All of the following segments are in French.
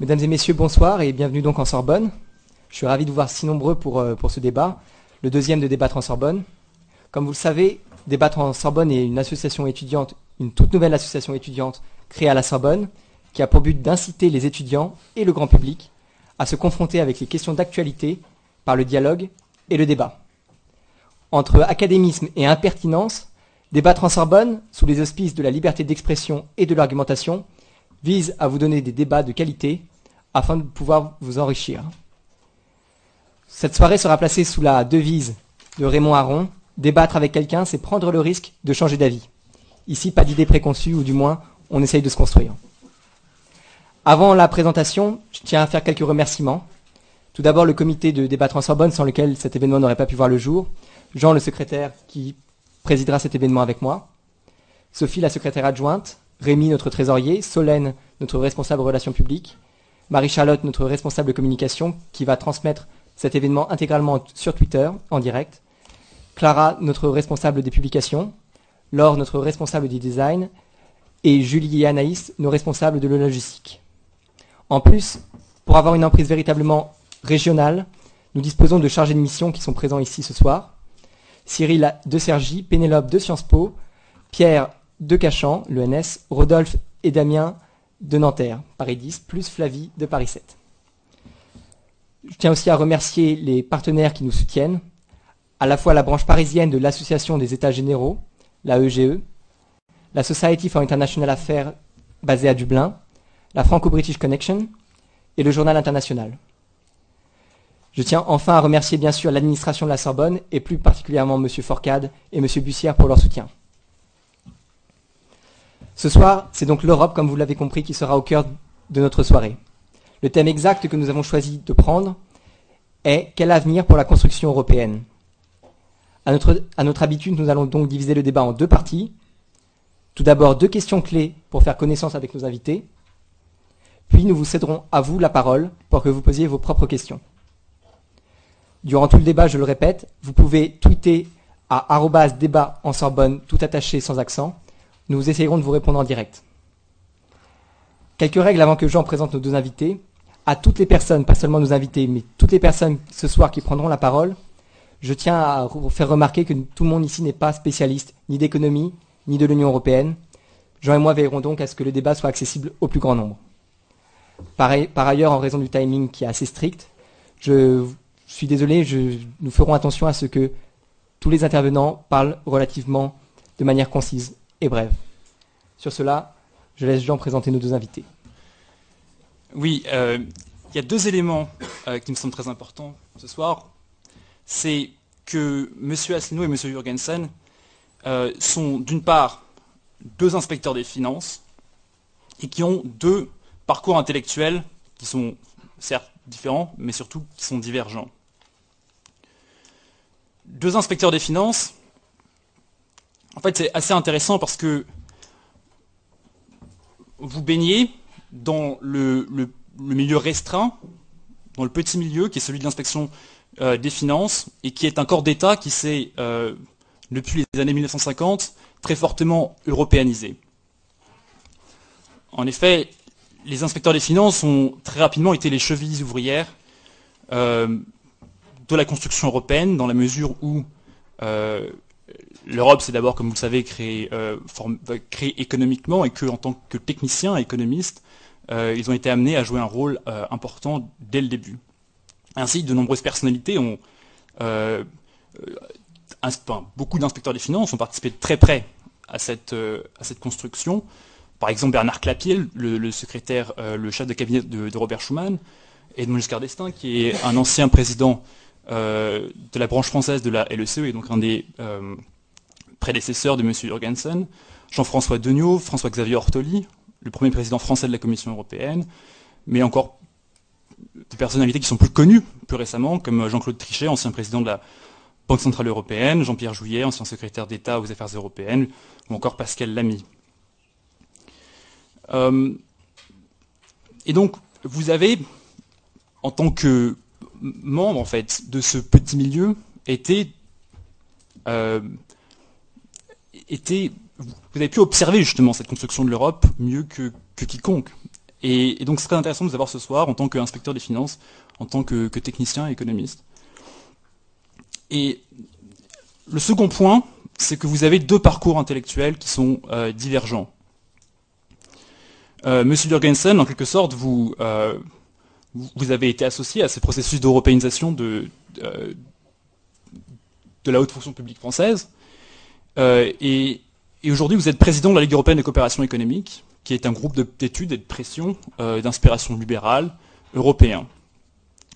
Mesdames et messieurs, bonsoir et bienvenue donc en Sorbonne. Je suis ravi de vous voir si nombreux pour, euh, pour ce débat, le deuxième de Débattre en Sorbonne. Comme vous le savez, Débattre en Sorbonne est une association étudiante, une toute nouvelle association étudiante créée à la Sorbonne, qui a pour but d'inciter les étudiants et le grand public à se confronter avec les questions d'actualité par le dialogue et le débat. Entre académisme et impertinence, Débattre en Sorbonne, sous les auspices de la liberté d'expression et de l'argumentation, vise à vous donner des débats de qualité afin de pouvoir vous enrichir. Cette soirée sera placée sous la devise de Raymond Aron. Débattre avec quelqu'un, c'est prendre le risque de changer d'avis. Ici, pas d'idées préconçues, ou du moins, on essaye de se construire. Avant la présentation, je tiens à faire quelques remerciements. Tout d'abord, le comité de débattre en Sorbonne, sans lequel cet événement n'aurait pas pu voir le jour. Jean, le secrétaire, qui présidera cet événement avec moi. Sophie, la secrétaire adjointe. Rémi, notre trésorier. Solène, notre responsable relations publiques. Marie-Charlotte, notre responsable communication, qui va transmettre cet événement intégralement sur Twitter, en direct. Clara, notre responsable des publications. Laure, notre responsable du design. Et Julie et Anaïs, nos responsables de la logistique. En plus, pour avoir une emprise véritablement régionale, nous disposons de chargés de mission qui sont présents ici ce soir. Cyril de Sergi, Pénélope de Sciences Po, Pierre de Cachan, l'ENS, Rodolphe et Damien de Nanterre, Paris 10, plus Flavie de Paris 7. Je tiens aussi à remercier les partenaires qui nous soutiennent, à la fois la branche parisienne de l'Association des États généraux, la EGE, la Society for International Affairs basée à Dublin, la Franco-British Connection et le Journal International. Je tiens enfin à remercier bien sûr l'administration de la Sorbonne et plus particulièrement M. Forcade et M. Bussière pour leur soutien. Ce soir, c'est donc l'Europe, comme vous l'avez compris, qui sera au cœur de notre soirée. Le thème exact que nous avons choisi de prendre est Quel avenir pour la construction européenne? À notre, notre habitude, nous allons donc diviser le débat en deux parties. Tout d'abord, deux questions clés pour faire connaissance avec nos invités. Puis nous vous céderons à vous la parole pour que vous posiez vos propres questions. Durant tout le débat, je le répète, vous pouvez tweeter à débat en Sorbonne, tout attaché sans accent. Nous essayerons de vous répondre en direct. Quelques règles avant que Jean présente nos deux invités. À toutes les personnes, pas seulement nos invités, mais toutes les personnes ce soir qui prendront la parole, je tiens à vous faire remarquer que tout le monde ici n'est pas spécialiste ni d'économie, ni de l'Union européenne. Jean et moi veillerons donc à ce que le débat soit accessible au plus grand nombre. Par, ailleurs, en raison du timing qui est assez strict, je, suis désolé, nous ferons attention à ce que tous les intervenants parlent relativement de manière concise et brève. Sur cela, je laisse Jean présenter nos deux invités. Oui, euh, il y a deux éléments euh, qui me semblent très importants ce soir. C'est que M. Asselineau et M. Jurgensen euh, sont d'une part deux inspecteurs des finances et qui ont deux parcours intellectuels qui sont certes différents, mais surtout qui sont divergents. Deux inspecteurs des finances, en fait c'est assez intéressant parce que vous baignez dans le, milieu restreint, dans le petit milieu qui est celui de l'inspection euh, des finances et qui est un corps d'État qui s'est, euh, depuis les années 1950, très fortement européanisé. En effet, les inspecteurs des finances ont très rapidement été les chevilles ouvrières euh, de la construction européenne, dans la mesure où l'Europe s'est d'abord, comme vous le savez, créée, euh, économiquement et qu'en tant que techniciens, économistes, ils ont été amenés à jouer un rôle important dès le début. Ainsi, de nombreuses personnalités ont beaucoup d'inspecteurs des finances ont participé de très près à cette, construction. Par exemple, Bernard Clapier, le, secrétaire, euh, le chef de cabinet de, Robert Schuman, Edmond Giscard d'Estaing, qui est un ancien président euh, de la branche française de la LECE et donc un des euh, prédécesseurs de M. Jurgensen, Jean-François Degnaud, François-Xavier Ortoli, le premier président français de la Commission européenne, mais encore des personnalités qui sont plus connues plus récemment, comme Jean-Claude Trichet, ancien président de la Banque Centrale Européenne, Jean-Pierre Jouyet, ancien secrétaire d'État aux Affaires européennes, ou encore Pascal Lamy. Euh, et donc, vous avez, en tant que membre en fait de ce petit milieu, été, euh, vous avez pu observer justement cette construction de l'Europe mieux que, quiconque. Et, donc, c'est très intéressant de vous avoir ce soir en tant qu'inspecteur des finances, en tant que, technicien et économiste. Et le second point, c'est que vous avez deux parcours intellectuels qui sont euh, divergents. Euh, Monsieur Jürgensen, en quelque sorte, vous, euh, vous avez été associé à ces processus d'européanisation de, de la haute fonction publique française. Et, et aujourd'hui, vous êtes président de la Ligue européenne de coopération économique, qui est un groupe d'études et de pression euh, d'inspiration libérale européen.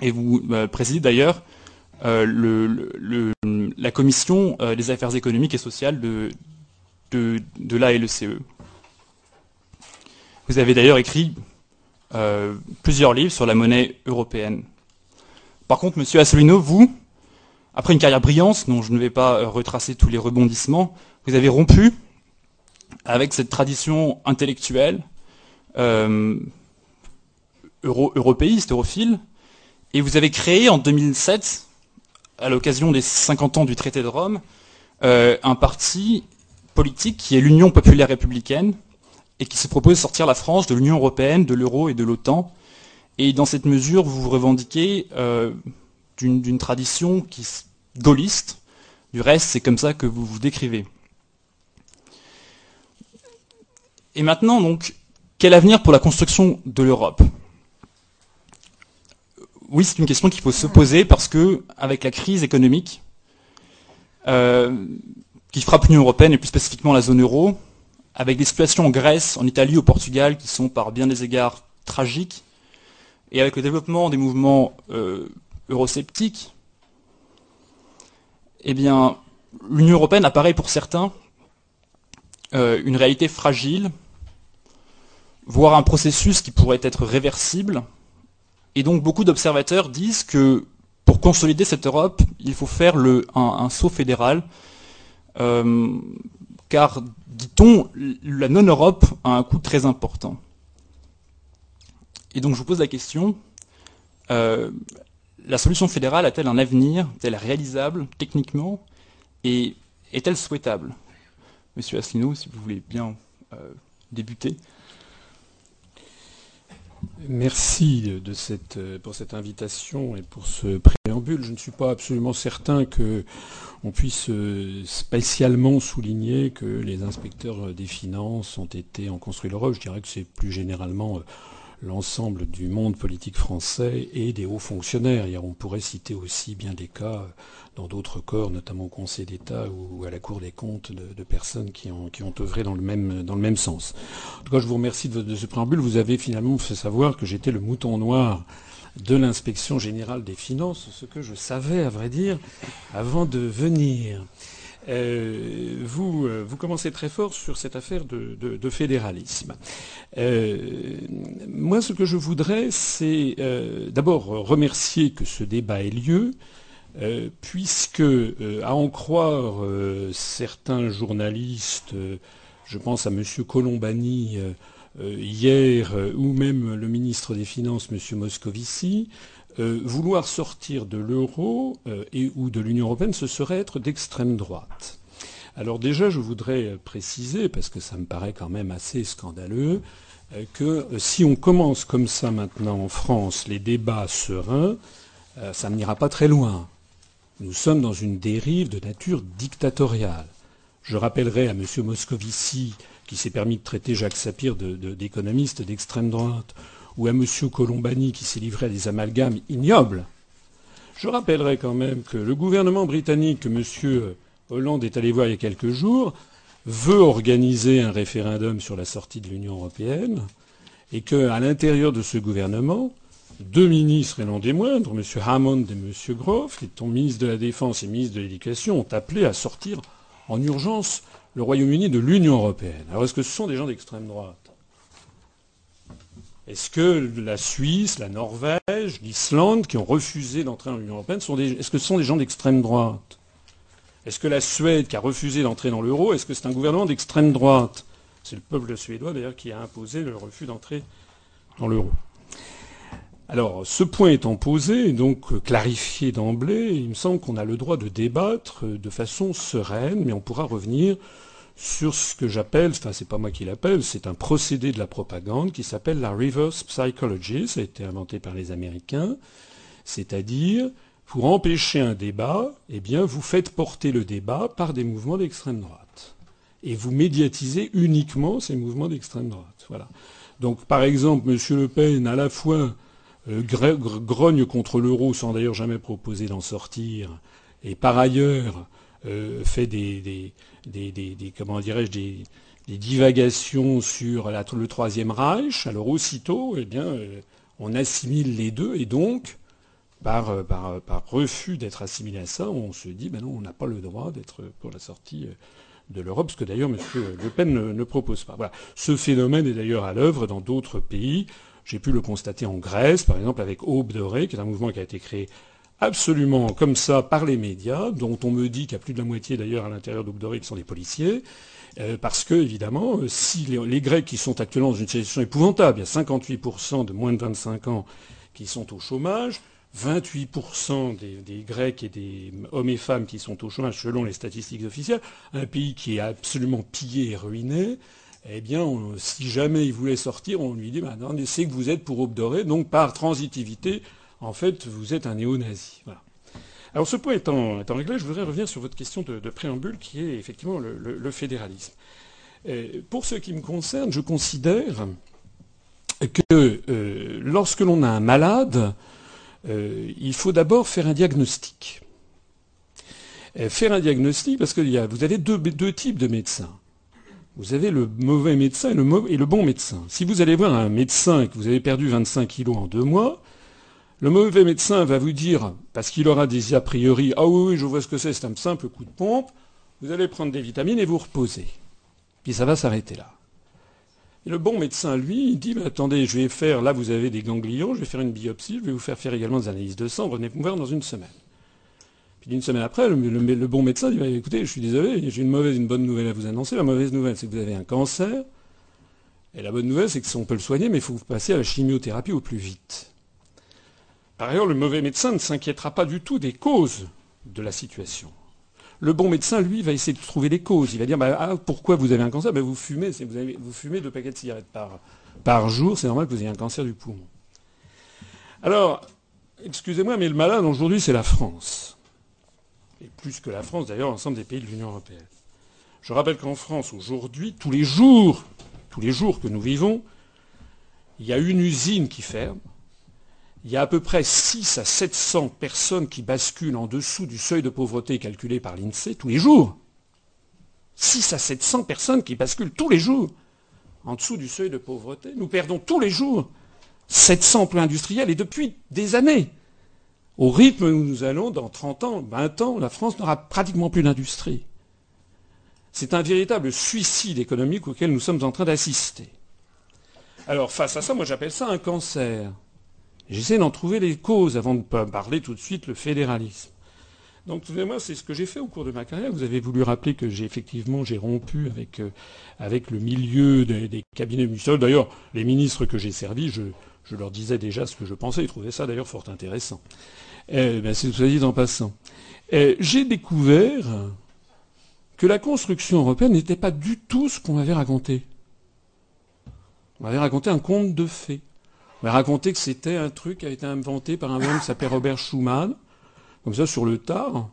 Et vous euh, présidez d'ailleurs euh, la commission des affaires économiques et sociales de, de l'ALCE. Vous avez d'ailleurs écrit plusieurs livres sur la monnaie européenne. Par contre, Monsieur Asselineau, vous, après une carrière brillante, dont je ne vais pas retracer tous les rebondissements, vous avez rompu avec cette tradition intellectuelle euh, européiste, europhile, et vous avez créé en 2007, à l'occasion des 50 ans du traité de Rome, euh, un parti politique qui est l'Union populaire républicaine et qui se propose de sortir la France de l'Union européenne, de l'euro et de l'OTAN. Et dans cette mesure, vous vous revendiquez euh, d'une tradition qui, gaulliste. Du reste, c'est comme ça que vous vous décrivez. Et maintenant, donc, quel avenir pour la construction de l'Europe? Oui, c'est une question qu'il faut se poser parce que, avec la crise économique euh, qui frappe l'Union européenne et plus spécifiquement la zone euro, avec des situations en Grèce, en Italie, au Portugal qui sont par bien des égards tragiques, et avec le développement des mouvements euh, eurosceptiques, eh bien, l'Union européenne apparaît pour certains euh, une réalité fragile, voire un processus qui pourrait être réversible. Et donc beaucoup d'observateurs disent que pour consolider cette Europe, il faut faire un, saut fédéral, euh, car, dit-on, la non-Europe a un coût très important. Et donc je vous pose la question, euh, la solution fédérale a-t-elle un avenir? Est-elle réalisable techniquement? Et est-elle souhaitable? Monsieur Asselineau, si vous voulez bien euh, débuter. Merci pour cette invitation et pour ce préambule. Je ne suis pas absolument certain que on puisse euh, spécialement souligner que les inspecteurs des finances ont été en construit l'Europe. Je dirais que c'est plus généralement euh, l'ensemble du monde politique français et des hauts fonctionnaires. on pourrait citer aussi bien des cas dans d'autres corps, notamment au Conseil d'État ou à la Cour des comptes, de, personnes qui ont, œuvré dans le, même, dans le même sens. En tout cas, je vous remercie de, ce préambule. Vous avez finalement fait savoir que j'étais le mouton noir de l'inspection générale des finances, ce que je savais, à vrai dire, avant de venir. Euh, vous, euh, vous commencez très fort sur cette affaire de, fédéralisme. Euh, moi, ce que je voudrais, c'est d'abord remercier que ce débat ait lieu, puisque, à en croire certains journalistes, je pense à M. Colombani hier, ou même le ministre des Finances, M. Moscovici, euh, vouloir sortir de l'euro euh, et ou de l'Union européenne, ce serait être d'extrême droite. Alors déjà, je voudrais préciser, parce que ça me paraît quand même assez scandaleux, euh, que si on commence comme ça maintenant en France les débats sereins, ça n'ira pas très loin. Nous sommes dans une dérive de nature dictatoriale. Je rappellerai à M. Moscovici, qui s'est permis de traiter Jacques Sapir d'économiste d'extrême droite, ou à M. Colombani qui s'est livré à des amalgames ignobles. Je rappellerai quand même que le gouvernement britannique que M. Hollande est allé voir il y a quelques jours veut organiser un référendum sur la sortie de l'Union européenne et qu'à l'intérieur de ce gouvernement, deux ministres et non des moindres, M. Hammond et M. Grove, qui sont ministres de la Défense et ministres de l'Éducation, ont appelé à sortir en urgence le Royaume-Uni de l'Union européenne. Alors est-ce que ce sont des gens d'extrême droite est-ce que la Suisse, la Norvège, l'Islande, qui ont refusé d'entrer dans l'Union européenne, sont est-ce que ce sont des gens d'extrême droite Est-ce que la Suède, qui a refusé d'entrer dans l'euro, est-ce que c'est un gouvernement d'extrême droite C'est le peuple suédois, d'ailleurs, qui a imposé le refus d'entrer dans l'euro. Alors, ce point étant posé, donc clarifié d'emblée, il me semble qu'on a le droit de débattre de façon sereine, mais on pourra revenir sur ce que j'appelle, enfin c'est pas moi qui l'appelle, c'est un procédé de la propagande qui s'appelle la reverse psychology, ça a été inventé par les Américains, c'est-à-dire pour empêcher un débat, eh bien vous faites porter le débat par des mouvements d'extrême droite et vous médiatisez uniquement ces mouvements d'extrême droite. Voilà. Donc par exemple, M. Le Pen à la fois euh, grogne contre l'euro sans d'ailleurs jamais proposer d'en sortir, et par ailleurs euh, fait des, comment dirais-je des, divagations sur le troisième Reich, alors aussitôt, eh bien, euh, on assimile les deux et donc par, refus d'être assimilé à ça, on se dit ben non, on n'a pas le droit d'être pour la sortie de l'Europe, ce que d'ailleurs M. Le Pen ne, propose pas. Voilà. Ce phénomène est d'ailleurs à l'œuvre dans d'autres pays. J'ai pu le constater en Grèce, par exemple, avec Aube Dorée, qui est un mouvement qui a été créé absolument comme ça par les médias, dont on me dit qu'il y a plus de la moitié d'ailleurs à l'intérieur d'Aube Dorée qui sont des policiers. Euh, parce que, évidemment, euh, si les, Grecs qui sont actuellement dans une situation épouvantable, il y a 58% de moins de 25 ans qui sont au chômage, 28% des, Grecs et des hommes et femmes qui sont au chômage selon les statistiques officielles, un pays qui est absolument pillé et ruiné, eh bien, si jamais il voulait sortir, on lui dit, maintenant, bah, c'est que vous êtes pour Dorée, donc par transitivité, en fait, vous êtes un néo-nazi. Alors ce point étant, réglé, je voudrais revenir sur votre question de, préambule, qui est effectivement le, fédéralisme. pour ce qui me concerne, je considère que euh, lorsque l'on a un malade, euh, il faut d'abord faire un diagnostic. Euh, faire un diagnostic parce que vous avez deux, types de médecins. Vous avez le mauvais médecin et le, bon médecin. Si vous allez voir un médecin et que vous avez perdu 25 kilos en deux mois, le mauvais médecin va vous dire, parce qu'il aura des a priori, ah oui, je vois ce que c'est, c'est un simple coup de pompe, vous allez prendre des vitamines et vous reposer. Puis ça va s'arrêter là. Et le bon médecin, lui, il dit, attendez, je vais faire, là vous avez des ganglions, je vais faire une biopsie, je vais vous faire faire également des analyses de sang, venez me voir dans une semaine. Puis une semaine après, le, bon médecin dit, écoutez, je suis désolé, j'ai une mauvaise, une bonne nouvelle à vous annoncer. La mauvaise nouvelle, c'est que vous avez un cancer. Et la bonne nouvelle, c'est que on peut le soigner, mais il faut passer à la chimiothérapie au plus vite. Par ailleurs, le mauvais médecin ne s'inquiétera pas du tout des causes de la situation. Le bon médecin, lui, va essayer de trouver les causes. Il va dire bah, ah, pourquoi vous avez un cancer? Bah, Vous fumez, vous, fumez deux paquets de cigarettes par, par jour, c'est normal que vous ayez un cancer du poumon. Alors, excusez-moi, mais le malade aujourd'hui, c'est la France. Et plus que la France, d'ailleurs, l'ensemble des pays de l'Union européenne. Je rappelle qu'en France, aujourd'hui, tous les jours, tous les jours que nous vivons, il y a une usine qui ferme, il y a à peu près 6 à 700 personnes qui basculent en dessous du seuil de pauvreté calculé par l'INSEE tous les jours. 6 à 700 personnes qui basculent tous les jours en dessous du seuil de pauvreté. Nous perdons tous les jours 700 emplois industriels et depuis des années. Au rythme où nous allons, dans 30 ans, 20 ans, la France n'aura pratiquement plus d'industrie. C'est un véritable suicide économique auquel nous sommes en train d'assister. Alors face à ça, moi j'appelle ça un cancer. J'essaie d'en trouver les causes avant de parler tout de suite le fédéralisme. Donc, moi c'est ce que j'ai fait au cours de ma carrière. Vous avez voulu rappeler que j'ai effectivement j'ai rompu avec, euh, avec le milieu des, cabinets municipaux. D'ailleurs, les ministres que j'ai servis, je, leur disais déjà ce que je pensais. Ils trouvaient ça d'ailleurs fort intéressant. Eh ben, c'est dit en passant. Eh, j'ai découvert que la construction européenne n'était pas du tout ce qu'on m'avait raconté. On m'avait raconté un conte de fées. On m'a raconté que c'était un truc qui a été inventé par un homme qui s'appelait Robert Schumann, comme ça sur le tard,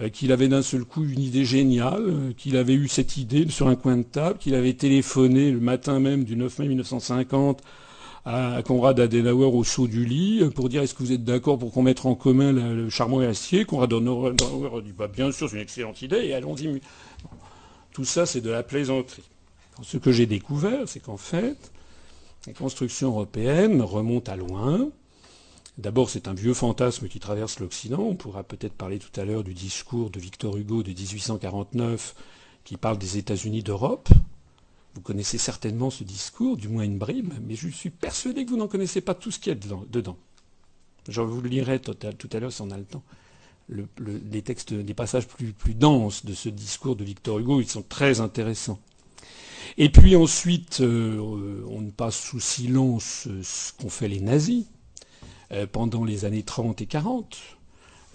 euh, qu'il avait d'un seul coup une idée géniale, euh, qu'il avait eu cette idée sur un coin de table, qu'il avait téléphoné le matin même du 9 mai 1950 à Conrad Adenauer au saut du lit euh, pour dire est-ce que vous êtes d'accord pour qu'on mette en commun le charbon et l'acier? Conrad Adenauer a dit bah, bien sûr c'est une excellente idée et allons-y. Tout ça c'est de la plaisanterie. Ce que j'ai découvert c'est qu'en fait la construction européenne remonte à loin. D'abord, c'est un vieux fantasme qui traverse l'Occident. On pourra peut-être parler tout à l'heure du discours de Victor Hugo de 1849 qui parle des États-Unis d'Europe. Vous connaissez certainement ce discours, du moins une brime, mais je suis persuadé que vous n'en connaissez pas tout ce qu'il y a dedans. Je vous le lirai tout à, l'heure si on a le temps. les textes, les passages plus, plus denses de ce discours de Victor Hugo, ils sont très intéressants. Et puis ensuite, euh, on ne passe sous silence ce qu'ont fait les nazis euh, pendant les années 30 et 40.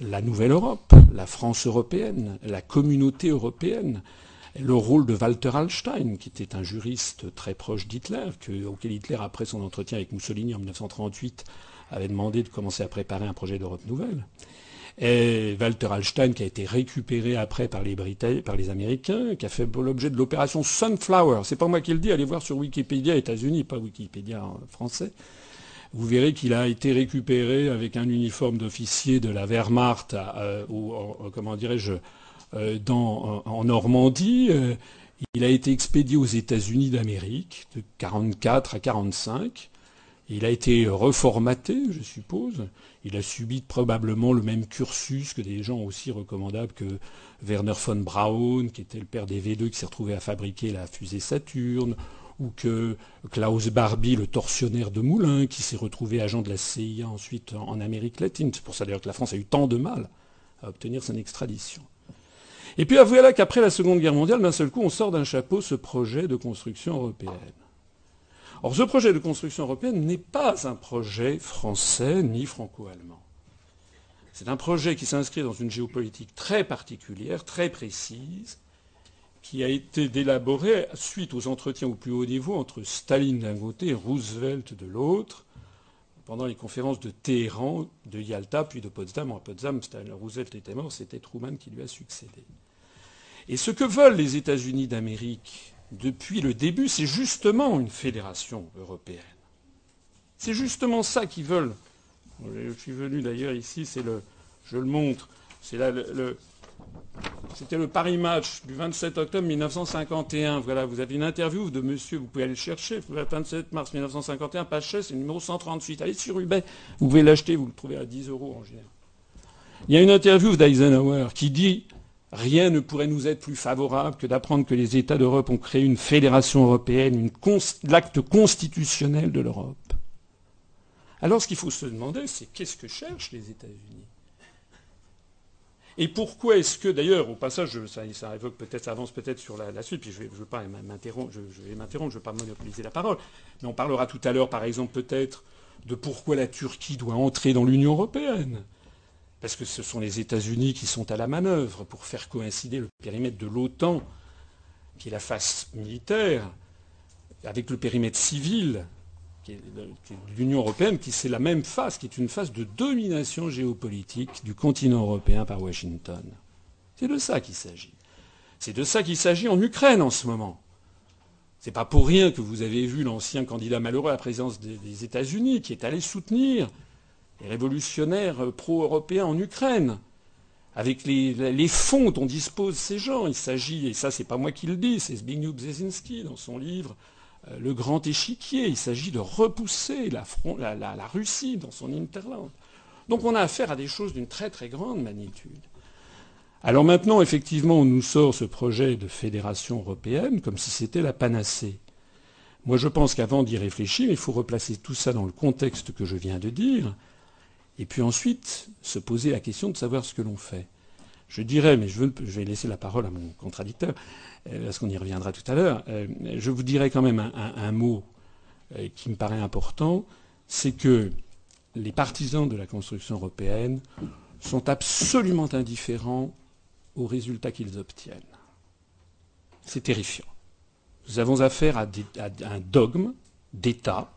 La Nouvelle Europe, la France européenne, la communauté européenne, le rôle de Walter Hallstein, qui était un juriste très proche d'Hitler, auquel Hitler, après son entretien avec Mussolini en 1938, avait demandé de commencer à préparer un projet d'Europe nouvelle. Et Walter Hallstein, qui a été récupéré après par les, par les Américains, qui a fait l'objet de l'opération Sunflower. C'est pas moi qui le dis, allez voir sur Wikipédia États-Unis, pas Wikipédia français. Vous verrez qu'il a été récupéré avec un uniforme d'officier de la Wehrmacht, ou comment dirais-je, euh, en Normandie. Euh, il a été expédié aux États-Unis d'Amérique de 44 à 45. Il a été reformaté, je suppose. Il a subi probablement le même cursus que des gens aussi recommandables que Werner von Braun, qui était le père des V2, qui s'est retrouvé à fabriquer la fusée Saturne, ou que Klaus Barbie, le tortionnaire de Moulins, qui s'est retrouvé agent de la CIA ensuite en Amérique latine. C'est pour ça d'ailleurs que la France a eu tant de mal à obtenir son extradition. Et puis voilà qu'après la Seconde Guerre mondiale, d'un seul coup, on sort d'un chapeau ce projet de construction européenne. Or, ce projet de construction européenne n'est pas un projet français ni franco-allemand. C'est un projet qui s'inscrit dans une géopolitique très particulière, très précise, qui a été élaboré suite aux entretiens au plus haut niveau entre Staline d'un côté et Roosevelt de l'autre, pendant les conférences de Téhéran, de Yalta, puis de Potsdam. En Potsdam, Roosevelt était mort, c'était Truman qui lui a succédé. Et ce que veulent les États-Unis d'Amérique depuis le début, c'est justement une fédération européenne. C'est justement ça qu'ils veulent. Je suis venu d'ailleurs ici, c'est le, je le montre, le, c'était le Paris Match du 27 octobre 1951. Voilà, vous avez une interview de monsieur, vous pouvez aller le chercher, le 27 mars 1951, page 16, c'est le numéro 138. Allez sur eBay, vous pouvez l'acheter, vous le trouvez à 10 euros en général. Il y a une interview d'Eisenhower qui dit Rien ne pourrait nous être plus favorable que d'apprendre que les États d'Europe ont créé une fédération européenne, l'acte constitutionnel de l'Europe. Alors ce qu'il faut se demander, c'est qu'est-ce que cherchent les États-Unis? Et pourquoi est-ce que, d'ailleurs, au passage, ça, évoque peut-être, ça avance peut-être sur la, suite, puis je, vais, vais pas m'interrompre, je, je ne vais pas monopoliser la parole, mais on parlera tout à l'heure, par exemple, peut-être de pourquoi la Turquie doit entrer dans l'Union européenne parce que ce sont les États-Unis qui sont à la manœuvre pour faire coïncider le périmètre de l'OTAN, qui est la face militaire, avec le périmètre civil, qui l'Union européenne, qui c'est la même face, qui est une phase de domination géopolitique du continent européen par Washington. C'est de ça qu'il s'agit. C'est de ça qu'il s'agit en Ukraine en ce moment. C'est pas pour rien que vous avez vu l'ancien candidat malheureux à la présidence des États-Unis qui est allé soutenir les révolutionnaires pro-européens en Ukraine, avec les, fonds dont disposent ces gens. Il s'agit, et ça c'est pas moi qui le dis, c'est Zbigniew Brzezinski dans son livre euh, Le Grand Échiquier, il s'agit de repousser la, la, Russie dans son interland. Donc on a affaire à des choses d'une très très grande magnitude. Alors maintenant, effectivement, on nous sort ce projet de fédération européenne comme si c'était la panacée. Moi, je pense qu'avant d'y réfléchir, il faut replacer tout ça dans le contexte que je viens de dire. Et puis ensuite, se poser la question de savoir ce que l'on fait. Je dirais, mais je, vais laisser la parole à mon contradicteur, euh, parce qu'on y reviendra tout à l'heure, euh, je vous dirais quand même un, mot euh, qui me paraît important, c'est que les partisans de la construction européenne sont absolument indifférents aux résultats qu'ils obtiennent. C'est terrifiant. Nous avons affaire à un dogme d'État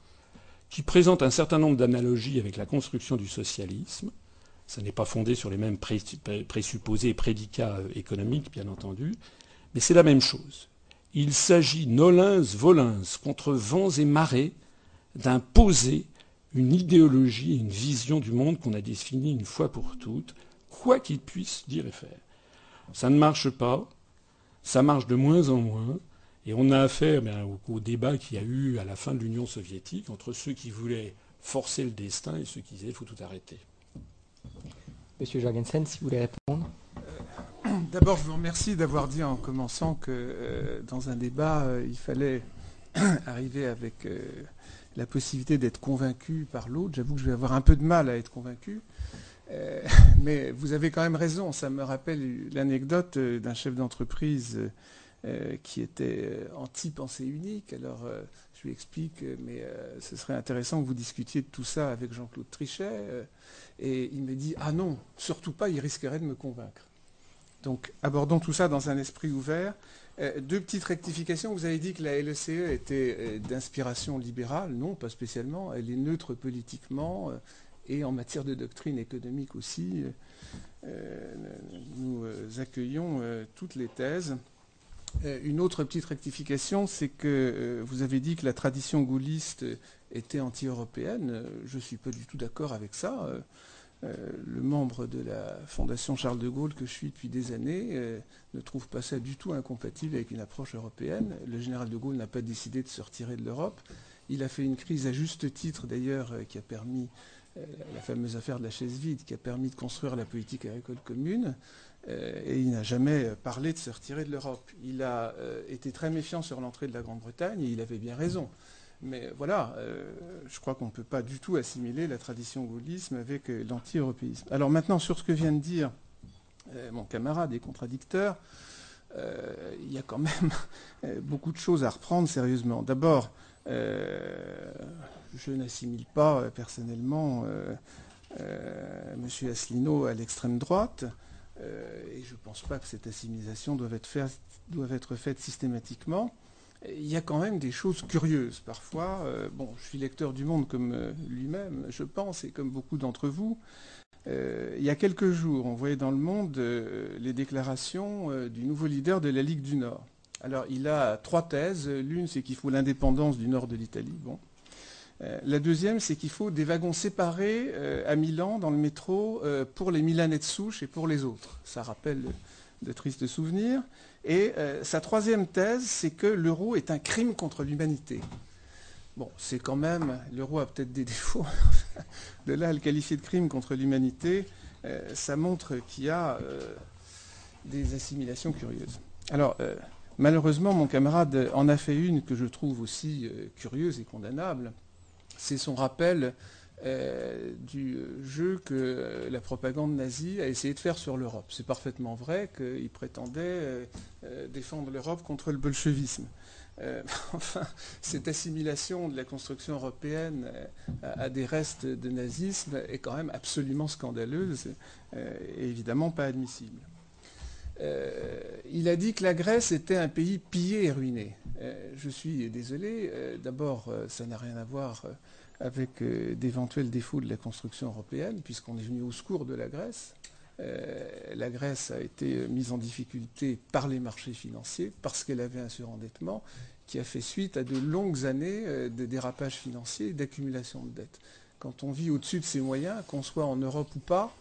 qui présente un certain nombre d'analogies avec la construction du socialisme. Ça n'est pas fondé sur les mêmes présupposés et prédicats euh, économiques, bien entendu, mais c'est la même chose. Il s'agit, nolens volins, contre vents et marées, d'imposer une idéologie, une vision du monde qu'on a définie une fois pour toutes, quoi qu'il puisse dire et faire. Ça ne marche pas, ça marche de moins en moins, et on a affaire au, débat qu'il y a eu à la fin de l'Union soviétique entre ceux qui voulaient forcer le destin et ceux qui disaient qu'il faut tout arrêter. Monsieur Jorgensen, si vous voulez répondre. Euh, d'abord, je vous remercie d'avoir dit en commençant que euh, dans un débat, euh, il fallait arriver avec la possibilité d'être convaincu par l'autre. J'avoue que je vais avoir un peu de mal à être convaincu. mais vous avez quand même raison. Ça me rappelle l'anecdote d'un chef d'entreprise euh, qui était euh, anti-pensée unique. Alors, euh, je lui explique, mais ce serait intéressant que vous discutiez de tout ça avec Jean-Claude Trichet. et il me dit, ah non, surtout pas, il risquerait de me convaincre. Donc abordons tout ça dans un esprit ouvert. deux petites rectifications. Vous avez dit que la LECE e était d'inspiration libérale. Non, pas spécialement. Elle est neutre politiquement et en matière de doctrine économique aussi. nous accueillons toutes les thèses. Une autre petite rectification, c'est que vous avez dit que la tradition gaulliste était anti-européenne. Je ne suis pas du tout d'accord avec ça. Euh, le membre de la Fondation Charles de Gaulle que je suis depuis des années euh, ne trouve pas ça du tout incompatible avec une approche européenne. Le général de Gaulle n'a pas décidé de se retirer de l'Europe. Il a fait une crise à juste titre d'ailleurs euh, qui a permis la fameuse affaire de la chaise vide qui a permis de construire la politique agricole commune. Et il n'a jamais parlé de se retirer de l'Europe. Il a été très méfiant sur l'entrée de la Grande-Bretagne et il avait bien raison. Mais voilà, euh, je crois qu'on ne peut pas du tout assimiler la tradition gaullisme avec euh, l'anti-européisme. Alors maintenant, sur ce que vient de dire euh, mon camarade et contradicteur, il y a quand même beaucoup de choses à reprendre sérieusement. D'abord, je n'assimile pas personnellement M. Asselineau à l'extrême droite. Et je ne pense pas que cette assimilation doive être faite systématiquement il y a quand même des choses curieuses parfois. Euh, bon, je suis lecteur du Monde comme euh, lui-même, je pense, et comme beaucoup d'entre vous. Euh, il y a quelques jours, on voyait dans le Monde les déclarations du nouveau leader de la Ligue du Nord. Alors, il a trois thèses. L'une, c'est qu'il faut l'indépendance du nord de l'Italie. La deuxième, c'est qu'il faut des wagons séparés à Milan dans le métro pour les Milanais de souche et pour les autres. Ça rappelle de tristes souvenirs. Et euh, sa troisième thèse, c'est que l'euro est un crime contre l'humanité. Bon, c'est quand même, l'euro a peut-être des défauts, de là à le qualifier de crime contre l'humanité, euh, ça montre qu'il y a euh, des assimilations curieuses. Alors, malheureusement, mon camarade en a fait une que je trouve aussi curieuse et condamnable, c'est son rappel euh, du jeu que la propagande nazie a essayé de faire sur l'Europe. C'est parfaitement vrai qu'il prétendait euh, euh, défendre l'Europe contre le bolchevisme. enfin, cette assimilation de la construction européenne à, des restes de nazisme est quand même absolument scandaleuse et évidemment pas admissible. Il a dit que la Grèce était un pays pillé et ruiné. je suis désolé, d'abord, ça n'a rien à voir avec euh, d'éventuels défauts de la construction européenne, puisqu'on est venu au secours de la Grèce. Euh, la Grèce a été mise en difficulté par les marchés financiers parce qu'elle avait un surendettement qui a fait suite à de longues années euh, de dérapage financier et d'accumulation de dettes. Quand on vit au-dessus de ses moyens, qu'on soit en Europe ou pas,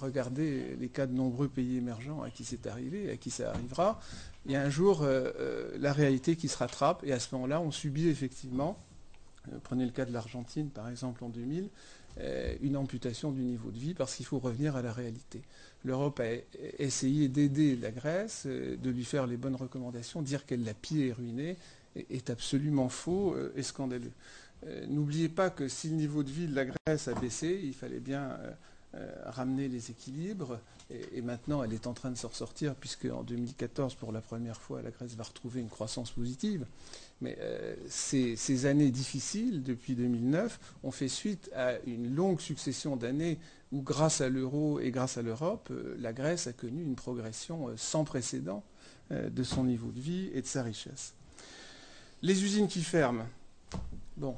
regardez les cas de nombreux pays émergents à qui c'est arrivé à qui ça arrivera, il y a un jour la réalité qui se rattrape et à ce moment-là, on subit effectivement euh, prenez le cas de l'Argentine, par exemple, en 2000, euh, une amputation du niveau de vie parce qu'il faut revenir à la réalité. L'Europe a essayé d'aider la Grèce, euh, de lui faire les bonnes recommandations, dire qu'elle l'a pillé et ruiné est absolument faux et scandaleux. N'oubliez pas que si le niveau de vie de la Grèce a baissé, il fallait bien ramener les équilibres. Et, maintenant, elle est en train de se ressortir, puisque en 2014, pour la première fois, la Grèce va retrouver une croissance positive. Mais euh, ces, années difficiles, depuis 2009, ont fait suite à une longue succession d'années où, grâce à l'euro et grâce à l'Europe, euh, la Grèce a connu une progression euh, sans précédent de son niveau de vie et de sa richesse. Les usines qui ferment. Bon,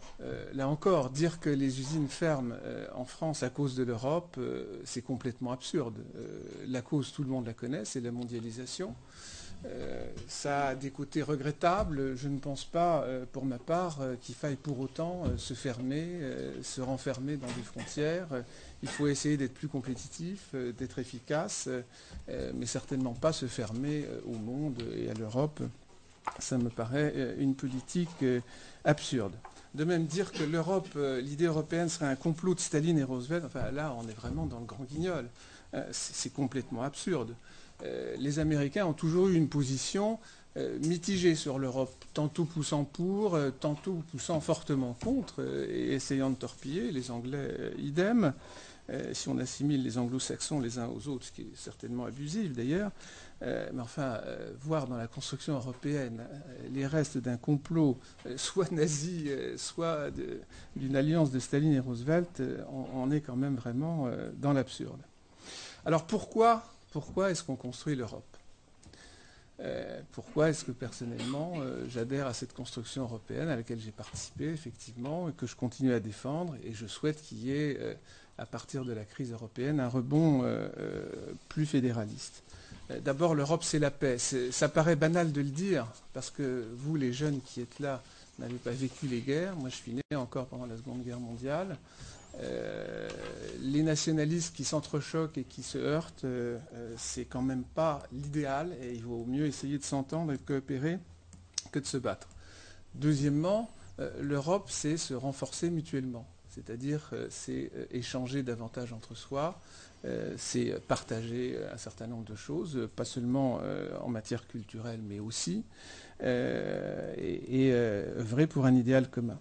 là encore, dire que les usines ferment en France à cause de l'Europe, c'est complètement absurde. la cause, tout le monde la connaît, c'est la mondialisation. Euh, ça a des côtés regrettables. Je ne pense pas, euh, pour ma part, euh, qu'il faille pour autant se fermer, se renfermer dans des frontières. il faut essayer d'être plus compétitif, d'être efficace, mais certainement pas se fermer au monde et à l'Europe. Ça me paraît une politique absurde. De même dire que l'Europe, l'idée européenne serait un complot de Staline et Roosevelt, enfin là, on est vraiment dans le grand guignol. c'est complètement absurde. Euh, les Américains ont toujours eu une position euh, mitigée sur l'Europe, tantôt poussant pour, euh, tantôt poussant fortement contre et essayant de torpiller. Les Anglais, idem. si on assimile les anglo-saxons les uns aux autres, ce qui est certainement abusif d'ailleurs, mais enfin, voir dans la construction européenne les restes d'un complot, soit nazi, soit d'une alliance de Staline et Roosevelt, on, est quand même vraiment dans l'absurde. Alors pourquoi est-ce qu'on construit l'Europe? Euh, pourquoi est-ce que personnellement euh, j'adhère à cette construction européenne à laquelle j'ai participé effectivement et que je continue à défendre et je souhaite qu'il y ait euh, à partir de la crise européenne un rebond plus fédéraliste? D'abord l'Europe c'est la paix. Ça paraît banal de le dire parce que vous les jeunes qui êtes là n'avez pas vécu les guerres. Moi je suis né encore pendant la Seconde Guerre mondiale. Euh, les nationalistes qui s'entrechoquent et qui se heurtent, euh, euh, c'est quand même pas l'idéal et il vaut mieux essayer de s'entendre et de coopérer que de se battre. Deuxièmement, l'Europe, c'est se renforcer mutuellement, c'est-à-dire c'est échanger davantage entre soi, c'est partager un certain nombre de choses, pas seulement en matière culturelle, mais aussi, et, et œuvrer pour un idéal commun.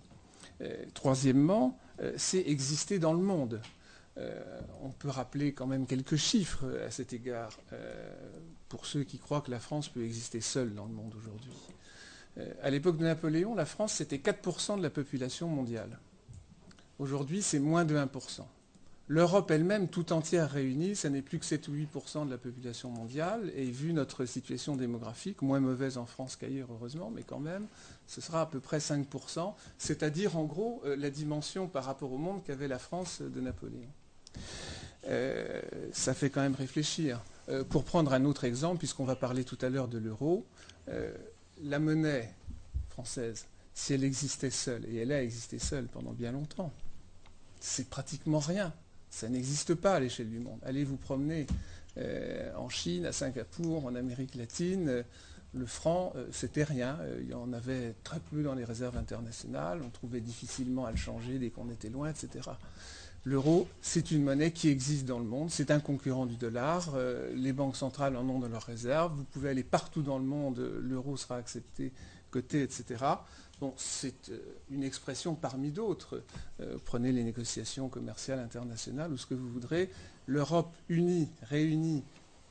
troisièmement, euh, c'est exister dans le monde. Euh, on peut rappeler quand même quelques chiffres à cet égard euh, pour ceux qui croient que la France peut exister seule dans le monde aujourd'hui. à l'époque de Napoléon, la France, c'était 4% de la population mondiale. Aujourd'hui, c'est moins de 1%. L'Europe elle-même, tout entière réunie, ça n'est plus que 7 ou 8% de la population mondiale. Et vu notre situation démographique, moins mauvaise en France qu'ailleurs, heureusement, mais quand même, ce sera à peu près 5%, c'est-à-dire en gros euh, la dimension par rapport au monde qu'avait la France de Napoléon. Euh, ça fait quand même réfléchir. Euh, pour prendre un autre exemple, puisqu'on va parler tout à l'heure de l'euro, la monnaie française, si elle existait seule, et elle a existé seule pendant bien longtemps, c'est pratiquement rien ça n'existe pas à l'échelle du monde. Allez vous promener euh, en Chine, à Singapour, en Amérique latine. Euh, le franc, euh, c'était rien. il y en avait très peu dans les réserves internationales. On trouvait difficilement à le changer dès qu'on était loin, etc. L'euro, c'est une monnaie qui existe dans le monde. C'est un concurrent du dollar. les banques centrales en ont dans leurs réserves. Vous pouvez aller partout dans le monde. L'euro sera accepté, coté, etc. Bon, c'est euh, une expression parmi d'autres. Euh, prenez les négociations commerciales internationales ou ce que vous voudrez. L'Europe unie, réunie,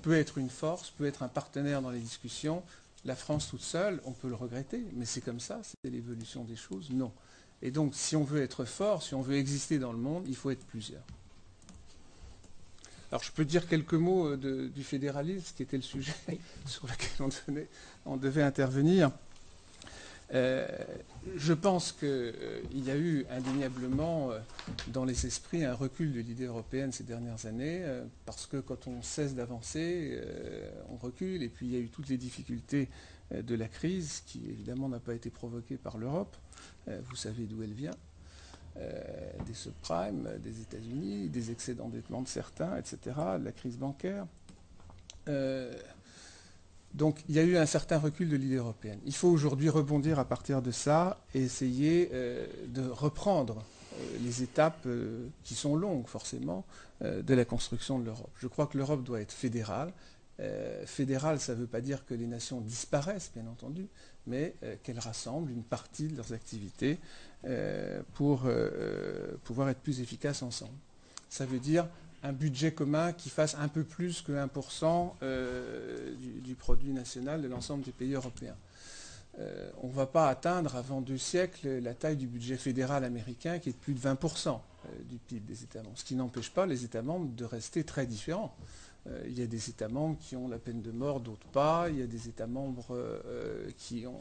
peut être une force, peut être un partenaire dans les discussions. La France toute seule, on peut le regretter, mais c'est comme ça, c'est l'évolution des choses. Non. Et donc, si on veut être fort, si on veut exister dans le monde, il faut être plusieurs. Alors, je peux dire quelques mots euh, du fédéralisme, qui était le sujet sur lequel on devait intervenir. Euh, je pense qu'il euh, y a eu indéniablement euh, dans les esprits un recul de l'idée européenne ces dernières années, parce que quand on cesse d'avancer, on recule, et puis il y a eu toutes les difficultés de la crise, qui évidemment n'a pas été provoquée par l'Europe, vous savez d'où elle vient, des subprimes des États-Unis, des excès d'endettement de certains, etc., de la crise bancaire. Donc il y a eu un certain recul de l'idée européenne. Il faut aujourd'hui rebondir à partir de ça et essayer euh, de reprendre euh, les étapes euh, qui sont longues forcément de la construction de l'Europe. Je crois que l'Europe doit être fédérale. fédérale, ça ne veut pas dire que les nations disparaissent, bien entendu, mais qu'elles rassemblent une partie de leurs activités pour pouvoir être plus efficaces ensemble. Ça veut dire un budget commun qui fasse un peu plus que 1% euh, du, produit national de l'ensemble des pays européens. Euh, on ne va pas atteindre avant deux siècles la taille du budget fédéral américain qui est de plus de 20% euh, du PIB des États membres, ce qui n'empêche pas les États membres de rester très différents. il y a des États membres qui ont la peine de mort, d'autres pas. Il y a des États membres qui ont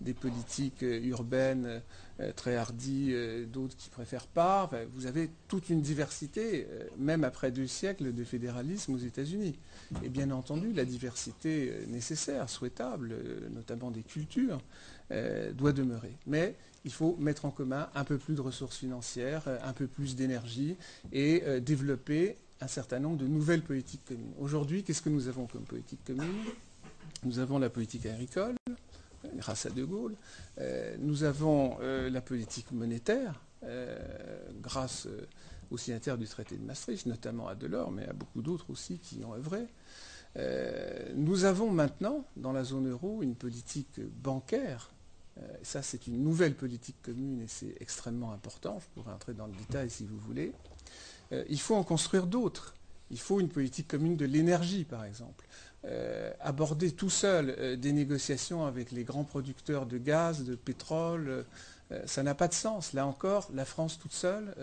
des politiques euh, urbaines euh, très hardies, euh, d'autres qui préfèrent pas. vous avez toute une diversité, même après deux siècles de fédéralisme aux États-Unis. Et bien entendu, la diversité nécessaire, souhaitable, notamment des cultures, doit demeurer. Mais il faut mettre en commun un peu plus de ressources financières, un peu plus d'énergie et développer un certain nombre de nouvelles politiques communes. Aujourd'hui, qu'est-ce que nous avons comme politique commune? Nous avons la politique agricole, grâce à De Gaulle. Euh, nous avons euh, la politique monétaire, euh, grâce aux signataires du traité de Maastricht, notamment à Delors, mais à beaucoup d'autres aussi qui y ont œuvré. nous avons maintenant, dans la zone euro, une politique bancaire. ça, c'est une nouvelle politique commune et c'est extrêmement important. Je pourrais entrer dans le détail si vous voulez. il faut en construire d'autres. Il faut une politique commune de l'énergie, par exemple. Euh, aborder tout seul euh, des négociations avec les grands producteurs de gaz, de pétrole, Euh, ça n'a pas de sens. Là encore, la France toute seule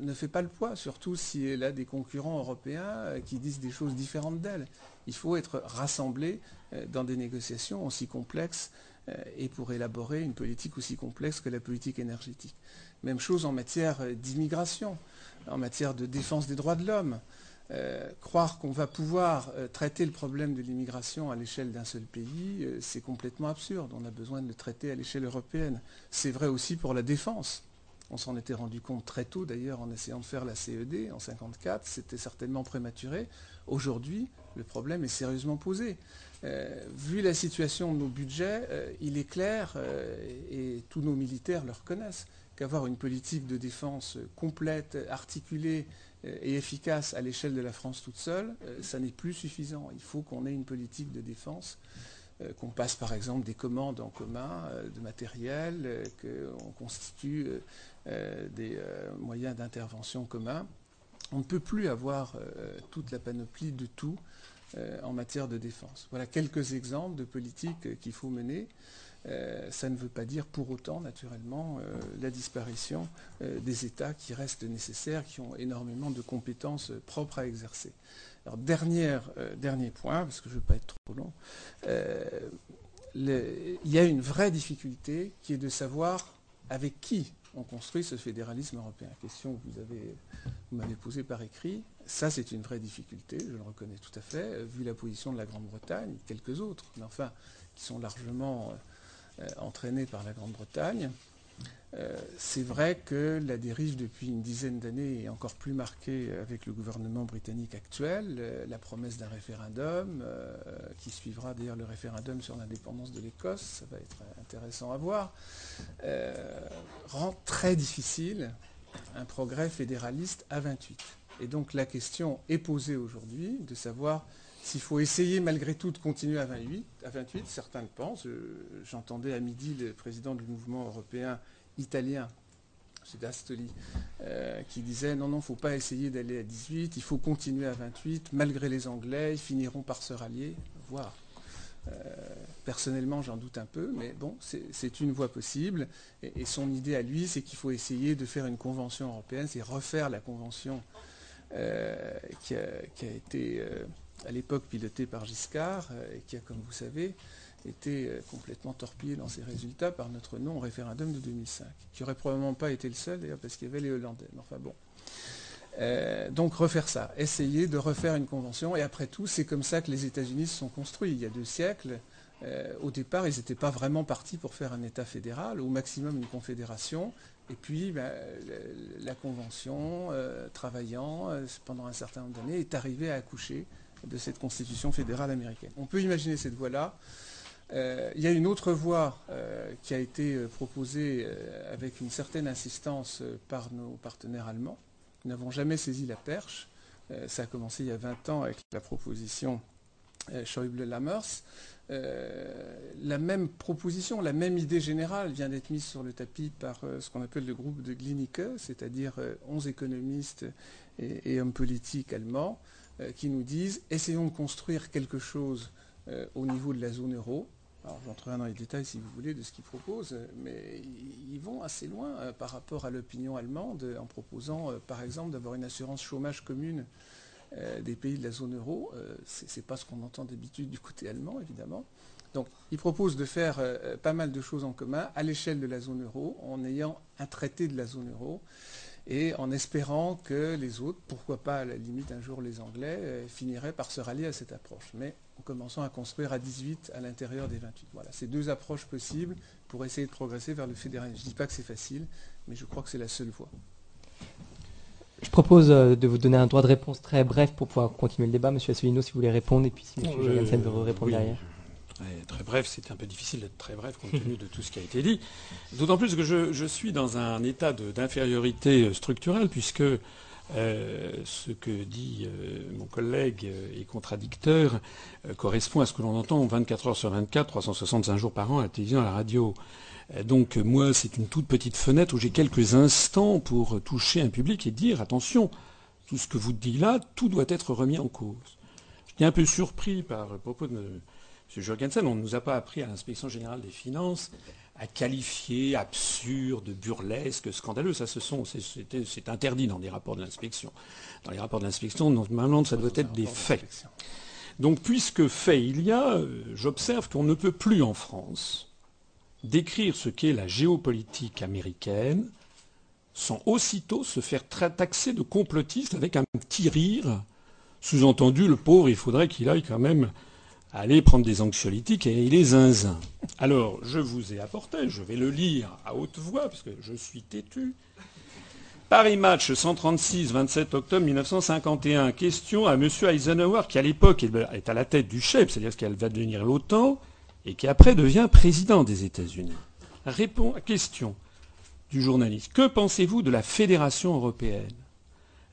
ne fait pas le poids, surtout si elle a des concurrents européens qui disent des choses différentes d'elle. Il faut être rassemblé dans des négociations aussi complexes et pour élaborer une politique aussi complexe que la politique énergétique. Même chose en matière d'immigration, en matière de défense des droits de l'homme. Euh, croire qu'on va pouvoir euh, traiter le problème de l'immigration à l'échelle d'un seul pays, euh, c'est complètement absurde. On a besoin de le traiter à l'échelle européenne. C'est vrai aussi pour la défense. On s'en était rendu compte très tôt d'ailleurs en essayant de faire la CED en 1954. C'était certainement prématuré. Aujourd'hui, le problème est sérieusement posé. vu la situation de nos budgets, il est clair, et tous nos militaires le reconnaissent, qu'avoir une politique de défense complète, articulée, et efficace à l'échelle de la France toute seule, euh, ça n'est plus suffisant. Il faut qu'on ait une politique de défense, euh, qu'on passe par exemple des commandes en commun euh, de matériel, qu'on constitue des moyens d'intervention communs. On ne peut plus avoir toute la panoplie de tout en matière de défense. Voilà quelques exemples de politiques qu'il faut mener. Euh, ça ne veut pas dire pour autant, naturellement, euh, la disparition euh, des États qui restent nécessaires, qui ont énormément de compétences propres à exercer. Alors, dernier point, parce que je ne veux pas être trop long, il y a une vraie difficulté qui est de savoir avec qui on construit ce fédéralisme européen. Question que vous, vous m'avez posée par écrit. Ça, c'est une vraie difficulté, je le reconnais tout à fait, vu la position de la Grande-Bretagne, quelques autres, mais enfin, qui sont largement euh, entraîné par la Grande-Bretagne. Euh, c'est vrai que la dérive depuis une dizaine d'années est encore plus marquée avec le gouvernement britannique actuel. Euh, la promesse d'un référendum, qui suivra d'ailleurs le référendum sur l'indépendance de l'Écosse, ça va être intéressant à voir, rend très difficile un progrès fédéraliste à 28. Et donc la question est posée aujourd'hui de savoir s'il faut essayer malgré tout de continuer à 28, à 28 certains le pensent. J'entendais à midi le président du mouvement européen italien, c'est D'Astoli, euh, qui disait non, non, il ne faut pas essayer d'aller à 18, il faut continuer à 28, malgré les Anglais, ils finiront par se rallier, Voir. Euh, personnellement, j'en doute un peu, mais bon, c'est une voie possible. Et, son idée à lui, c'est qu'il faut essayer de faire une convention européenne, c'est refaire la convention euh, qui, a, été à l'époque piloté par Giscard, euh, et qui a, comme vous savez, été euh, complètement torpillé dans ses résultats par notre non référendum de 2005, qui n'aurait probablement pas été le seul, d'ailleurs, parce qu'il y avait les Hollandais. enfin bon. Euh, donc refaire ça, essayer de refaire une convention, et après tout, c'est comme ça que les États-Unis se sont construits. Il y a deux siècles, au départ, ils n'étaient pas vraiment partis pour faire un État fédéral, au maximum une confédération, et puis ben, la, convention, travaillant pendant un certain nombre d'années, est arrivée à accoucher de cette constitution fédérale américaine. On peut imaginer cette voie-là. Euh, il y a une autre voie euh, qui a été euh, proposée avec une certaine insistance par nos partenaires allemands. Nous n'avons jamais saisi la perche. ça a commencé il y a 20 ans avec la proposition Schäuble-Lammers. la même proposition, la même idée générale vient d'être mise sur le tapis par ce qu'on appelle le groupe de Glinicke, c'est-à-dire 11 économistes et hommes politiques allemands qui nous disent essayons de construire quelque chose euh, au niveau de la zone euro. Alors j'entrerai dans les détails si vous voulez de ce qu'ils proposent, mais ils vont assez loin euh, par rapport à l'opinion allemande en proposant par exemple d'avoir une assurance chômage commune des pays de la zone euro. Ce n'est pas ce qu'on entend d'habitude du côté allemand évidemment. Donc ils proposent de faire pas mal de choses en commun à l'échelle de la zone euro en ayant un traité de la zone euro et en espérant que les autres, pourquoi pas à la limite un jour les Anglais, euh, finiraient par se rallier à cette approche. Mais en commençant à construire à 18 à l'intérieur des 28. Voilà, c'est deux approches possibles pour essayer de progresser vers le fédéralisme. Je ne dis pas que c'est facile, mais je crois que c'est la seule voie. Je propose euh, de vous donner un droit de réponse très bref pour pouvoir continuer le débat. Monsieur Asselineau, si vous voulez répondre, et puis si M. Johansen veut répondre derrière très bref, c'est un peu difficile d'être très bref compte tenu de tout ce qui a été dit. D'autant plus que je, suis dans un état d'infériorité euh, structurelle, puisque euh, ce que dit euh, mon collègue est contradicteur correspond à ce que l'on entend 24 heures sur 24, 365 jours par an à la télévision, à la radio. donc moi, c'est une toute petite fenêtre où j'ai quelques instants pour toucher un public et dire attention, tout ce que vous dites là, tout doit être remis en cause. J'étais un peu surpris par le propos de M. Jorgensen, on ne nous a pas appris à l'inspection générale des finances à qualifier absurde, burlesque, scandaleux. Ça, ce sont, c'est interdit dans les rapports de l'inspection. Dans les rapports de l'inspection, normalement, ça doit être des faits. Donc, puisque fait il y a, euh, j'observe qu'on ne peut plus en France décrire ce qu'est la géopolitique américaine sans aussitôt se faire taxer de complotiste avec un petit rire. Sous-entendu, le pauvre, il faudrait qu'il aille quand même aller prendre des anxiolytiques et il est. Alors, je vous ai apporté, je vais le lire à haute voix, parce que je suis têtu. Paris Match 136, 27 octobre 1951. Question à M. Eisenhower, qui à l'époque est à la tête du chef, c'est-à-dire qu'elle va devenir l'OTAN, et qui après devient président des États-Unis. Question du journaliste. Que pensez-vous de la Fédération européenne?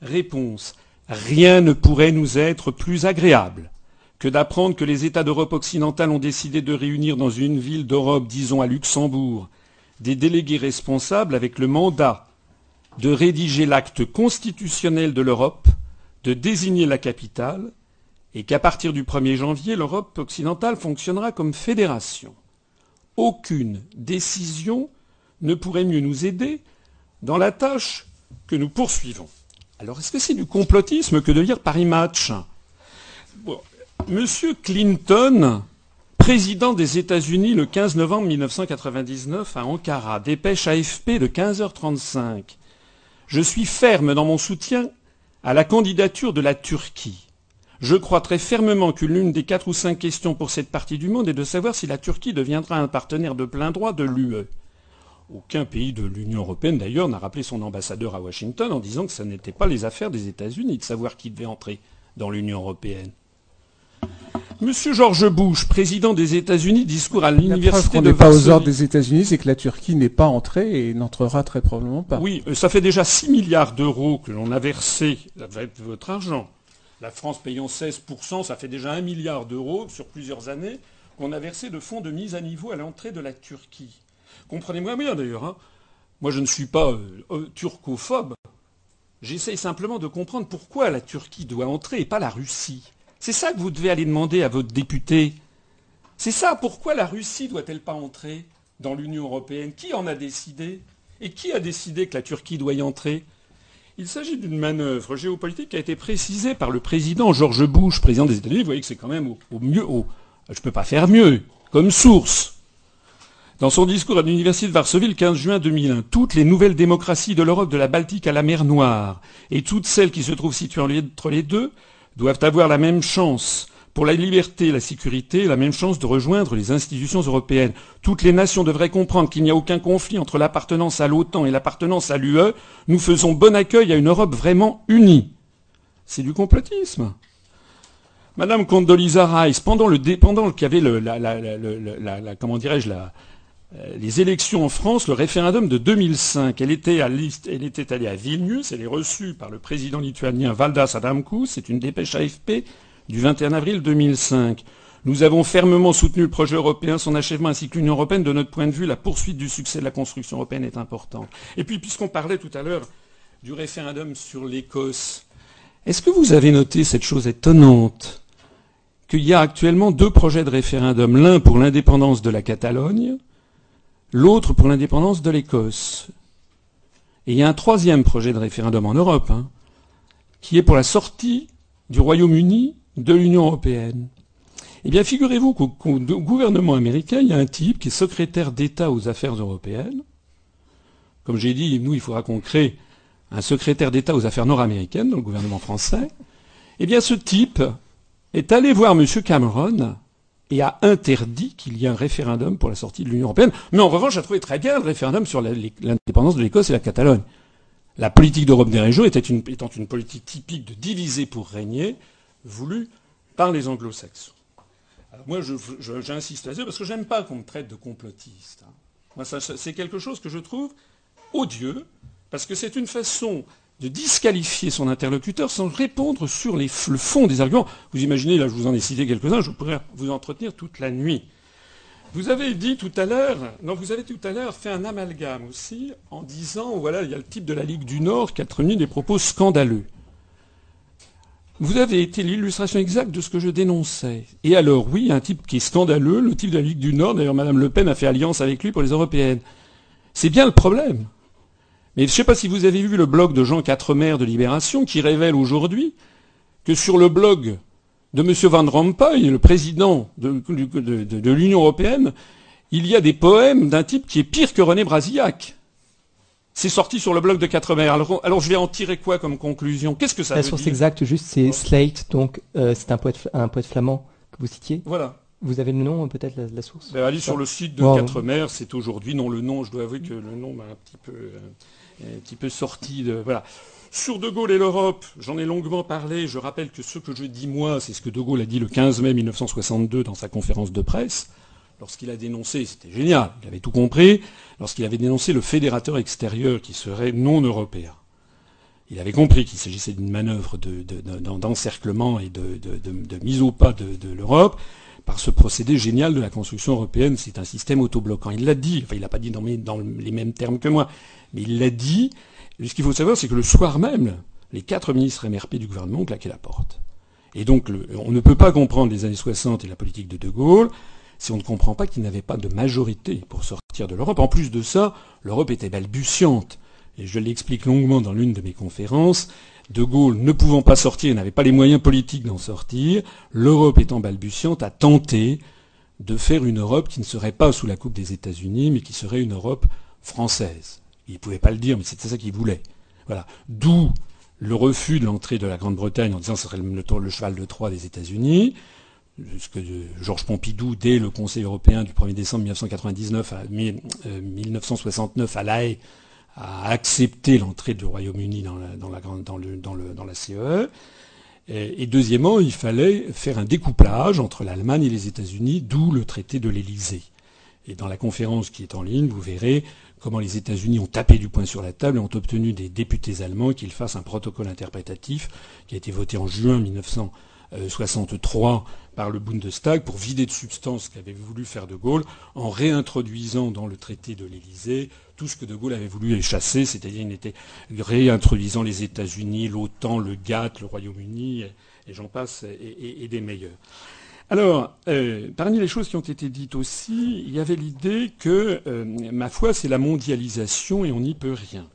Réponse. Rien ne pourrait nous être plus agréable que d'apprendre que les États d'Europe occidentale ont décidé de réunir dans une ville d'Europe, disons à Luxembourg, des délégués responsables avec le mandat de rédiger l'acte constitutionnel de l'Europe, de désigner la capitale, et qu'à partir du 1er janvier, l'Europe occidentale fonctionnera comme fédération. Aucune décision ne pourrait mieux nous aider dans la tâche que nous poursuivons. Alors, est-ce que c'est du complotisme que de lire Paris Match? Monsieur Clinton, président des États-Unis le 15 novembre 1999 à Ankara, dépêche AFP de 15h35. Je suis ferme dans mon soutien à la candidature de la Turquie. Je crois très fermement que l'une des quatre ou cinq questions pour cette partie du monde est de savoir si la Turquie deviendra un partenaire de plein droit de l'UE. Aucun pays de l'Union européenne, d'ailleurs, n'a rappelé son ambassadeur à Washington en disant que ce n'était pas les affaires des États-Unis de savoir qui devait entrer dans l'Union européenne. Monsieur George Bush, président des États-Unis, discours à l'université de n'est pas aux ordres des États-Unis, c'est que la Turquie n'est pas entrée et n'entrera très probablement pas. Oui, euh, ça fait déjà 6 milliards d'euros que l'on a versé avec votre argent. La France payant 16%, ça fait déjà 1 milliard d'euros sur plusieurs années qu'on a versé de fonds de mise à niveau à l'entrée de la Turquie. Comprenez-moi bien d'ailleurs. Hein. Moi, je ne suis pas euh, euh, turcophobe. J'essaye simplement de comprendre pourquoi la Turquie doit entrer et pas la Russie. C'est ça que vous devez aller demander à votre député. C'est ça, pourquoi la Russie doit-elle pas entrer dans l'Union européenne? Qui en a décidé? Et qui a décidé que la Turquie doit y entrer? Il s'agit d'une manœuvre géopolitique qui a été précisée par le président George Bush, président des États-Unis. Vous voyez que c'est quand même au, mieux, je ne peux pas faire mieux, comme source. Dans son discours à l'Université de Varsovie le 15 juin 2001, toutes les nouvelles démocraties de l'Europe de la Baltique à la mer Noire et toutes celles qui se trouvent situées entre les deux doivent avoir la même chance pour la liberté la sécurité, la même chance de rejoindre les institutions européennes. Toutes les nations devraient comprendre qu'il n'y a aucun conflit entre l'appartenance à l'OTAN et l'appartenance à l'UE. Nous faisons bon accueil à une Europe vraiment unie. C'est du complotisme. Madame Condoleezza Rice, pendant le, pendant qu'il y avait comment dirais-je, la, les élections en France, le référendum de 2005. Elle était, à elle était allée à Vilnius, elle est reçue par le président lituanien Valdas Adamkus, c'est une dépêche AFP du 21 avril 2005. Nous avons fermement soutenu le projet européen, son achèvement ainsi que l'Union européenne. De notre point de vue, la poursuite du succès de la construction européenne est importante. Et puis, puisqu'on parlait tout à l'heure du référendum sur l'Écosse, est-ce que vous avez noté cette chose étonnante? Qu'il y a actuellement deux projets de référendum, l'un pour l'indépendance de la Catalogne, l'autre pour l'indépendance de l'Écosse. Et il y a un troisième projet de référendum en Europe, hein, qui est pour la sortie du Royaume-Uni de l'Union européenne. Eh bien, figurez-vous qu'au gouvernement américain, il y a un type qui est secrétaire d'État aux affaires européennes. Comme j'ai dit, nous, il faudra qu'on crée un secrétaire d'État aux affaires nord-américaines dans le gouvernement français. Eh bien, ce type est allé voir M. Cameron et a interdit qu'il y ait un référendum pour la sortie de l'Union européenne. Mais en revanche, a trouvé très bien le référendum sur l'indépendance de l'Écosse et la Catalogne. La politique d'Europe des régions était une, étant une politique typique de diviser pour régner, voulue par les anglo-saxons. Moi, j'insiste là-dessus parce que j'aime pas qu'on me traite de complotiste. Hein. C'est quelque chose que je trouve odieux, parce que c'est une façon de disqualifier son interlocuteur sans répondre sur le fond des arguments. Vous imaginez, là je vous en ai cité quelques-uns, je pourrais vous entretenir toute la nuit. Vous avez dit tout à l'heure, non, vous avez tout à l'heure fait un amalgame aussi en disant, voilà, il y a le type de la Ligue du Nord qui a tenu des propos scandaleux. Vous avez été l'illustration exacte de ce que je dénonçais. Et alors, oui, un type qui est scandaleux, le type de la Ligue du Nord, d'ailleurs Mme Le Pen a fait alliance avec lui pour les européennes. C'est bien le problème. Mais je ne sais pas si vous avez vu le blog de Jean Quatremer de Libération qui révèle aujourd'hui que sur le blog de M. Van Rompuy, le président de, l'Union européenne, il y a des poèmes d'un type qui est pire que René Brasillac. C'est sorti sur le blog de Quatremer. Alors, alors, je vais en tirer quoi comme conclusion? Qu'est-ce que ça la veut source dire? exacte, juste, c'est Slate, donc euh, c'est un poète, un poète flamand que vous citiez. Voilà. Vous avez le nom peut-être la, la, source? Ben, Allez sur le site de Quatremer, c'est aujourd'hui. Non, le nom, je dois avouer que le nom m'a un petit peu, euh, un petit peu sorti de. Voilà. Sur De Gaulle et l'Europe, j'en ai longuement parlé. Je rappelle que ce que je dis moi, c'est ce que De Gaulle a dit le 15 mai 1962 dans sa conférence de presse lorsqu'il a dénoncé, c'était génial, il avait tout compris, lorsqu'il avait dénoncé le fédérateur extérieur qui serait non européen. Il avait compris qu'il s'agissait d'une manœuvre d'encerclement et de, mise au pas de, l'Europe par ce procédé génial de la construction européenne. C'est un système autobloquant. Il l'a dit, enfin il l'a pas dit dans, dans, les mêmes termes que moi, mais il l'a dit. ce qu'il faut savoir, c'est que le soir même, les quatre ministres MRP du gouvernement ont claqué la porte. Et donc on ne peut pas comprendre les années 60 et la politique de De Gaulle si on ne comprend pas qu'il n'avait pas de majorité pour sortir de l'Europe. En plus de ça, l'Europe était balbutiante. Et je l'explique longuement dans l'une de mes conférences. De Gaulle, ne pouvant pas sortir, n'avait pas les moyens politiques d'en sortir. L'Europe étant balbutiante, a tenté de faire une Europe qui ne serait pas sous la coupe des États-Unis, mais qui serait une Europe française. Il ne pouvait pas le dire, mais c'était ça qu'il voulait. Voilà. D'où le refus de l'entrée de la Grande-Bretagne en disant que ce serait le, cheval de Troie des États-Unis ce que Georges Pompidou, dès le Conseil européen du 1er décembre 1999 à 1969 à La Haye, a accepté l'entrée du Royaume-Uni dans la, dans, la CE. Et, et, deuxièmement, il fallait faire un découplage entre l'Allemagne et les États-Unis, d'où le traité de l'Élysée. Et dans la conférence qui est en ligne, vous verrez comment les États-Unis ont tapé du poing sur la table et ont obtenu des députés allemands qu'ils fassent un protocole interprétatif qui a été voté en juin 1963 par le Bundestag pour vider de substance ce qu'avait voulu faire De Gaulle en réintroduisant dans le traité de l'Élysée tout ce que De Gaulle avait voulu chasser, c'est-à-dire il était réintroduisant les États-Unis, l'OTAN, le GATT, le Royaume-Uni, et, j'en passe, et, des meilleurs. Alors, euh, parmi les choses qui ont été dites aussi, il y avait l'idée que, euh, ma foi, c'est la mondialisation et on n'y peut rien.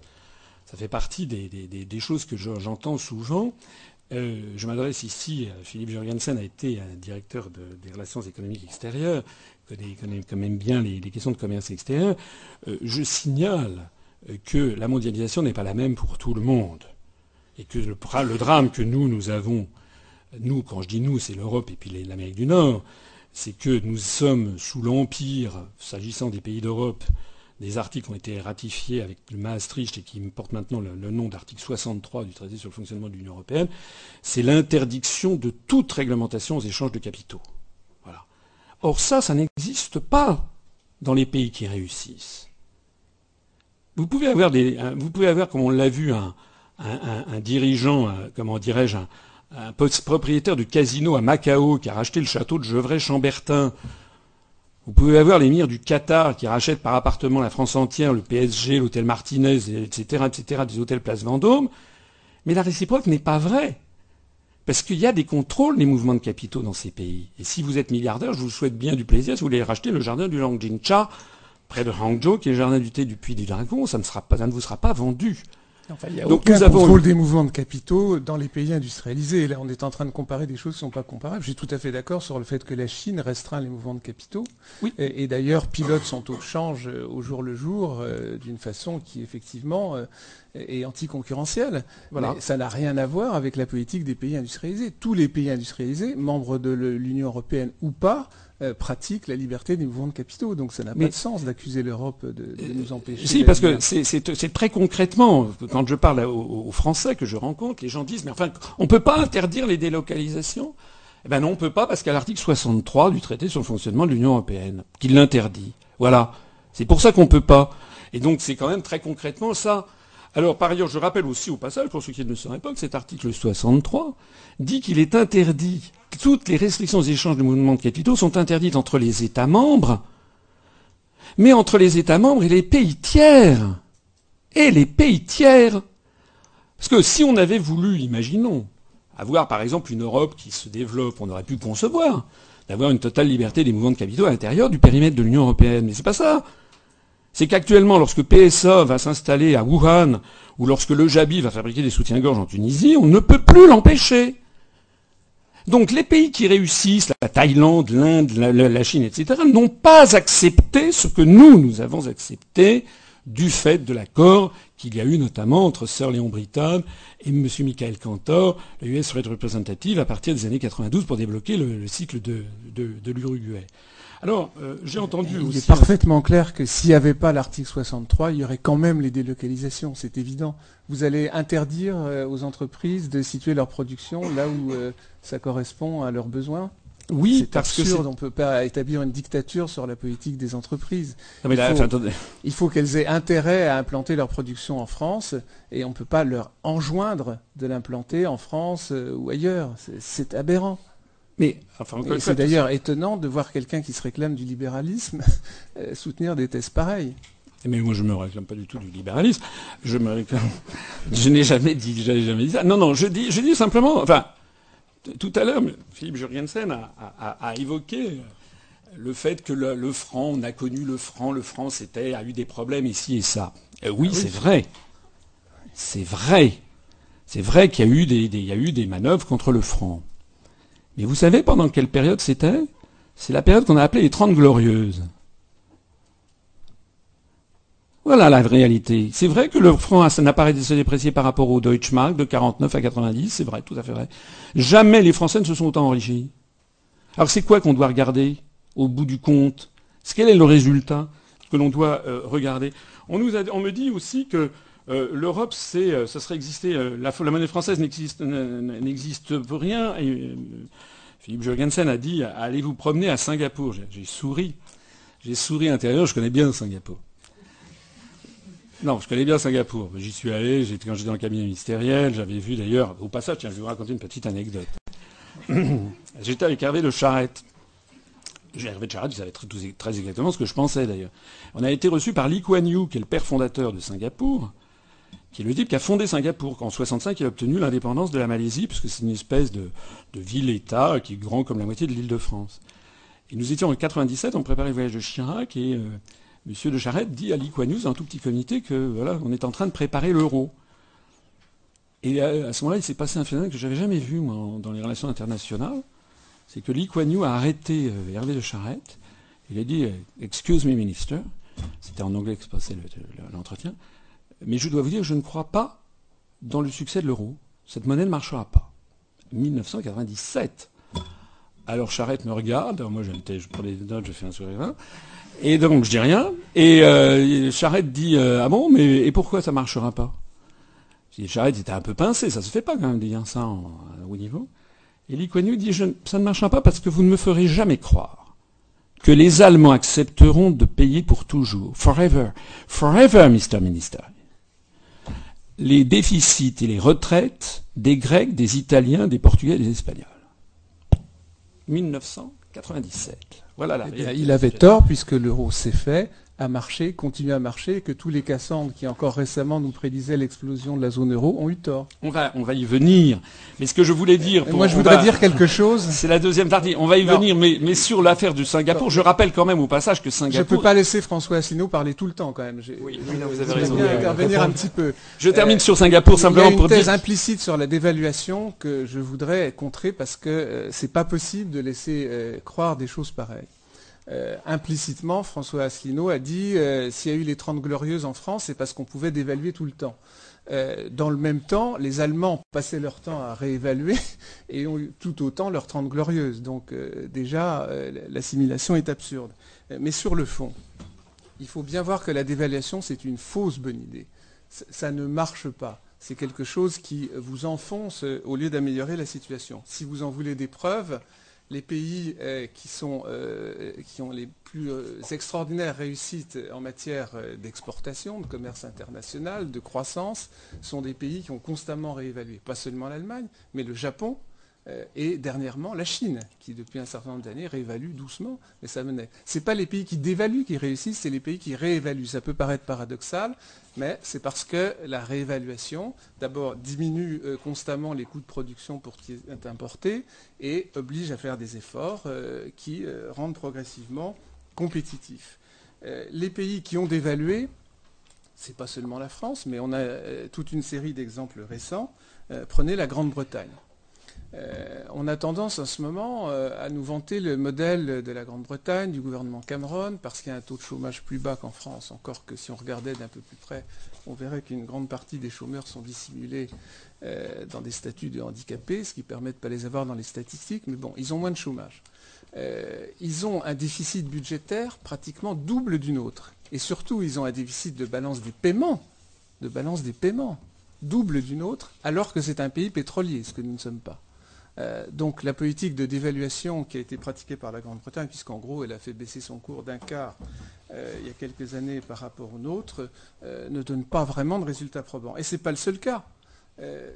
Ça fait partie des choses que j'entends souvent. Euh, je m'adresse ici Philippe Jorgensen, a été un directeur des relations économiques extérieures, connaît, quand même bien les, questions de commerce extérieur. Euh, je signale que la mondialisation n'est pas la même pour tout le monde. Et que le, le drame que nous, nous avons, nous, quand je dis nous, c'est l'Europe et puis l'Amérique du Nord, c'est que nous sommes sous l'empire, s'agissant des pays d'Europe, des articles ont été ratifiés avec le Maastricht et qui portent maintenant le, nom d'article 63 du traité sur le fonctionnement de l'Union européenne, c'est l'interdiction de toute réglementation aux échanges de capitaux. Voilà. Or ça, ça n'existe pas dans les pays qui réussissent. Vous pouvez avoir, comme on l'a vu, un, dirigeant, comment dirais-je, un, un propriétaire du casino à Macao qui a racheté le château de Gevrey-Chambertin vous pouvez avoir l'émir du Qatar qui rachète par appartement la France entière, le PSG, l'hôtel Martinez, etc., etc., des hôtels Place Vendôme. Mais la réciproque n'est pas vraie. Parce qu'il y a des contrôles des mouvements de capitaux dans ces pays. Et si vous êtes milliardaire, je vous souhaite bien du plaisir si vous voulez racheter le jardin du Longjingcha, près de Hangzhou, qui est le jardin du thé du Puy du Dragon, ça ne vous sera pas vendu. Enfin, il y a Donc aucun nous avons contrôle des mouvements de capitaux dans les pays industrialisés. Là, on est en train de comparer des choses qui ne sont pas comparables. Je suis tout à fait d'accord sur le fait que la Chine restreint les mouvements de capitaux. Oui. Et, d'ailleurs, pilote son taux de change euh, au jour le jour euh, d'une façon qui, effectivement, euh, est anticoncurrentielle. Voilà. ça n'a rien à voir avec la politique des pays industrialisés. Tous les pays industrialisés, membres de l'Union européenne ou pas, euh, pratique la liberté des mouvements de capitaux. Donc ça n'a pas de sens d'accuser l'Europe de, nous empêcher. Si, parce que c'est très concrètement, quand je parle aux, Français que je rencontre, les gens disent, mais enfin, on ne peut pas interdire les délocalisations Eh bien non, on ne peut pas, parce qu'à l'article 63 du traité sur le fonctionnement de l'Union européenne, qui l'interdit. Voilà. C'est pour ça qu'on ne peut pas. Et donc c'est quand même très concrètement ça. Alors, par ailleurs, je rappelle aussi au passage, pour ceux qui ne le sauraient pas, que cet article 63 dit qu'il est interdit, toutes les restrictions aux échanges de mouvements de capitaux sont interdites entre les États membres, mais entre les États membres et les pays tiers. Et les pays tiers. Parce que si on avait voulu, imaginons, avoir par exemple une Europe qui se développe. On aurait pu concevoir d'avoir une totale liberté des mouvements de capitaux à l'intérieur du périmètre de l'Union européenne. Mais c'est pas ça. C'est qu'actuellement, lorsque PSA va s'installer à Wuhan, ou lorsque le Jabi va fabriquer des soutiens-gorge en Tunisie, on ne peut plus l'empêcher. Donc les pays qui réussissent, la Thaïlande, l'Inde, la, Chine, etc., n'ont pas accepté ce que nous, nous avons accepté du fait de l'accord qu'il y a eu notamment entre Sir Léon Brittan et M. Michael Cantor, le US Red Representative, à partir des années 92 pour débloquer le, cycle de, l'Uruguay. Alors, euh, j'ai entendu Il est parfaitement clair que s'il n'y avait pas l'article 63, il y aurait quand même les délocalisations, c'est évident. Vous allez interdire euh, aux entreprises de situer leur production là où euh, ça correspond à leurs besoins oui, parce absurde. on ne peut pas établir une dictature sur la politique des entreprises. il, faut, qu'elles aient intérêt à implanter leur production en France et on ne peut pas leur enjoindre de l'implanter en France euh, ou ailleurs. C'est aberrant. Mais c'est d'ailleurs étonnant de voir quelqu'un qui se réclame du libéralisme euh, soutenir des thèses pareilles. Mais moi, je ne me réclame pas du tout du libéralisme. Je me réclame. Je n'ai jamais dit, jamais dit ça. Non, non, je dis, je dis simplement. Enfin, tout à l'heure, Philippe Jurgensen a, évoqué le fait que le, franc, on a connu le franc, le franc c'était, a eu des problèmes ici et ça. Euh, oui, ah c'est vrai. C'est vrai. C'est vrai qu'il y a eu des manœuvres contre le franc. Mais vous savez pendant quelle période c'était? C'est la période qu'on a appelée les Trente Glorieuses. Voilà la réalité. C'est vrai que le franc n'a pas se déprécier par rapport au Deutschmark de 49 à 90, c'est vrai, tout à fait vrai. Jamais les Français ne se sont autant enrichis. Alors c'est quoi qu'on doit regarder au bout du compte? Quel est le résultat que l'on doit euh, regarder? On, nous on me dit aussi que euh, l'Europe, euh, ça serait existé, la, monnaie française n'existe pour rien. Et, Philippe Jorgensen a dit allez vous promener à Singapour. J'ai souri. J'ai souri intérieur, je connais bien Singapour. Non, je connais bien Singapour. J'y suis allé, j'étais quand j'étais dans le cabinet ministériel, j'avais vu d'ailleurs, au passage, tiens, je vais vous raconter une petite anecdote. j'étais avec Hervé de Charette. Hervé de Charette, il savait très, exactement ce que je pensais d'ailleurs. On a été reçu par Lee Kuan Yew, qui est le père fondateur de Singapour, qui est le type qui a fondé Singapour. En 65, il a obtenu l'indépendance de la Malaisie, puisque c'est une espèce de, ville-État qui est grand comme la moitié de l'île de France. Et nous étions en 97, on préparait le voyage de Chirac, et euh, Monsieur de Charette dit à l'Equanius, un tout petit comité, que voilà, on est en train de préparer l'euro. Et à, ce moment-là, il s'est passé un phénomène que je n'avais jamais vu moi, dans les relations internationales. C'est que Lee a arrêté euh, Hervé de Charette. Il a dit Excuse me, minister. C'était en anglais que se passait l'entretien. Mais je dois vous dire, je ne crois pas dans le succès de l'euro. Cette monnaie ne marchera pas. 1997. Alors Charette me regarde. moi, je prends des notes, je fais un sourire. Et donc je dis rien. Et euh, Charette dit euh, ah bon mais et pourquoi ça marchera pas? Charette était un peu pincé, ça se fait pas quand même de dire ça en, haut niveau. Et Lee dit ça ne marchera pas parce que vous ne me ferez jamais croire que les Allemands accepteront de payer pour toujours, forever, forever, Mr. Minister, les déficits et les retraites des Grecs, des Italiens, des Portugais et des Espagnols. 1997. Voilà eh il avait tort puisque l'euro s'est fait, a marché, continue à marcher, et que tous les Cassandres qui encore récemment nous prédisaient l'explosion de la zone euro ont eu tort. On va, on va y venir. Mais ce que je voulais dire... moi je voudrais dire quelque chose. C'est la deuxième partie. On va y venir, mais, mais sur l'affaire du Singapour, je rappelle quand même au passage que Singapour... Je ne peux pas laisser François Asselineau parler tout le temps quand même. Oui, vous avez raison. intervenir un petit peu. Je termine sur Singapour simplement pour dire... Il y a une thèse implicite sur la dévaluation que je voudrais contrer parce que euh, c'est pas possible de laisser euh, croire des choses pareilles. Euh, implicitement, François Asselineau a dit euh, s'il y a eu les Trente Glorieuses en France, c'est parce qu'on pouvait dévaluer tout le temps. Euh, dans le même temps, les Allemands passaient leur temps à réévaluer et ont eu tout autant leurs Trente Glorieuses. Donc déjà, l'assimilation est absurde. Mais sur le fond, il faut bien voir que la dévaluation, c'est une fausse bonne idée. ça ne marche pas. C'est quelque chose qui vous enfonce au lieu d'améliorer la situation. Si vous en voulez des preuves, les pays euh, euh, qui, ont les plus euh, extraordinaires réussites en matière d'exportation, de commerce international, de croissance, sont des pays qui ont constamment réévalué. Pas seulement l'Allemagne, mais le Japon et dernièrement, la Chine, qui depuis un certain nombre d'années réévalue doucement, mais ça menait. Ce n'est pas les pays qui dévaluent qui réussissent, c'est les pays qui réévaluent. Ça peut paraître paradoxal, mais c'est parce que la réévaluation, d'abord, diminue euh, constamment les coûts de production pour qui est importé et oblige à faire des efforts euh, qui rendent progressivement compétitifs. les pays qui ont dévalué, ce n'est pas seulement la France, mais on a toute une série d'exemples récents. prenez la Grande-Bretagne. Euh, on a tendance en ce moment euh, à nous vanter le modèle de la Grande-Bretagne, du gouvernement Cameron, parce qu'il y a un taux de chômage plus bas qu'en France. Encore que si on regardait d'un peu plus près, on verrait qu'une grande partie des chômeurs sont dissimulés euh, dans des statuts de handicapés, ce qui permet de ne pas les avoir dans les statistiques. Mais bon, ils ont moins de chômage. ils ont un déficit budgétaire pratiquement double d'une autre. Et surtout, ils ont un déficit de balance des paiements, de balance des paiements double d'une autre, alors que c'est un pays pétrolier, ce que nous ne sommes pas. Euh, donc la politique de dévaluation qui a été pratiquée par la Grande-Bretagne, puisqu'en gros elle a fait baisser son cours d'un quart euh, il y a quelques années par rapport au nôtre, euh, ne donne pas vraiment de résultats probants. Et ce n'est pas le seul cas.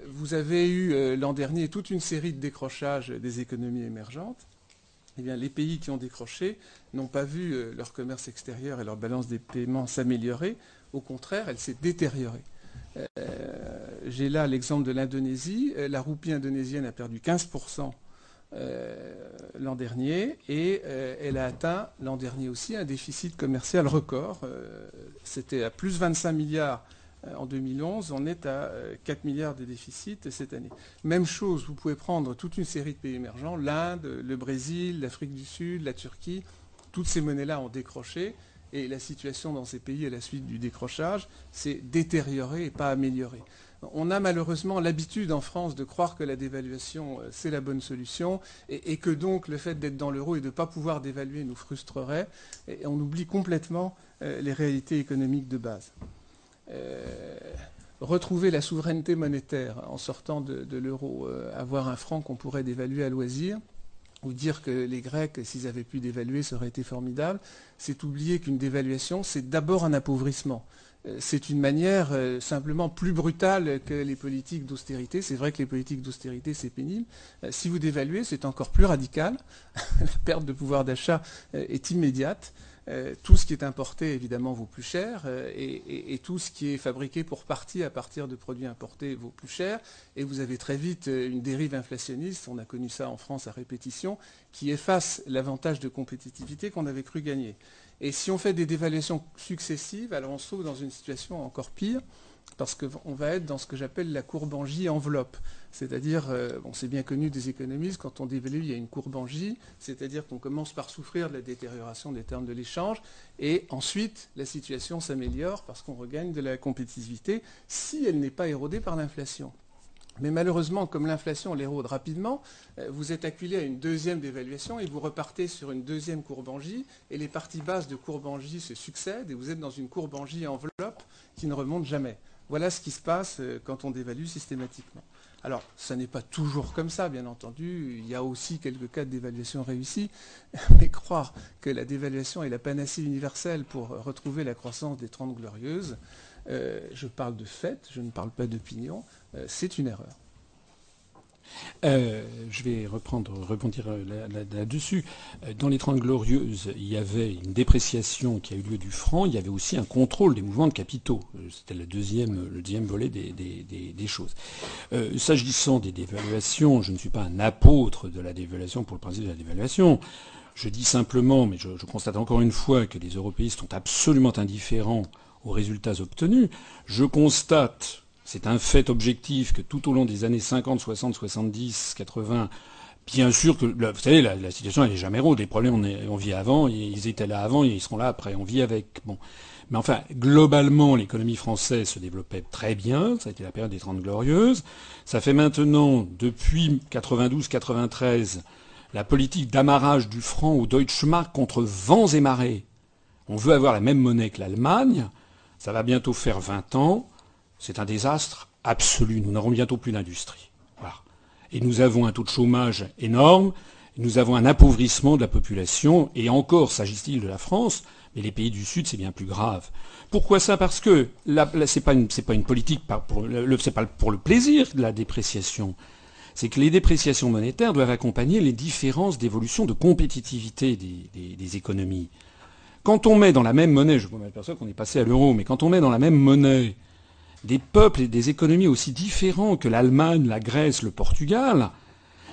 vous avez eu l'an dernier toute une série de décrochages des économies émergentes. Eh les pays qui ont décroché n'ont pas vu leur commerce extérieur et leur balance des paiements s'améliorer. Au contraire, elle s'est détériorée. Euh, j'ai là l'exemple de l'Indonésie. Euh, la roupie indonésienne a perdu 15% euh, l'an dernier et elle a atteint l'an dernier aussi un déficit commercial record. C'était à plus 25 milliards en 2011, on est à 4 milliards de déficit cette année. Même chose, vous pouvez prendre toute une série de pays émergents, l'Inde, le Brésil, l'Afrique du Sud, la Turquie, toutes ces monnaies-là ont décroché et la situation dans ces pays à la suite du décrochage s'est détériorée et pas améliorée. On a malheureusement l'habitude en France de croire que la dévaluation, euh, c'est la bonne solution et, que donc le fait d'être dans l'euro et de ne pas pouvoir dévaluer nous frustrerait. Et on oublie complètement euh, les réalités économiques de base. Euh, retrouver la souveraineté monétaire en sortant de l'euro, avoir un franc qu'on pourrait dévaluer à loisir, ou dire que les Grecs, s'ils avaient pu dévaluer, ça aurait été formidable, c'est oublier qu'une dévaluation, c'est d'abord un appauvrissement. Euh, c'est une manière euh, simplement plus brutale que les politiques d'austérité. C'est vrai que les politiques d'austérité, c'est pénible. Euh, si vous dévaluez, c'est encore plus radical. La perte de pouvoir d'achat est immédiate. Euh, tout ce qui est importé, évidemment, vaut plus cher, euh, et, tout ce qui est fabriqué pour partie à partir de produits importés vaut plus cher, et vous avez très vite euh, une dérive inflationniste, on a connu ça en France à répétition, qui efface l'avantage de compétitivité qu'on avait cru gagner. Et si on fait des dévaluations successives, alors on se trouve dans une situation encore pire, parce qu'on va être dans ce que j'appelle la courbe en J enveloppe. C'est-à-dire, euh, bon, c'est bien connu des économistes, quand on dévalue, il y a une courbe en J, c'est-à-dire qu'on commence par souffrir de la détérioration des termes de l'échange, et ensuite la situation s'améliore parce qu'on regagne de la compétitivité si elle n'est pas érodée par l'inflation. Mais malheureusement, comme l'inflation l'érode rapidement, euh, vous êtes acculé à une deuxième dévaluation et vous repartez sur une deuxième courbe en J, et les parties basses de courbe en J se succèdent, et vous êtes dans une courbe en J enveloppe qui ne remonte jamais. Voilà ce qui se passe euh, quand on dévalue systématiquement. Alors, ce n'est pas toujours comme ça, bien entendu. Il y a aussi quelques cas de dévaluation réussie. Mais croire que la dévaluation est la panacée universelle pour retrouver la croissance des Trente Glorieuses, euh, je parle de fait, je ne parle pas d'opinion, euh, c'est une erreur. Euh, je vais reprendre, rebondir là-dessus. Euh, dans les Trente Glorieuses, il y avait une dépréciation qui a eu lieu du franc, il y avait aussi un contrôle des mouvements de capitaux. Euh, c'était le deuxième, le deuxième volet des, choses. S'agissant des dévaluations, je ne suis pas un apôtre de la dévaluation pour le principe de la dévaluation. Je dis simplement, mais je constate encore une fois que les européistes sont absolument indifférents aux résultats obtenus. Je constate c'est un fait objectif que tout au long des années 50, 60, 70, 80, bien sûr que, vous savez, la, situation, elle n'est jamais rose. Les problèmes, on, vit avant, ils étaient là avant, ils seront là après. On vit avec. Bon. Mais enfin, globalement, l'économie française se développait très bien. Ça a été la période des Trente Glorieuses. Ça fait maintenant, depuis 92-93, la politique d'amarrage du franc au Deutsche Mark contre vents et marées. On veut avoir la même monnaie que l'Allemagne. Ça va bientôt faire 20 ans. C'est un désastre absolu. Nous n'aurons bientôt plus d'industrie. Et nous avons un taux de chômage énorme, nous avons un appauvrissement de la population, et encore s'agit-il de la France, mais les pays du Sud, c'est bien plus grave. Pourquoi ça? Parce que ce n'est pas, une politique, pour le, pas pour le plaisir de la dépréciation. c'est que les dépréciations monétaires doivent accompagner les différences d'évolution de compétitivité des, économies. Quand on met dans la même monnaie, je m'aperçois qu'on est passé à l'euro, mais quand on met dans la même monnaie des peuples et des économies aussi différents que l'Allemagne, la Grèce, le Portugal,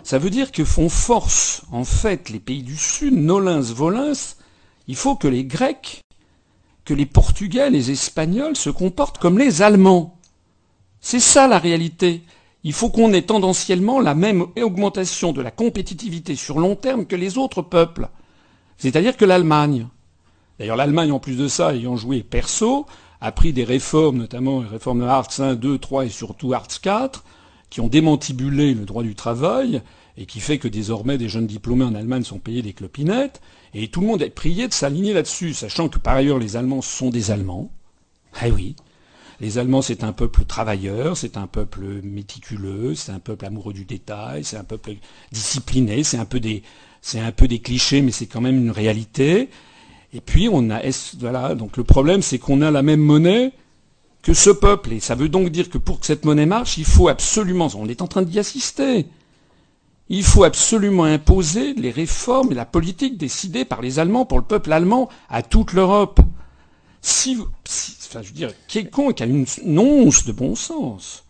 ça veut dire que font force, en fait, les pays du Sud, Nolins, Volins, il faut que les Grecs, que les Portugais, les Espagnols se comportent comme les Allemands. C'est ça la réalité. Il faut qu'on ait tendanciellement la même augmentation de la compétitivité sur long terme que les autres peuples. C'est-à-dire que l'Allemagne. D'ailleurs, l'Allemagne, en plus de ça, ayant joué perso, a pris des réformes, notamment les réformes Hartz 1, 2, 3 et surtout Hartz 4, qui ont démantibulé le droit du travail et qui fait que désormais des jeunes diplômés en Allemagne sont payés des clopinettes. Et tout le monde est prié de s'aligner là-dessus, sachant que par ailleurs les Allemands sont des Allemands. Eh oui. Les Allemands, c'est un peuple travailleur, c'est un peuple méticuleux, c'est un peuple amoureux du détail, c'est un peuple discipliné, c'est un peu des clichés, mais c'est quand même une réalité. Et puis on a, voilà, donc le problème, c'est qu'on a la même monnaie, que ce peuple, et ça veut donc dire que pour que cette monnaie marche, il faut absolument, on est en train d'y assister, il faut absolument imposer les réformes et la politique décidée par les Allemands pour le peuple allemand à toute l'Europe. Si, enfin, je veux dire, quiconque a une once de bon sens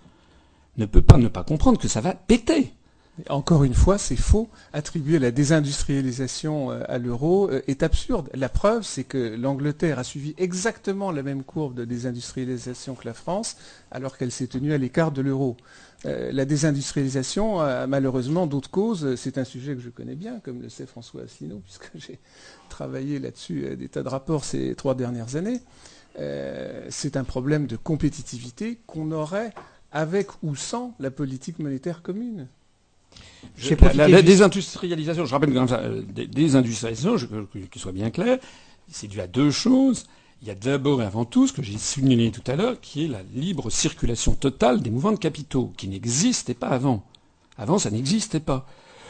ne peut pas ne pas comprendre que ça va péter. Encore une fois, c'est faux. Attribuer la désindustrialisation euh, à l'euro euh, est absurde. La preuve, c'est que l'Angleterre a suivi exactement la même courbe de désindustrialisation que la France, alors qu'elle s'est tenue à l'écart de l'euro. Euh, la désindustrialisation a malheureusement d'autres causes. C'est un sujet que je connais bien, comme le sait François Asselineau, puisque j'ai travaillé là-dessus des tas de rapports ces trois dernières années. c'est un problème de compétitivité qu'on aurait avec ou sans la politique monétaire commune la, désindustrialisation, je rappelle ça, euh, désindustrialisation, qu'il soit bien clair, c'est dû à deux choses. Il y a d'abord et avant tout ce que j'ai souligné tout à l'heure, qui est la libre circulation totale des mouvements de capitaux, qui n'existait pas avant. Avant, ça n'existait pas.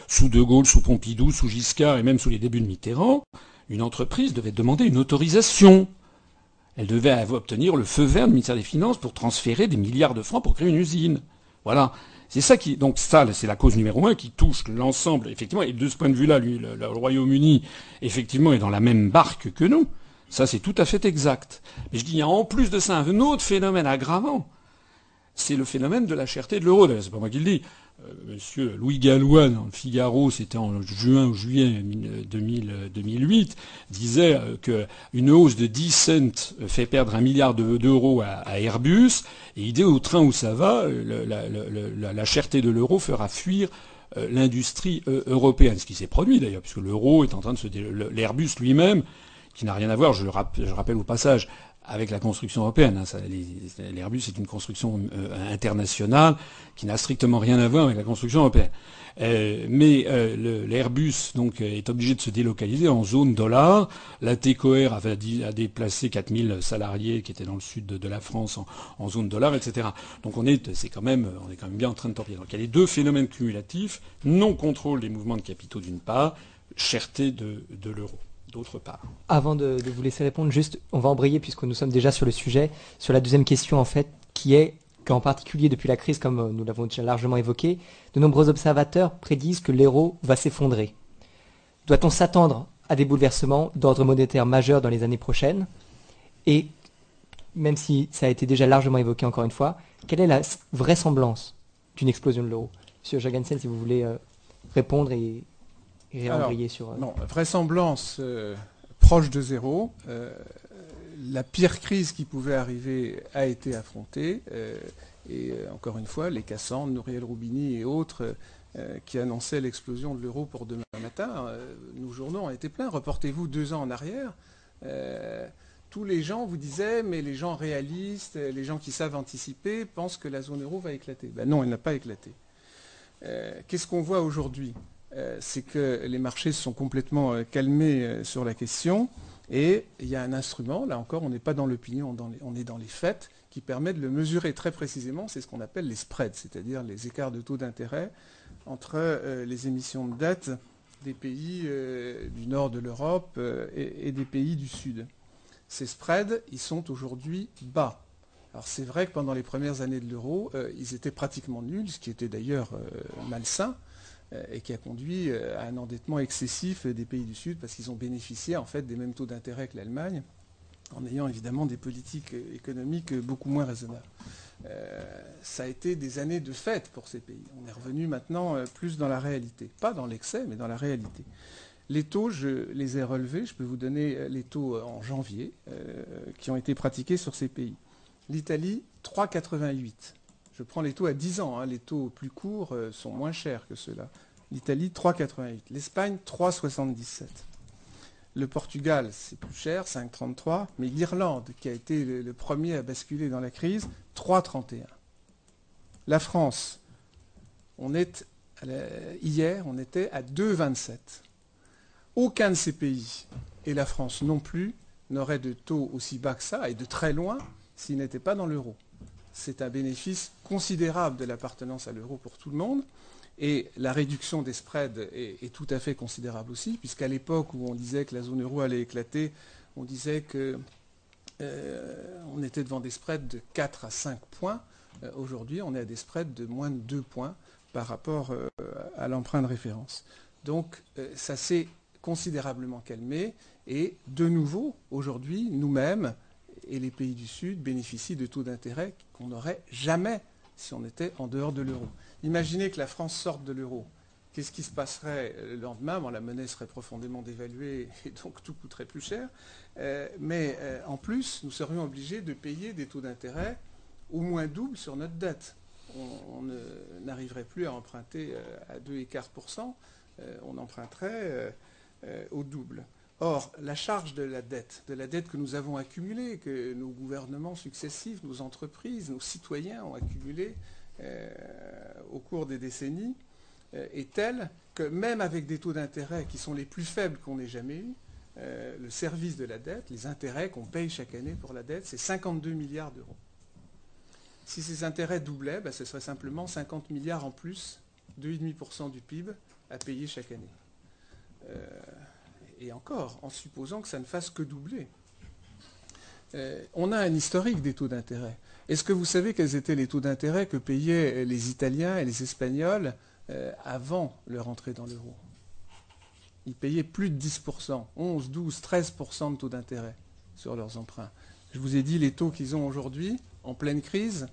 Sous De Gaulle, sous Pompidou, sous Giscard et même sous les débuts de Mitterrand, une entreprise devait demander une autorisation. Elle devait obtenir le feu vert du ministère des Finances pour transférer des milliards de francs pour créer une usine. Voilà. C'est ça qui, donc ça, c'est la cause numéro un qui touche l'ensemble, effectivement. Et de ce point de vue-là, lui, le, Royaume-Uni, effectivement, est dans la même barque que nous. Ça, c'est tout à fait exact. Mais je dis, il y a en plus de ça un autre phénomène aggravant. C'est le phénomène de la cherté de l'euro. C'est pas moi qui le dis. Euh, monsieur Louis Gallois, dans Figaro, c'était en juin ou juillet 2008, disait euh, qu'une hausse de 10 cents fait perdre un milliard d'euros à, Airbus, et dit au train où ça va, la, cherté de l'euro fera fuir euh, l'industrie européenne, ce qui s'est produit d'ailleurs, puisque l'euro est en train de se... L'Airbus lui-même, qui n'a rien à voir, je rappelle au passage, avec la construction européenne. Hein, L'Airbus est une construction euh, internationale qui n'a strictement rien à voir avec la construction européenne. Euh, mais euh, l'Airbus est obligé de se délocaliser en zone dollar. La TCOR a, déplacé 4000 salariés qui étaient dans le sud de, la France en, zone dollar, etc. Donc on est, c'est quand même, on est quand même bien en train de torpiller. Donc il y a les deux phénomènes cumulatifs non contrôle des mouvements de capitaux d'une part, cherté de l'euro d'autre part. Avant de, vous laisser répondre, juste, on va embrayer puisque nous sommes déjà sur le sujet, sur la deuxième question en fait, qui est qu'en particulier depuis la crise, comme euh, nous l'avons déjà largement évoqué, de nombreux observateurs prédisent que l'euro va s'effondrer. Doit-on s'attendre à des bouleversements d'ordre monétaire majeur dans les années prochaines? Et même si ça a été déjà largement évoqué encore une fois, quelle est la vraisemblance d'une explosion de l'euro? Monsieur Jagansen, si vous voulez euh, répondre et sur. Euh, non, vraisemblance euh, proche de zéro. Euh, la pire crise qui pouvait arriver a été affrontée. et encore une fois, les Cassandre, Nouriel Roubini et autres qui annonçaient l'explosion de l'euro pour demain matin, nos journaux ont été pleins. Reportez-vous deux ans en arrière tous les gens vous disaient, mais les gens réalistes, les gens qui savent anticiper, pensent que la zone euro va éclater. Ben non, elle n'a pas éclaté. Qu'est-ce qu'on voit aujourd'hui? C'est que les marchés se sont complètement euh, calmés euh, sur la question. Et il y a un instrument, là encore, on n'est pas dans l'opinion, on est dans les faits, qui permet de le mesurer très précisément. C'est ce qu'on appelle les spreads, c'est-à-dire les écarts de taux d'intérêt entre les émissions de dette des pays du nord de l'Europe et, des pays du sud. Ces spreads, ils sont aujourd'hui bas. Alors c'est vrai que pendant les premières années de l'euro, ils étaient pratiquement nuls, ce qui était d'ailleurs malsain et qui a conduit à un endettement excessif des pays du Sud parce qu'ils ont bénéficié en fait des mêmes taux d'intérêt que l'Allemagne en ayant évidemment des politiques économiques beaucoup moins raisonnables. ça a été des années de fête pour ces pays. On est revenu maintenant plus dans la réalité. Pas dans l'excès, mais dans la réalité. Les taux, je les ai relevés. Je peux vous donner euh, les taux euh, en janvier euh, qui ont été pratiqués sur ces pays. L'Italie, 3,88. Je prends les taux à 10 ans. Hein. Les taux plus courts sont moins chers que ceux-là. L'Italie, 3,88. L'Espagne, 3,77. Le Portugal, c'est plus cher, 5,33. Mais l'Irlande, qui a été le, premier à basculer dans la crise, 3,31. La France, on est, hier, on était à 2,27. Aucun de ces pays, et la France non plus, n'aurait de taux aussi bas que ça, et de très loin, s'ils n'étaient pas dans l'euro. C'est un bénéfice considérable de l'appartenance à l'euro pour tout le monde. Et la réduction des spreads est, tout à fait considérable aussi, puisqu'à l'époque où on disait que la zone euro allait éclater, on disait qu'on euh, était devant des spreads de 4 à 5 points. Euh, aujourd'hui, on est à des spreads de moins de 2 points par rapport euh, à l'emprunt de référence. Donc ça s'est considérablement calmé. Et de nouveau, aujourd'hui, nous-mêmes et les pays du Sud bénéficient de taux d'intérêt qu'on n'aurait jamais si on était en dehors de l'euro. Imaginez que la France sorte de l'euro. Qu'est-ce qui se passerait le lendemain? Bon, La monnaie serait profondément dévaluée et donc tout coûterait plus cher. Euh, mais euh, en plus, nous serions obligés de payer des taux d'intérêt au moins double sur notre dette. On, n'arriverait plus à emprunter euh, à 2,4%, on emprunterait euh, au double. Or, la charge de la dette, de la dette que nous avons accumulée, que nos gouvernements successifs, nos entreprises, nos citoyens ont accumulée euh, au cours des décennies, euh, est telle que même avec des taux d'intérêt qui sont les plus faibles qu'on ait jamais eus, le service de la dette, les intérêts qu'on paye chaque année pour la dette, c'est 52 milliards d'euros. Si ces intérêts doublaient, ben, ce serait simplement 50 milliards en plus, 2,5% du PIB à payer chaque année. Euh, et encore, en supposant que ça ne fasse que doubler. Euh, on a un historique des taux d'intérêt. Est-ce que vous savez quels étaient les taux d'intérêt que payaient les Italiens et les Espagnols euh, avant leur entrée dans l'euro? Ils payaient plus de 10%, 11, 12, 13% de taux d'intérêt sur leurs emprunts. Je vous ai dit les taux qu'ils ont aujourd'hui, en pleine crise,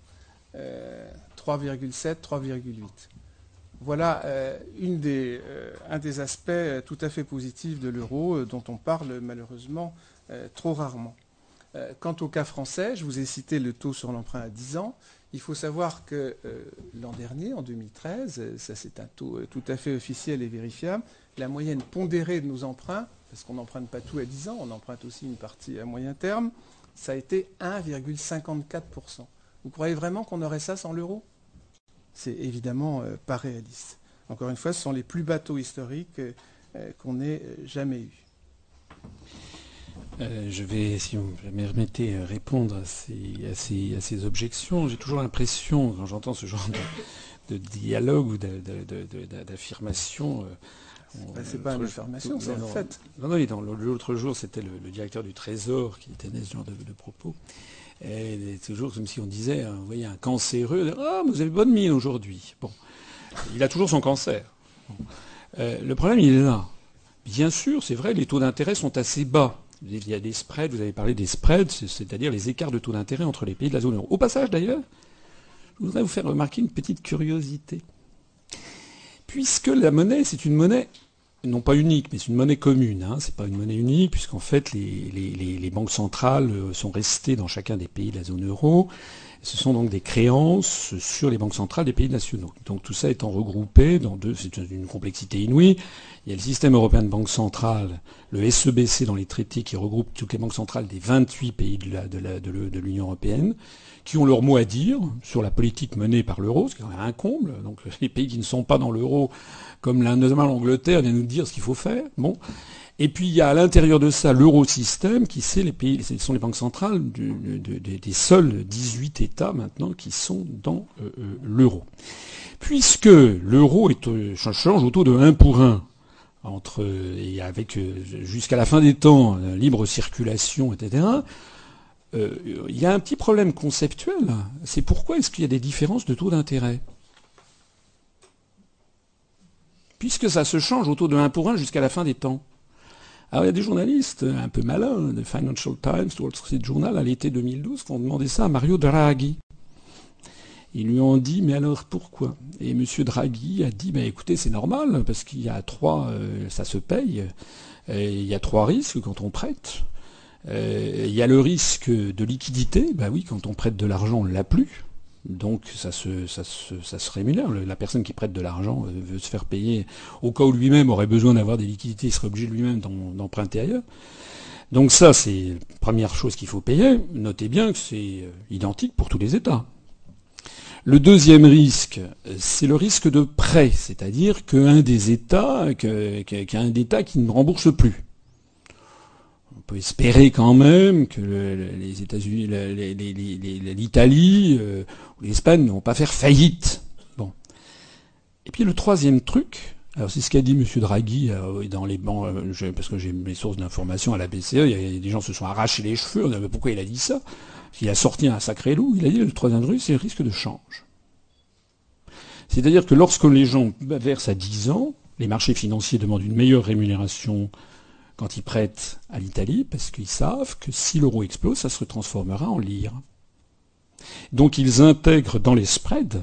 3,7, 3,8. Voilà euh, euh, un des aspects euh, tout à fait positifs de l'euro dont on parle malheureusement trop rarement. quant au cas français, je vous ai cité le taux sur l'emprunt à 10 ans. Il faut savoir que l'an dernier, en 2013, ça c'est un taux tout à fait officiel et vérifiable, la moyenne pondérée de nos emprunts, parce qu'on n'emprunte pas tout à 10 ans, on emprunte aussi une partie à moyen terme, ça a été 1,54%. Vous croyez vraiment qu'on aurait ça sans l'euro? C'est évidemment euh, pas réaliste. Encore une fois, ce sont les plus bateaux historiques euh, euh, qu'on ait jamais eus. je vais, si vous me permettez, répondre à ces, objections. J'ai toujours l'impression, quand j'entends ce genre de, dialogue ou d'affirmation, c'est pas une affirmation, c'est un fait. Non, non, l'autre jour, c'était le, directeur du Trésor qui tenait ce genre de, propos. Et toujours comme si on disait, hein, vous voyez, un cancéreux, ah, vous avez bonne mine aujourd'hui. Bon, il a toujours son cancer. Euh, le problème, il est là. Bien sûr, c'est vrai, les taux d'intérêt sont assez bas. Il y a des spreads, vous avez parlé des spreads, c'est-à-dire les écarts de taux d'intérêt entre les pays de la zone euro. Au passage, d'ailleurs, je voudrais vous faire remarquer une petite curiosité. Puisque la monnaie, c'est une monnaie non pas unique, mais c'est une monnaie commune. Hein. Ce n'est pas une monnaie unique, puisqu'en fait, les, banques centrales euh, sont restées dans chacun des pays de la zone euro. Ce sont donc des créances sur les banques centrales des pays nationaux. Donc tout ça étant regroupé dans deux, c'est une complexité inouïe. Il y a le système européen de banque centrale, le SEBC dans les traités qui regroupe toutes les banques centrales des 28 pays de l'Union européenne qui ont leur mot à dire sur la politique menée par l'euro, ce qui est un comble. Donc les pays qui ne sont pas dans l'euro, comme notamment l'Angleterre, viennent nous dire ce qu'il faut faire. Bon. Et puis il y a à l'intérieur de ça l'eurosystème, qui c'est les pays, ce sont les banques centrales des seuls 18 États maintenant qui sont dans euh, euh, l'euro. Puisque l'euro est change au taux de 1 pour 1 entre et avec euh, jusqu'à la fin des temps libre circulation, etc euh, il y a un petit problème conceptuel. C'est pourquoi est-ce qu'il y a des différences de taux d'intérêt? Puisque ça se change autour de 1 pour 1 jusqu'à la fin des temps. Alors il y a des journalistes un peu malins, de Financial Times, Wall Street Journal, à l'été 2012, qui ont demandé ça à Mario Draghi. Ils lui ont dit, mais alors pourquoi? Et M. Draghi a dit, ben écoutez, c'est normal, parce qu'il y a trois, euh, ça se paye, il y a trois risques quand on prête. Euh, il y a le risque de liquidité, ben oui, quand on prête de l'argent, on ne l'a plus. Donc ça se, ça, rémunère. La personne qui prête de l'argent euh, veut se faire payer au cas où lui-même aurait besoin d'avoir des liquidités, il serait obligé lui-même d'emprunter ailleurs. Donc ça, c'est la première chose qu'il faut payer. Notez bien que c'est identique pour tous les États. Le deuxième risque, c'est le risque de prêt, c'est-à-dire qu'un des États, qu'un État qui ne rembourse plus. On peut espérer quand même que les États-Unis, l'Italie euh, ou l'Espagne ne vont pas faire faillite. Bon. Et puis le troisième truc, alors c'est ce qu'a dit M. Draghi euh, dans les bancs, euh, parce que j'ai mes sources d'information à la BCE, y des gens se sont arrachés les cheveux, on a, pourquoi il a dit ça? Il a sorti un sacré loup, il a dit le troisième truc, c'est le risque de change. C'est-à-dire que lorsque les gens versent à 10 ans, les marchés financiers demandent une meilleure rémunération quand ils prêtent à l'Italie, parce qu'ils savent que si l'euro explose, ça se transformera en lire. Donc ils intègrent dans les spreads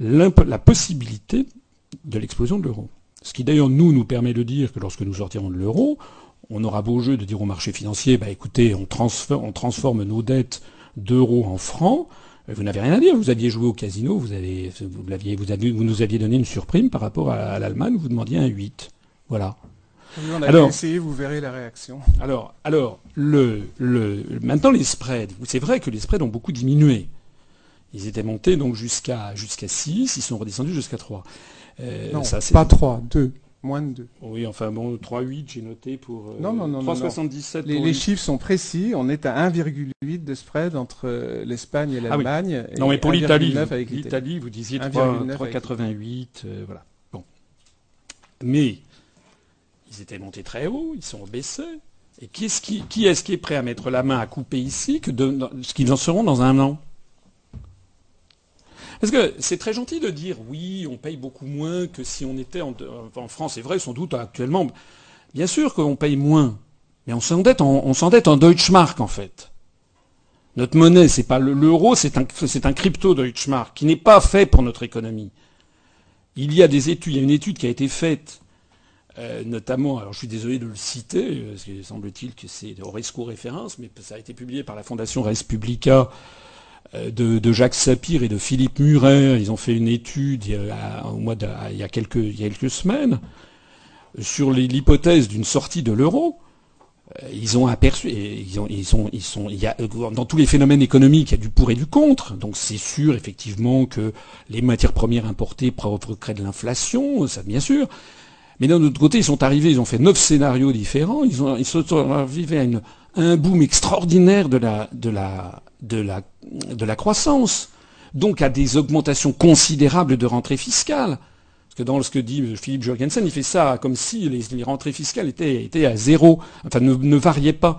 la possibilité de l'explosion de l'euro. Ce qui d'ailleurs nous nous permet de dire que lorsque nous sortirons de l'euro, on aura beau jeu de dire au marché financier, bah écoutez, on, transforme, nos dettes d'euros en francs. Vous n'avez rien à dire. Vous aviez joué au casino, vous, nous aviez donné une surprime par rapport à, l'Allemagne, vous demandiez un 8. Voilà. On a alors, essayé, vous verrez la réaction. Alors, alors le, maintenant les spreads, c'est vrai que les spreads ont beaucoup diminué. Ils étaient montés donc jusqu'à jusqu'à 6, ils sont redescendus jusqu'à 3. Euh, non, pas 3, 2. Moins de 2. Oui, enfin bon, 3,8 j'ai noté pour... Euh, non, non, non. 3,77 les, les, chiffres sont précis. On est à 1,8 de spread entre euh, l'Espagne et ah l'Allemagne. Non, mais pour l'Italie, l'Italie, vous disiez 3,88. Euh, voilà. Bon. Mais ils étaient montés très haut, ils sont baissés. Et qui est-ce qui, est, prêt à mettre la main à couper ici que ce qu'ils en seront dans un an? Parce que c'est très gentil de dire oui, on paye beaucoup moins que si on était en, France. C'est vrai, sans doute actuellement. Bien sûr qu'on paye moins, mais on s'endette en, on s'endette en Deutschmark en fait. Notre monnaie, c'est pas l'euro, c'est un, un crypto Deutschmark qui n'est pas fait pour notre économie. Il y a des études, il y a une étude qui a été faite, euh, notamment, alors je suis désolé de le citer, parce qu'il semble-t-il que c'est Oresco référence, mais ça a été publié par la Fondation Res Publica euh, de, Jacques Sapir et de Philippe Muret. Ils ont fait une étude il y a, quelques, semaines sur l'hypothèse d'une sortie de l'euro. Euh, ils ont aperçu, ils, ont, ils, sont, dans tous les phénomènes économiques, il y a du pour et du contre. Donc c'est sûr effectivement que les matières premières importées provoqueraient de l'inflation, ça bien sûr. Mais d'un autre côté, ils sont arrivés, ils ont fait neuf scénarios différents. Ils ont, ils sont arrivés à, un boom extraordinaire de la, croissance, donc à des augmentations considérables de rentrées fiscales. Parce que dans ce que dit Philippe Jorgensen, il fait ça comme si les, rentrées fiscales étaient, à zéro, enfin ne, ne variaient pas.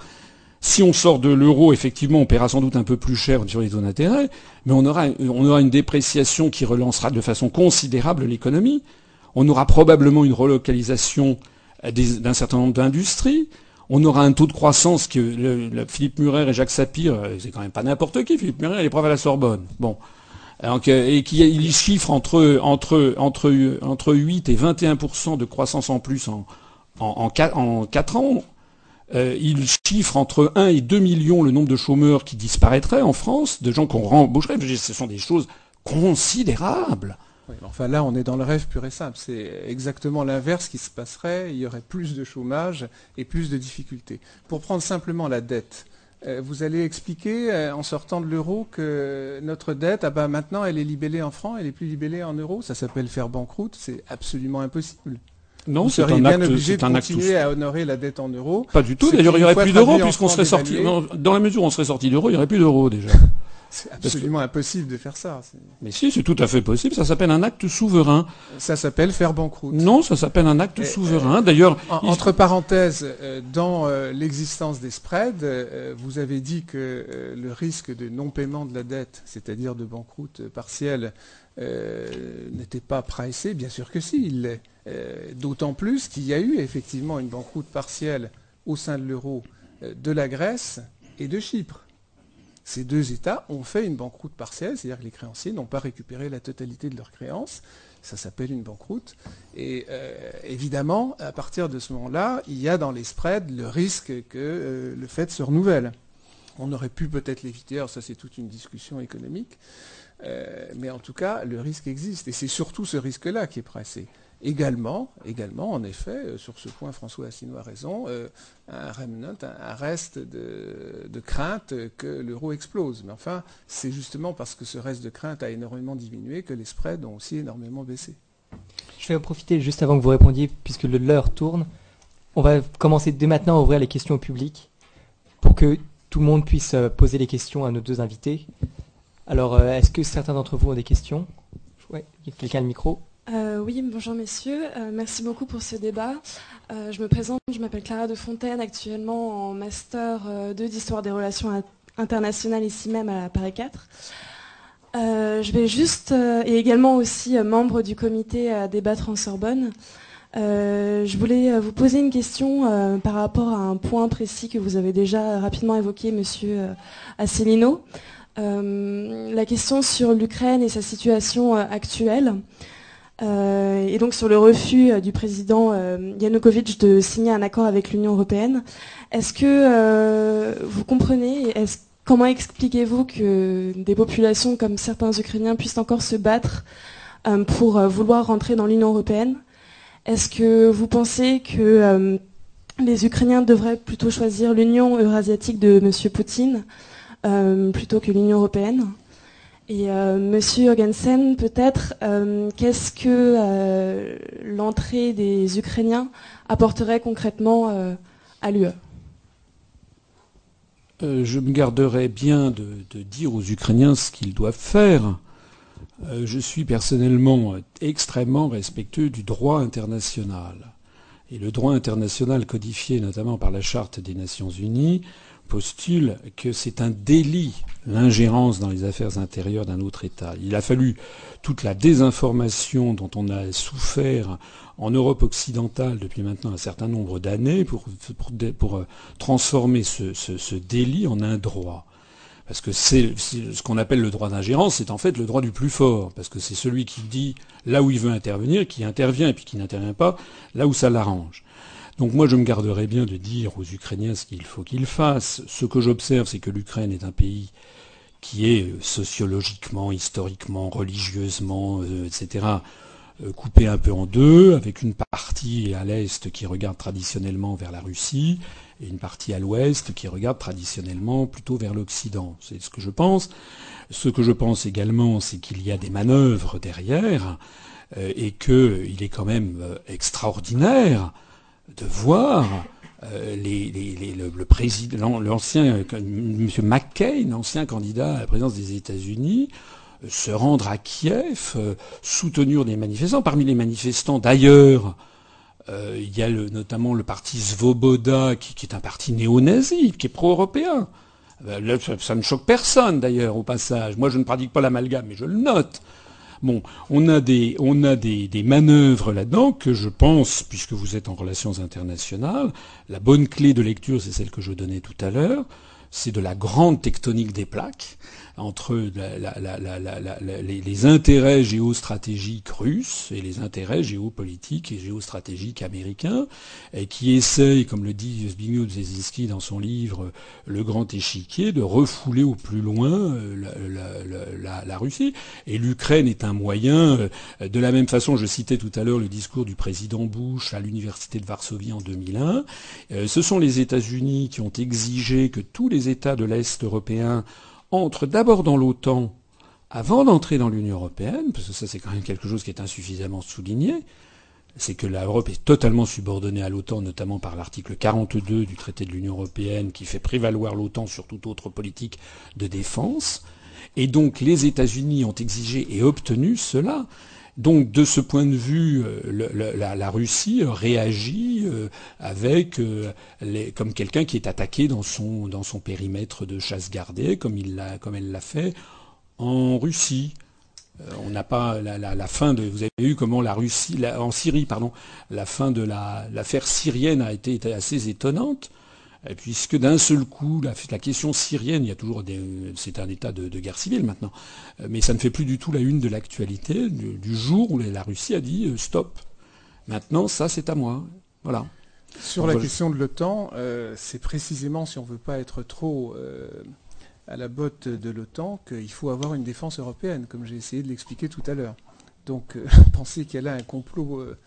Si on sort de l'euro, effectivement, on paiera sans doute un peu plus cher sur les taux d'intérêt, mais on aura une dépréciation qui relancera de façon considérable l'économie. On aura probablement une relocalisation d'un certain nombre d'industries on aura un taux de croissance que Philippe Murer et Jacques Sapir, euh, c'est quand même pas n'importe qui, Philippe Murer, il est prof à la Sorbonne. Bon. Euh, et qui il chiffre entre, entre, entre, entre 8 et 21% de croissance en plus en, en, en, 4, ans. Euh, il chiffre entre 1 et 2 millions le nombre de chômeurs qui disparaîtraient en France, de gens qu'on rembaucherait. Ce sont des choses considérables enfin là, on est dans le rêve pur et simple. C'est exactement l'inverse qui se passerait. Il y aurait plus de chômage et plus de difficultés. Pour prendre simplement la dette, euh, vous allez expliquer euh, en sortant de l'euro que notre dette, ah ben, maintenant, elle est libellée en francs, elle est plus libellée en euros. Ça s'appelle faire banqueroute. C'est absolument impossible. Non, c'est un acte. obligé de continuer à honorer la dette en euros. Pas du tout. D'ailleurs, il n'y aurait plus d'euros puisqu'on serait sorti. Dans la mesure où on serait sorti d'euros, il n'y aurait plus d'euros déjà. C'est absolument impossible de faire ça. Mais si, c'est tout à fait possible. Ça s'appelle un acte souverain. Ça s'appelle faire banqueroute. Non, ça s'appelle un acte souverain. D'ailleurs, entre parenthèses, euh, dans euh, l'existence des spreads, euh, vous avez dit que le risque de non-paiement de la dette, c'est-à-dire de banqueroute partielle, n'était pas pricé. Bien sûr que si, il l'est. D'autant plus qu'il y a eu effectivement une banqueroute partielle au sein de l'euro de la Grèce et de Chypre ces deux États ont fait une banqueroute partielle, c'est-à-dire que les créanciers n'ont pas récupéré la totalité de leurs créances. Ça s'appelle une banqueroute. Et euh, évidemment, à partir de ce moment-là, il y a dans les spreads le risque que euh, le fait se renouvelle. On aurait pu peut-être l'éviter, alors ça c'est toute une discussion économique, euh, mais en tout cas, le risque existe. Et c'est surtout ce risque-là qui est pressé. Également, également, en effet, euh, sur ce point, François Asselineau a raison, euh, un remnant, un, reste de, crainte que l'euro explose. Mais enfin, c'est justement parce que ce reste de crainte a énormément diminué que les spreads ont aussi énormément baissé. Je vais en profiter juste avant que vous répondiez, puisque l'heure tourne. On va commencer dès maintenant à ouvrir les questions au public pour que tout le monde puisse euh, poser les questions à nos deux invités. Alors, est-ce que certains d'entre vous ont des questions? Oui, quelqu'un le micro euh, oui, bonjour messieurs. Euh, merci beaucoup pour ce débat. Euh, je me présente, je m'appelle Clara de Fontaine, actuellement en master 2 d'histoire des relations internationales ici même à Paris 4. je vais juste, et également aussi membre du comité à débattre en Sorbonne. je voulais vous poser une question par rapport à un point précis que vous avez déjà rapidement évoqué, monsieur Asselineau. la question sur l'Ukraine et sa situation actuelle. Euh, et donc sur le refus euh, du président euh, Yanukovych de signer un accord avec l'Union européenne. Est-ce que vous comprenez Comment expliquez-vous que des populations comme certains Ukrainiens puissent encore se battre pour vouloir rentrer dans l'Union européenne? Est-ce que vous pensez que les Ukrainiens devraient plutôt choisir l'Union eurasiatique de M. Poutine plutôt que l'Union européenne? Et euh, Monsieur Jorgensen, peut-être, euh, qu'est-ce que euh, l'entrée des Ukrainiens apporterait concrètement à l'UE? Je me garderais bien de, dire aux Ukrainiens ce qu'ils doivent faire. je suis personnellement extrêmement respectueux du droit international. Et le droit international codifié notamment par la Charte des Nations Unies postule que c'est un délit l'ingérence dans les affaires intérieures d'un autre État. Il a fallu toute la désinformation dont on a souffert en Europe occidentale depuis maintenant un certain nombre d'années pour, euh, transformer ce, délit en un droit. Parce que ce qu'on appelle le droit d'ingérence, c'est en fait le droit du plus fort, parce que c'est celui qui dit là où il veut intervenir, qui intervient, et puis qui n'intervient pas là où ça l'arrange. Donc moi je me garderais bien de dire aux Ukrainiens ce qu'il faut qu'ils fassent. Ce que j'observe, c'est que l'Ukraine est un pays qui est sociologiquement, historiquement, religieusement, euh, etc., euh, coupé un peu en deux, avec une partie à l'est qui regarde traditionnellement vers la Russie et une partie à l'ouest qui regarde traditionnellement plutôt vers l'Occident. C'est ce que je pense. Ce que je pense également, c'est qu'il y a des manœuvres derrière euh, et qu'il est quand même extraordinaire de voir euh, le, président, l'ancien, M. McCain, l'ancien candidat à la présidence des États-Unis, euh, se rendre à Kiev, euh, soutenir des manifestants. Parmi les manifestants, d'ailleurs, il y a notamment le parti Svoboda, qui, est un parti néo-nazi, qui est pro-européen. ça, ne choque personne, d'ailleurs, au passage. Moi, je ne pratique pas l'amalgame, mais je le note. Bon, on a des, on a des, manœuvres là-dedans que je pense, puisque vous êtes en relations internationales, la bonne clé de lecture, c'est celle que je donnais tout à l'heure, c'est de la grande tectonique des plaques entre les, intérêts géostratégiques russes et les intérêts géopolitiques et géostratégiques américains, et qui essayent, comme le dit Zbigniew Brzezinski dans son livre Le Grand Échiquier, de refouler au plus loin euh, la, Russie. Et l'Ukraine est un moyen, euh, de la même façon, je citais tout à l'heure le discours du président Bush à l'université de Varsovie en 2001, euh, ce sont les États-Unis qui ont exigé que tous les États de l'Est européen entre d'abord dans l'OTAN avant d'entrer dans l'Union européenne, parce que ça c'est quand même quelque chose qui est insuffisamment souligné, c'est que l'Europe est totalement subordonnée à l'OTAN, notamment par l'article 42 du traité de l'Union européenne qui fait prévaloir l'OTAN sur toute autre politique de défense. Et donc les États-Unis ont exigé et obtenu cela. Donc de ce point de vue, euh, la, Russie réagit euh, comme quelqu'un qui est attaqué dans son, périmètre de chasse gardée, comme, il elle l'a fait en Russie. on n'a pas la, fin de. Vous avez vu comment la Russie, en Syrie, pardon, la fin de l'affaire syrienne a été assez étonnante puisque d'un seul coup, la, question syrienne, il y a toujours c'est un état de, guerre civile maintenant, euh, mais ça ne fait plus du tout la une de l'actualité du, jour où la Russie a dit euh, stop. Maintenant, ça c'est à moi. Voilà. Sur la question de l'OTAN, euh, c'est précisément si on ne veut pas être trop à la botte de l'OTAN qu'il faut avoir une défense européenne, comme j'ai essayé de l'expliquer tout à l'heure. Donc penser qu'elle a un complot euh,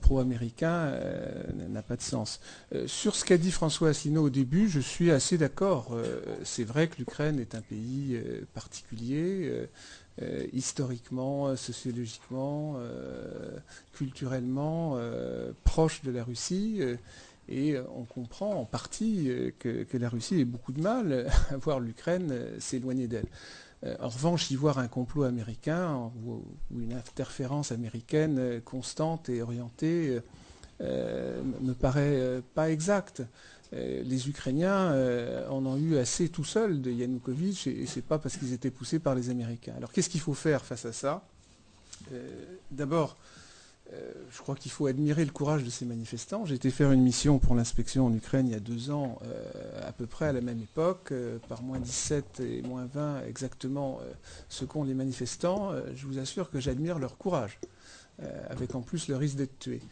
pro-américain euh, n'a pas de sens. Euh, sur ce qu'a dit François Asselineau au début, je suis assez d'accord. c'est vrai que l'Ukraine est un pays particulier, historiquement, sociologiquement, culturellement, proche de la Russie. Et on comprend en partie que, la Russie ait beaucoup de mal à voir l'Ukraine s'éloigner d'elle. Euh, en revanche, y voir un complot américain ou, une interférence américaine euh, constante et orientée euh, me paraît pas exact. les Ukrainiens en ont eu assez tout seuls de Yanukovych et ce n'est pas parce qu'ils étaient poussés par les Américains. Alors qu'est-ce qu'il faut faire face à ça? D'abord, je crois qu'il faut admirer le courage de ces manifestants. J'ai été faire une mission pour l'inspection en Ukraine il y a deux ans, euh, à peu près à la même époque, euh, par moins 17 et moins 20 exactement ce qu'ont les manifestants. je vous assure que j'admire leur courage, avec en plus le risque d'être tués.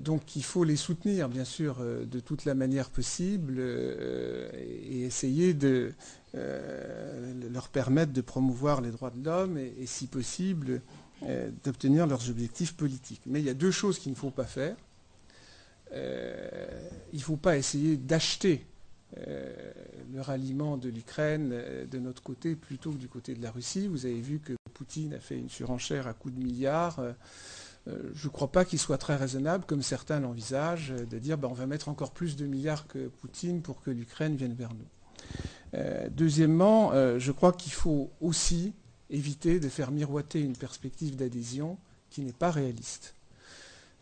donc il faut les soutenir, bien sûr, de toute la manière possible et essayer de leur permettre de promouvoir les droits de l'homme et, si possible, euh, d'obtenir leurs objectifs politiques. Mais il y a deux choses qu'il ne faut pas faire. Euh, il ne faut pas essayer d'acheter euh, le ralliement de l'Ukraine de notre côté plutôt que du côté de la Russie. Vous avez vu que Poutine a fait une surenchère à coups de milliards. je ne crois pas qu'il soit très raisonnable, comme certains l'envisagent, de dire ben, on va mettre encore plus de milliards que Poutine pour que l'Ukraine vienne vers nous. deuxièmement, je crois qu'il faut aussi éviter de faire miroiter une perspective d'adhésion qui n'est pas réaliste.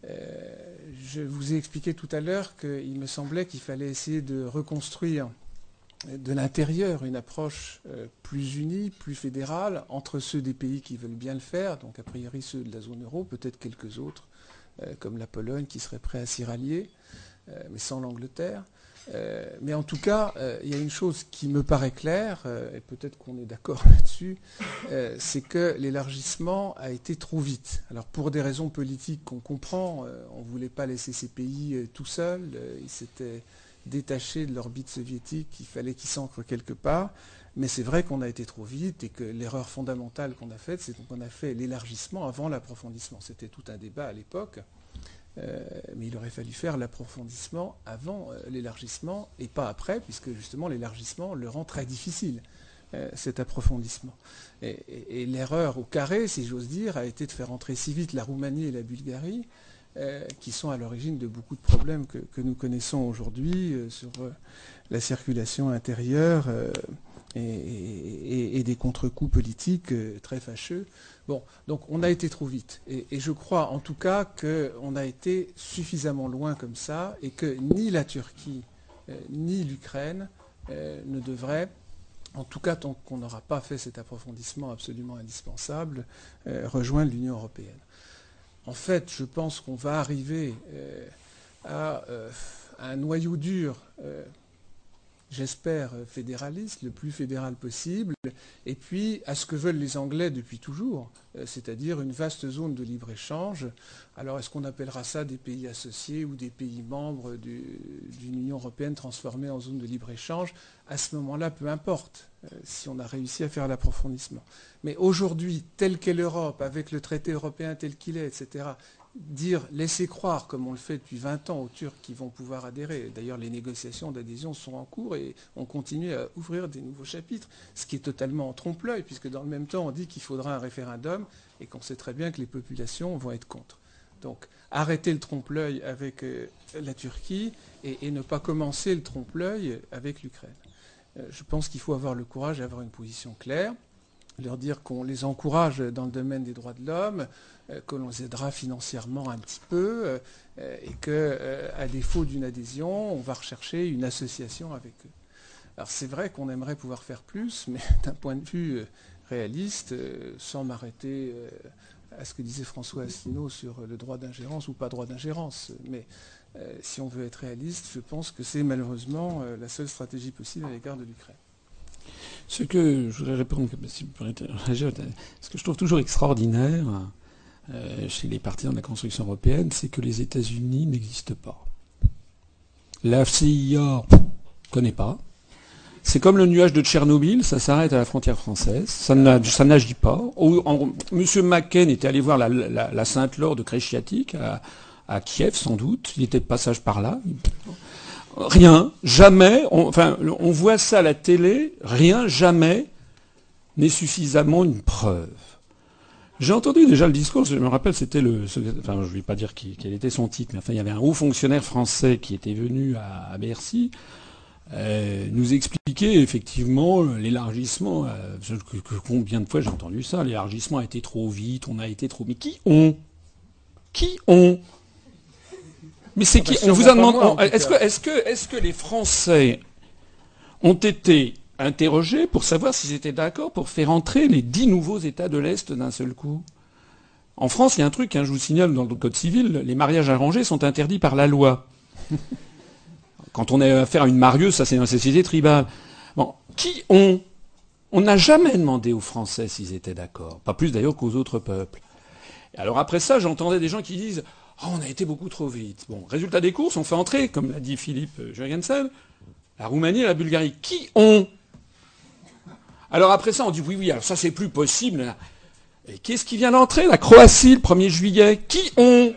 Euh, je vous ai expliqué tout à l'heure qu'il me semblait qu'il fallait essayer de reconstruire de l'intérieur une approche euh, plus unie, plus fédérale entre ceux des pays qui veulent bien le faire, donc a priori ceux de la zone euro, peut-être quelques autres, euh, comme la Pologne qui serait prêt à s'y rallier, mais sans l'Angleterre, euh, mais en tout cas, euh, il y a une chose qui me paraît claire, euh, et peut-être qu'on est d'accord là-dessus, c'est que l'élargissement a été trop vite. Alors pour des raisons politiques qu'on comprend, on ne voulait pas laisser ces pays tout seuls, ils s'étaient détachés de l'orbite soviétique, il fallait qu'ils s'ancrent quelque part. Mais c'est vrai qu'on a été trop vite et que l'erreur fondamentale qu'on a faite, c'est qu'on a fait l'élargissement avant l'approfondissement. C'était tout un débat à l'époque. Euh, mais il aurait fallu faire l'approfondissement avant euh, l'élargissement et pas après, puisque justement l'élargissement le rend très difficile, euh, cet approfondissement. Et, l'erreur au carré, si j'ose dire, a été de faire entrer si vite la Roumanie et la Bulgarie, qui sont à l'origine de beaucoup de problèmes que, nous connaissons aujourd'hui sur la circulation intérieure et, des contre-coups politiques très fâcheux. Bon, donc on a été trop vite. Et, je crois en tout cas qu'on a été suffisamment loin comme ça et que ni la Turquie euh, ni l'Ukraine euh, ne devraient, en tout cas tant qu'on n'aura pas fait cet approfondissement absolument indispensable, rejoindre l'Union européenne. En fait, je pense qu'on va arriver à un noyau dur j'espère, fédéraliste, le plus fédéral possible, et puis à ce que veulent les Anglais depuis toujours, euh, c'est-à-dire une vaste zone de libre-échange. Alors est-ce qu'on appellera ça des pays associés ou des pays membres d'une Union européenne transformée en zone de libre-échange? À ce moment-là, peu importe, euh, si on a réussi à faire l'approfondissement. Mais aujourd'hui, telle qu'est l'Europe, avec le traité européen tel qu'il est, etc., dire, laisser croire, comme on le fait depuis 20 ans aux Turcs qui vont pouvoir adhérer. D'ailleurs, les négociations d'adhésion sont en cours et on continue à ouvrir des nouveaux chapitres, ce qui est totalement en trompe-l'œil, puisque dans le même temps, on dit qu'il faudra un référendum et qu'on sait très bien que les populations vont être contre. Donc, arrêter le trompe-l'œil avec euh, la Turquie et, ne pas commencer le trompe-l'œil avec l'Ukraine. je pense qu'il faut avoir le courage d'avoir une position claire, leur dire qu'on les encourage dans le domaine des droits de l'homme, que l'on les aidera financièrement un petit peu, et qu'à défaut d'une adhésion, on va rechercher une association avec eux. Alors c'est vrai qu'on aimerait pouvoir faire plus, mais d'un point de vue réaliste, sans m'arrêter à ce que disait François Asselineau sur le droit d'ingérence ou pas droit d'ingérence. Mais euh, si on veut être réaliste, je pense que c'est malheureusement euh, la seule stratégie possible à l'égard de l'Ukraine. Ce que je voudrais répondre, ce que je trouve toujours extraordinaire euh, chez les partisans de la construction européenne, c'est que les États-Unis n'existent pas. La CIA ne connaît pas. C'est comme le nuage de Tchernobyl, ça s'arrête à la frontière française, ça n'agit pas. Monsieur McCain était allé voir la, Sainte-Laure de Kreshiatik à, Kiev, sans doute. Il était de passage par là. Rien, jamais. On, enfin, on voit ça à la télé. Rien, jamais n'est suffisamment une preuve. J'ai entendu déjà le discours, je me rappelle, c'était le, enfin, je ne vais pas dire quel était son titre, mais enfin, il y avait un haut fonctionnaire français qui était venu à Bercy euh, nous expliquer effectivement l'élargissement. Euh, combien de fois j'ai entendu ça L'élargissement a été trop vite, on a été trop. Mais qui ont? Qui ont? Mais c'est qui On vous a demandé. Est-ce que, les Français ont été interrogés pour savoir s'ils étaient d'accord pour faire entrer les dix nouveaux États de l'Est d'un seul coup? En France, il y a un truc, hein, je vous signale dans le Code civil, les mariages arrangés sont interdits par la loi. Quand on a affaire à une marieuse, ça c'est une société tribale. Bon, qui ont? On n'a jamais demandé aux Français s'ils étaient d'accord. Pas plus d'ailleurs qu'aux autres peuples. alors après ça, j'entendais des gens qui disent oh, on a été beaucoup trop vite. Bon, résultat des courses, on fait entrer, comme l'a dit Philippe Jurgensen, la Roumanie et la Bulgarie. Qui ont? Alors après ça, on dit oui, oui, alors ça c'est plus possible. Et qu'est-ce qui vient d'entrer La Croatie le 1er juillet? Qui ont?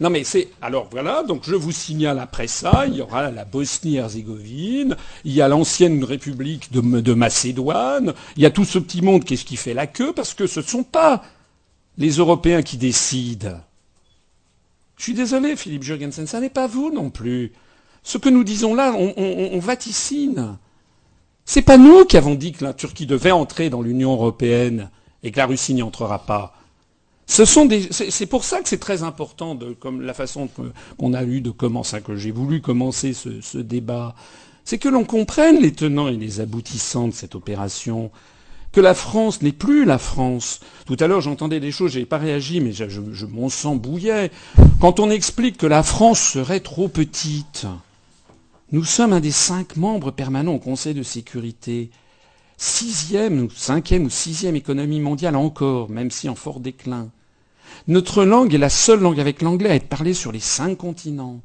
Non mais c'est alors voilà donc je vous signale après ça il y aura la Bosnie-Herzégovine, il y a l'ancienne République de, Macédoine, il y a tout ce petit monde qu'est-ce qui fait la queue? Parce que ce ne sont pas les Européens qui décident. Je suis désolé Philippe Jurgensen, ça n'est pas vous non plus. Ce que nous disons là, on, on, on vaticine. C'est pas nous qui avons dit que la Turquie devait entrer dans l'Union européenne et que la Russie n'y entrera pas. C'est pour ça que c'est très important, comme la façon qu'on a eu de commencer, que j'ai voulu commencer ce, ce débat, c'est que l'on comprenne les tenants et les aboutissants de cette opération, que la France n'est plus la France. Tout à l'heure, j'entendais des choses, j'ai pas réagi, mais je, je, mon sang bouillait. Quand on explique que la France serait trop petite, nous sommes un des cinq membres permanents au Conseil de sécurité sixième ou cinquième ou sixième économie mondiale encore, même si en fort déclin. Notre langue est la seule langue avec l'anglais à être parlée sur les cinq continents.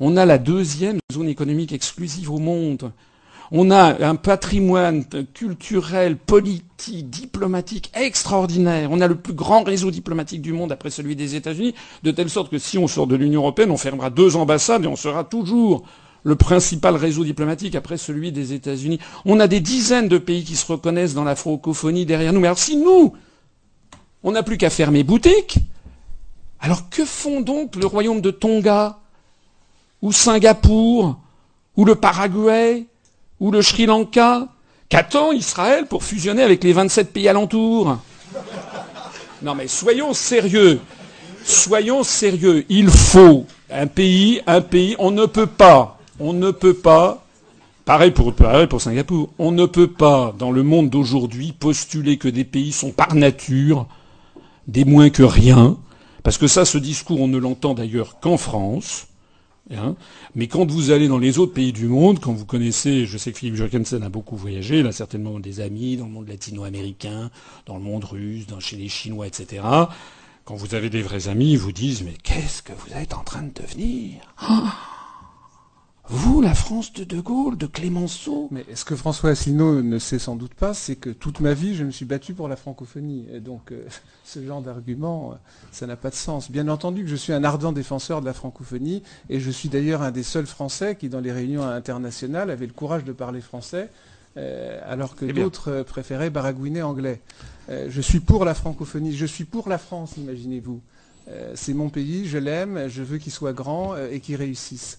On a la deuxième zone économique exclusive au monde. On a un patrimoine culturel, politique, diplomatique extraordinaire. On a le plus grand réseau diplomatique du monde après celui des États-Unis, de telle sorte que si on sort de l'Union européenne, on fermera deux ambassades et on sera toujours le principal réseau diplomatique après celui des États-Unis. On a des dizaines de pays qui se reconnaissent dans la francophonie derrière nous. Mais alors si nous, on n'a plus qu'à fermer boutique, alors que font donc le royaume de Tonga, ou Singapour, ou le Paraguay, ou le Sri Lanka Qu'attend Israël pour fusionner avec les 27 pays alentours? Non mais soyons sérieux. Soyons sérieux. Il faut un pays, un pays, on ne peut pas on ne peut pas, pareil pour, pour Singapour, on ne peut pas, dans le monde d'aujourd'hui, postuler que des pays sont par nature des moins que rien, parce que ça, ce discours, on ne l'entend d'ailleurs qu'en France. Hein. mais quand vous allez dans les autres pays du monde, quand vous connaissez, je sais que Philippe Jorgensen a beaucoup voyagé, il a certainement des amis dans le monde latino-américain, dans le monde russe, dans, chez les Chinois, etc. Quand vous avez des vrais amis, ils vous disent mais qu'est-ce que vous êtes en train de devenir? vous, la France de De Gaulle, de Clémenceau Mais ce que François Asselineau ne sait sans doute pas, c'est que toute ma vie, je me suis battu pour la francophonie. Et donc, euh, ce genre d'argument, euh, ça n'a pas de sens. Bien entendu que je suis un ardent défenseur de la francophonie, et je suis d'ailleurs un des seuls Français qui, dans les réunions internationales, avait le courage de parler français, euh, alors que d'autres préféraient baragouiner anglais. je suis pour la francophonie, je suis pour la France, imaginez-vous. c'est mon pays, je l'aime, je veux qu'il soit grand et qu'il réussisse.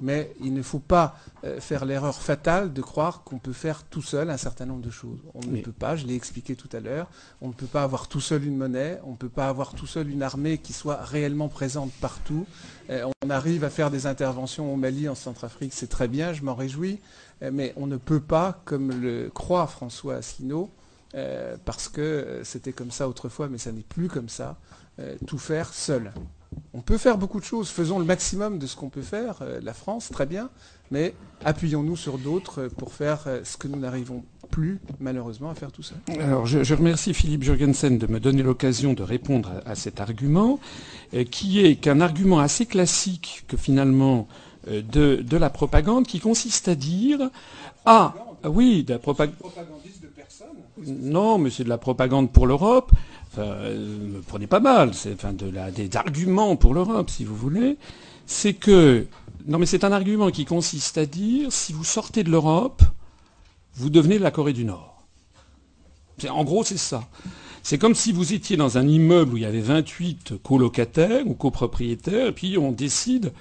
Mais il ne faut pas euh, faire l'erreur fatale de croire qu'on peut faire tout seul un certain nombre de choses. On ne peut pas, je l'ai expliqué tout à l'heure, on ne peut pas avoir tout seul une monnaie, on ne peut pas avoir tout seul une armée qui soit réellement présente partout. Euh, on arrive à faire des interventions au Mali, en Centrafrique, c'est très bien, je m'en réjouis, euh, mais on ne peut pas, comme le croit François Asselineau, parce que c'était comme ça autrefois, mais ça n'est plus comme ça, tout faire seul. On peut faire beaucoup de choses, faisons le maximum de ce qu'on peut faire, euh, la France, très bien, mais appuyons-nous sur d'autres euh, pour faire euh, ce que nous n'arrivons plus, malheureusement, à faire tout seul. Alors, je, remercie Philippe Jurgensen de me donner l'occasion de répondre à, cet argument, qui est qu'un argument assez classique que finalement de, la propagande, qui consiste à dire Ah, oui, de la propagande. Non, mais c'est de la propagande pour l'Europe. Euh, me prenez pas mal, enfin de des arguments pour l'Europe, si vous voulez, c'est que non mais c'est un argument qui consiste à dire si vous sortez de l'Europe, vous devenez la Corée du Nord. En gros, c'est ça. C'est comme si vous étiez dans un immeuble où il y avait 28 colocataires ou copropriétaires, et puis on décide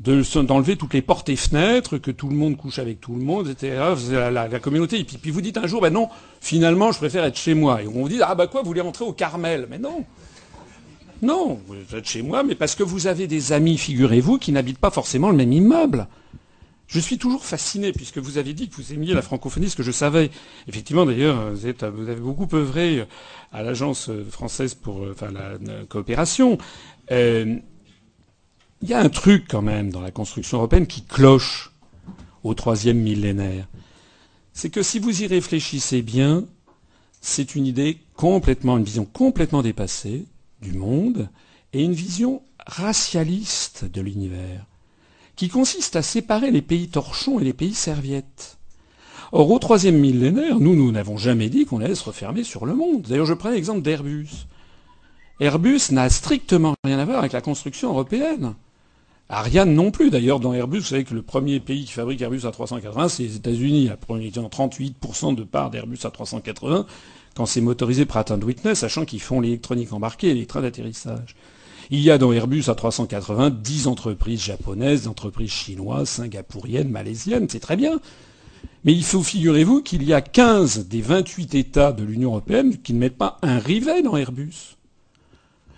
d'enlever toutes les portes et fenêtres, que tout le monde couche avec tout le monde, etc. La, communauté. Et puis, vous dites un jour, ben non, finalement, je préfère être chez moi. Et on vous dit, ah bah quoi, vous voulez rentrer au Carmel? Mais non. Non, vous êtes chez moi, mais parce que vous avez des amis, figurez-vous, qui n'habitent pas forcément le même immeuble. Je suis toujours fasciné, puisque vous avez dit que vous aimiez la francophonie, ce que je savais. Effectivement, d'ailleurs, vous, avez beaucoup œuvré à l'agence française pour enfin, la, coopération. Euh, il y a un truc quand même dans la construction européenne qui cloche au troisième millénaire. C'est que si vous y réfléchissez bien, c'est une idée complètement, une vision complètement dépassée du monde et une vision racialiste de l'univers, qui consiste à séparer les pays torchons et les pays serviettes. Or, au troisième millénaire, nous, nous n'avons jamais dit qu'on allait se refermer sur le monde. D'ailleurs, je prends l'exemple d'Airbus. Airbus n'a strictement rien à voir avec la construction européenne. Ariane non plus. D'ailleurs, dans Airbus, vous savez que le premier pays qui fabrique Airbus A380, c'est les États-Unis. La première, 38% de part d'Airbus A380 quand c'est motorisé Pratt Witness, sachant qu'ils font l'électronique embarquée et les trains d'atterrissage. Il y a dans Airbus A380 10 entreprises japonaises, entreprises chinoises, singapouriennes, malaisiennes, c'est très bien. Mais il faut, figurez-vous, qu'il y a 15 des 28 États de l'Union européenne qui ne mettent pas un rivet dans Airbus.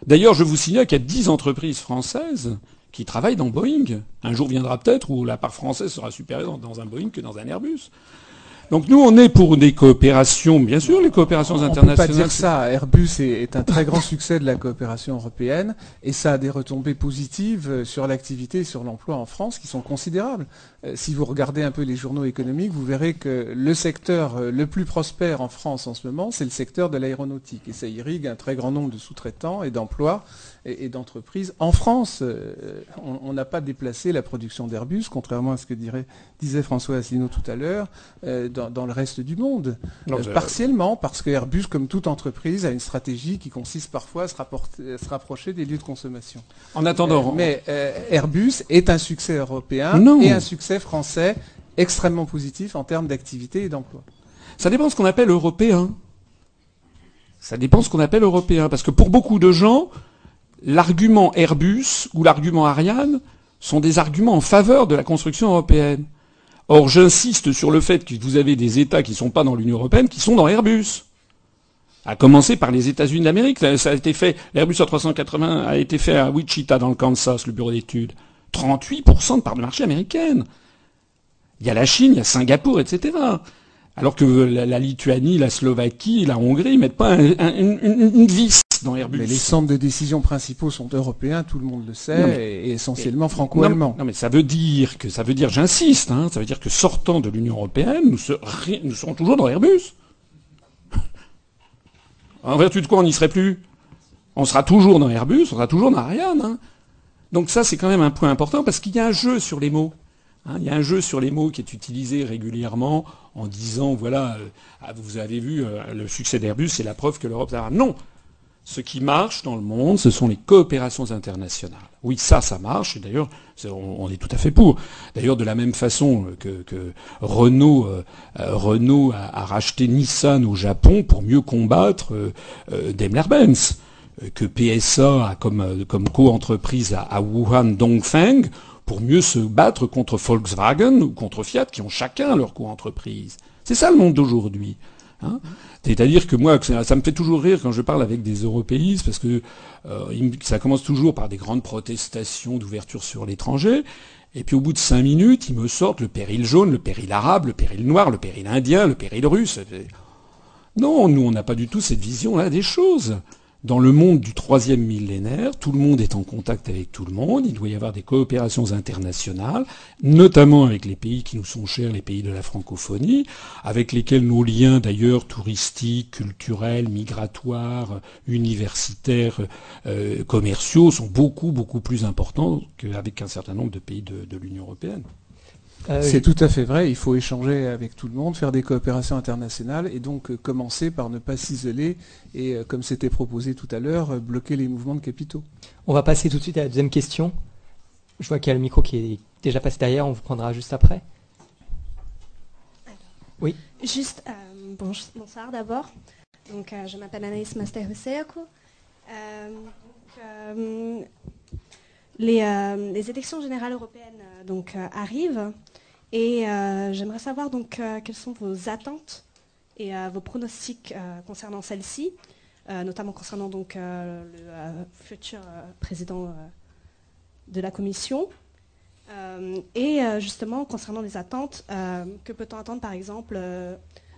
D'ailleurs, je vous signale qu'il y a 10 entreprises françaises qui travaillent dans Boeing. Un jour viendra peut-être où la part française sera supérieure dans un Boeing que dans un Airbus. Donc nous, on est pour des coopérations, bien sûr, les coopérations internationales. On peut pas dire ça. Airbus est, un très grand succès de la coopération européenne et ça a des retombées positives euh, sur l'activité et sur l'emploi en France qui sont considérables. Euh, si vous regardez un peu les journaux économiques, vous verrez que le secteur euh, le plus prospère en France en ce moment, c'est le secteur de l'aéronautique et ça irrigue un très grand nombre de sous-traitants et d'emplois et, d'entreprises. En France, euh, on n'a pas déplacé la production d'Airbus, contrairement à ce que disait François Asselineau tout à l'heure, euh, dans, le reste du monde. Euh, partiellement, parce que Airbus, comme toute entreprise, a une stratégie qui consiste parfois à se, rapprocher des lieux de consommation. En attendant. mais Airbus est un succès européen et un succès français extrêmement positif en termes d'activité et d'emploi. Ça dépend de ce qu'on appelle européen. Ça dépend de ce qu'on appelle européen. Parce que pour beaucoup de gens, l'argument Airbus ou l'argument Ariane sont des arguments en faveur de la construction européenne. Or, j'insiste sur le fait que vous avez des États qui ne sont pas dans l'Union européenne, qui sont dans Airbus. À commencer par les États-Unis d'Amérique. Ça a été fait, l'Airbus A380 a été fait à Wichita, dans le Kansas, le bureau d'études. 38% de part de marché américaine. Il y a la Chine, il y a Singapour, etc. Alors que la, Lituanie, la Slovaquie, la Hongrie mettent pas une, vis dans Airbus. Mais les centres de décision principaux sont européens, tout le monde le sait, et, essentiellement franco-allemands. Non, mais ça veut dire que ça veut dire, j'insiste, hein, ça veut dire que sortant de l'Union européenne, nous, serons toujours dans Airbus. en vertu de quoi on n'y serait plus? On sera toujours dans Airbus, on sera toujours dans Ariane. Hein. Donc ça, c'est quand même un point important parce qu'il y a un jeu sur les mots. Hein, il y a un jeu sur les mots qui est utilisé régulièrement en disant voilà, euh, ah, vous avez vu euh, le succès d'Airbus, c'est la preuve que l'Europe. Non, ce qui marche dans le monde, ce sont les coopérations internationales. Oui, ça, ça marche. Et d'ailleurs, on, est tout à fait pour. D'ailleurs, de la même façon que, Renault, euh, Renault a, racheté Nissan au Japon pour mieux combattre Daimler-Benz, que PSA a comme, comme co-entreprise à, à Wuhan Dongfeng pour mieux se battre contre Volkswagen ou contre Fiat, qui ont chacun leur co-entreprise. C'est ça le monde d'aujourd'hui. Hein. C'est-à-dire que moi, ça, me fait toujours rire quand je parle avec des européistes, parce que euh, ça commence toujours par des grandes protestations d'ouverture sur l'étranger, et puis au bout de cinq minutes, ils me sortent le péril jaune, le péril arabe, le péril noir, le péril indien, le péril russe. Non, nous, on n'a pas du tout cette vision-là des choses. Dans le monde du troisième millénaire, tout le monde est en contact avec tout le monde, il doit y avoir des coopérations internationales, notamment avec les pays qui nous sont chers, les pays de la francophonie, avec lesquels nos liens d'ailleurs touristiques, culturels, migratoires, universitaires, euh, commerciaux sont beaucoup, beaucoup plus importants qu'avec un certain nombre de pays de l'Union européenne. Euh, c'est tout à fait vrai, il faut échanger avec tout le monde, faire des coopérations internationales et donc euh, commencer par ne pas s'isoler et, euh, comme c'était proposé tout à l'heure, bloquer les mouvements de capitaux. On va passer tout de suite à la deuxième question. Je vois qu'il y a le micro qui est déjà passé derrière, on vous prendra juste après. oui. Juste, bonsoir d'abord. Donc, je m'appelle Anaïs Master les, les, élections générales européennes donc, arrivent. Et euh, j'aimerais savoir donc euh, quelles sont vos attentes et euh, vos pronostics concernant celle-ci, notamment concernant donc le futur président de la Commission. et justement, concernant les attentes, que peut-on attendre par exemple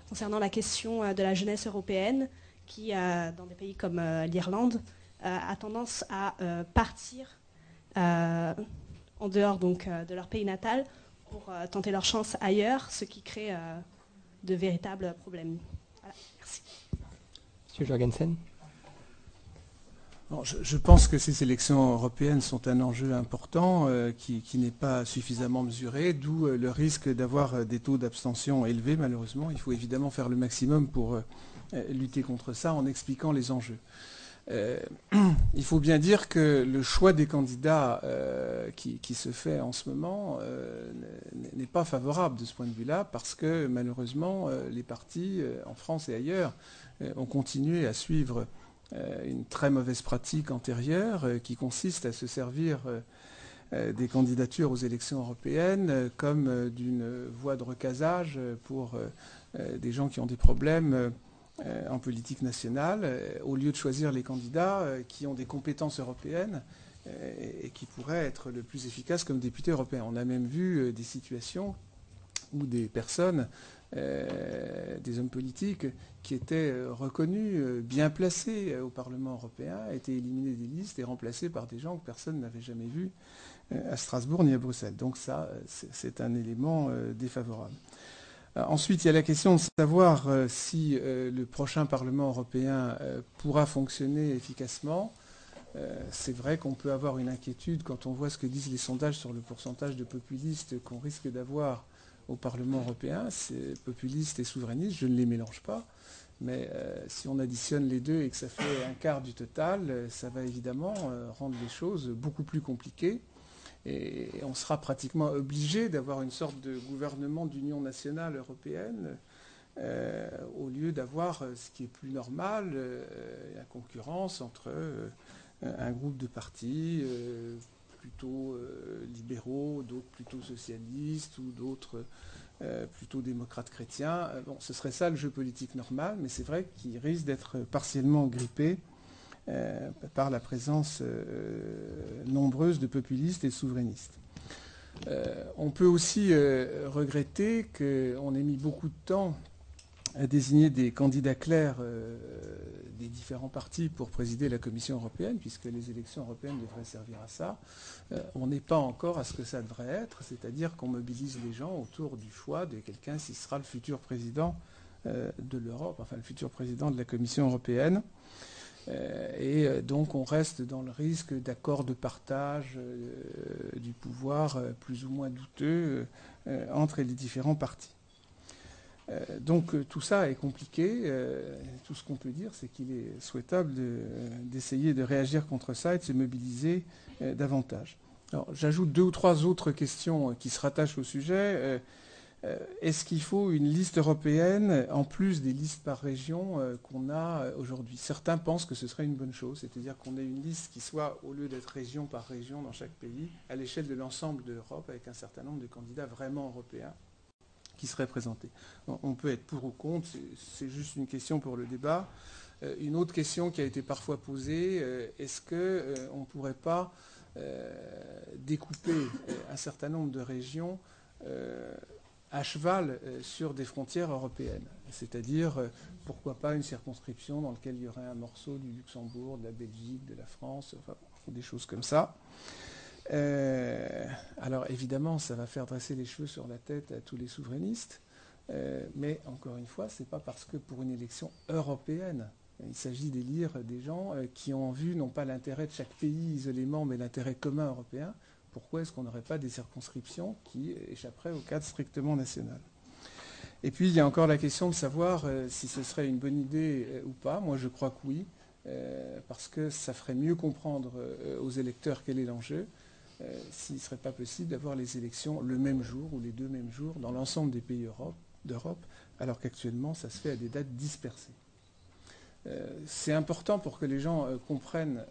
concernant la question de la jeunesse européenne qui, dans des pays comme l'Irlande, a tendance à partir en dehors donc, de leur pays natal pour euh, tenter leur chance ailleurs, ce qui crée euh, de véritables problèmes. merci. Monsieur Jorgensen je, pense que ces élections européennes sont un enjeu important euh, qui, n'est pas suffisamment mesuré, d'où le risque d'avoir des taux d'abstention élevés malheureusement. Il faut évidemment faire le maximum pour lutter contre ça en expliquant les enjeux. Euh, il faut bien dire que le choix des candidats euh, qui, se fait en ce moment euh, n'est pas favorable de ce point de vue-là, parce que malheureusement, les partis, en France et ailleurs, ont continué à suivre une très mauvaise pratique antérieure qui consiste à se servir des candidatures aux élections européennes comme d'une voie de recasage pour des gens qui ont des problèmes en politique nationale, euh, au lieu de choisir les candidats euh, qui ont des compétences européennes et qui pourraient être le plus efficaces comme députés européens. On a même vu des situations où des personnes, des hommes politiques qui étaient reconnus, bien placés au Parlement européen, étaient éliminés des listes et remplacés par des gens que personne n'avait jamais vus à Strasbourg ni à Bruxelles. Donc ça, c'est un élément défavorable. Euh, ensuite, il y a la question de savoir euh, si euh, le prochain Parlement européen pourra fonctionner efficacement. C'est vrai qu'on peut avoir une inquiétude quand on voit ce que disent les sondages sur le pourcentage de populistes qu'on risque d'avoir au Parlement européen. C'est populistes et souverainistes, je ne les mélange pas. Mais si on additionne les deux et que ça fait un quart du total, ça va évidemment rendre les choses beaucoup plus compliquées. Et on sera pratiquement obligé d'avoir une sorte de gouvernement d'union nationale européenne euh, au lieu d'avoir euh, ce qui est plus normal, euh, la concurrence entre un groupe de partis plutôt libéraux, d'autres plutôt socialistes ou d'autres plutôt démocrates chrétiens. bon, ce serait ça le jeu politique normal, mais c'est vrai qu'il risque d'être partiellement grippé euh, par la présence euh, nombreuse de populistes et souverainistes. Euh, on peut aussi regretter qu'on ait mis beaucoup de temps à désigner des candidats clairs des différents partis pour présider la Commission européenne, puisque les élections européennes devraient servir à ça. on n'est pas encore à ce que ça devrait être, c'est-à-dire qu'on mobilise les gens autour du choix de quelqu'un qui sera le futur président de l'Europe, enfin le futur président de la Commission européenne. Euh, et euh, donc on reste dans le risque d'accords de partage euh, du pouvoir plus ou moins douteux entre les différents partis. donc tout ça est compliqué. tout ce qu'on peut dire, c'est qu'il est souhaitable d'essayer de, réagir contre ça et de se mobiliser davantage. J'ajoute deux ou trois autres questions qui se rattachent au sujet. Euh, est-ce qu'il faut une liste européenne en plus des listes par région euh, qu'on a euh, aujourd'hui? Certains pensent que ce serait une bonne chose, c'est-à-dire qu'on ait une liste qui soit, au lieu d'être région par région dans chaque pays, à l'échelle de l'ensemble de l'Europe, avec un certain nombre de candidats vraiment européens qui seraient présentés. On peut être pour ou contre, c'est juste une question pour le débat. Une autre question qui a été parfois posée, est-ce qu'on ne pourrait pas découper un certain nombre de régions à cheval euh, sur des frontières européennes. C'est-à-dire, euh, pourquoi pas une circonscription dans laquelle il y aurait un morceau du Luxembourg, de la Belgique, de la France, enfin, des choses comme ça. Euh, alors évidemment, ça va faire dresser les cheveux sur la tête à tous les souverainistes, mais encore une fois, ce n'est pas parce que pour une élection européenne, il s'agit d'élire des gens qui ont en vue non pas l'intérêt de chaque pays isolément, mais l'intérêt commun européen, pourquoi est-ce qu'on n'aurait pas des circonscriptions qui échapperaient au cadre strictement national Et puis il y a encore la question de savoir euh, si ce serait une bonne idée euh, ou pas. Moi je crois que oui, euh, parce que ça ferait mieux comprendre aux électeurs quel est l'enjeu s'il ne serait pas possible d'avoir les élections le même jour ou les deux mêmes jours dans l'ensemble des pays d'Europe, alors qu'actuellement ça se fait à des dates dispersées. c'est important pour que les gens comprennent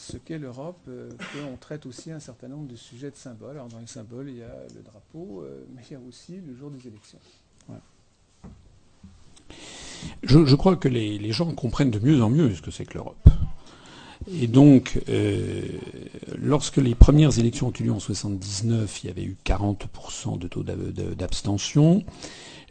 ce qu'est l'Europe, euh, qu'on traite aussi un certain nombre de sujets de symboles. Alors dans les symboles, il y a le drapeau, euh, mais il y a aussi le jour des élections. Je, crois que les, gens comprennent de mieux en mieux ce que c'est que l'Europe. Et donc, euh, lorsque les premières élections ont eu lieu en 79, il y avait eu 40% de taux d'abstention.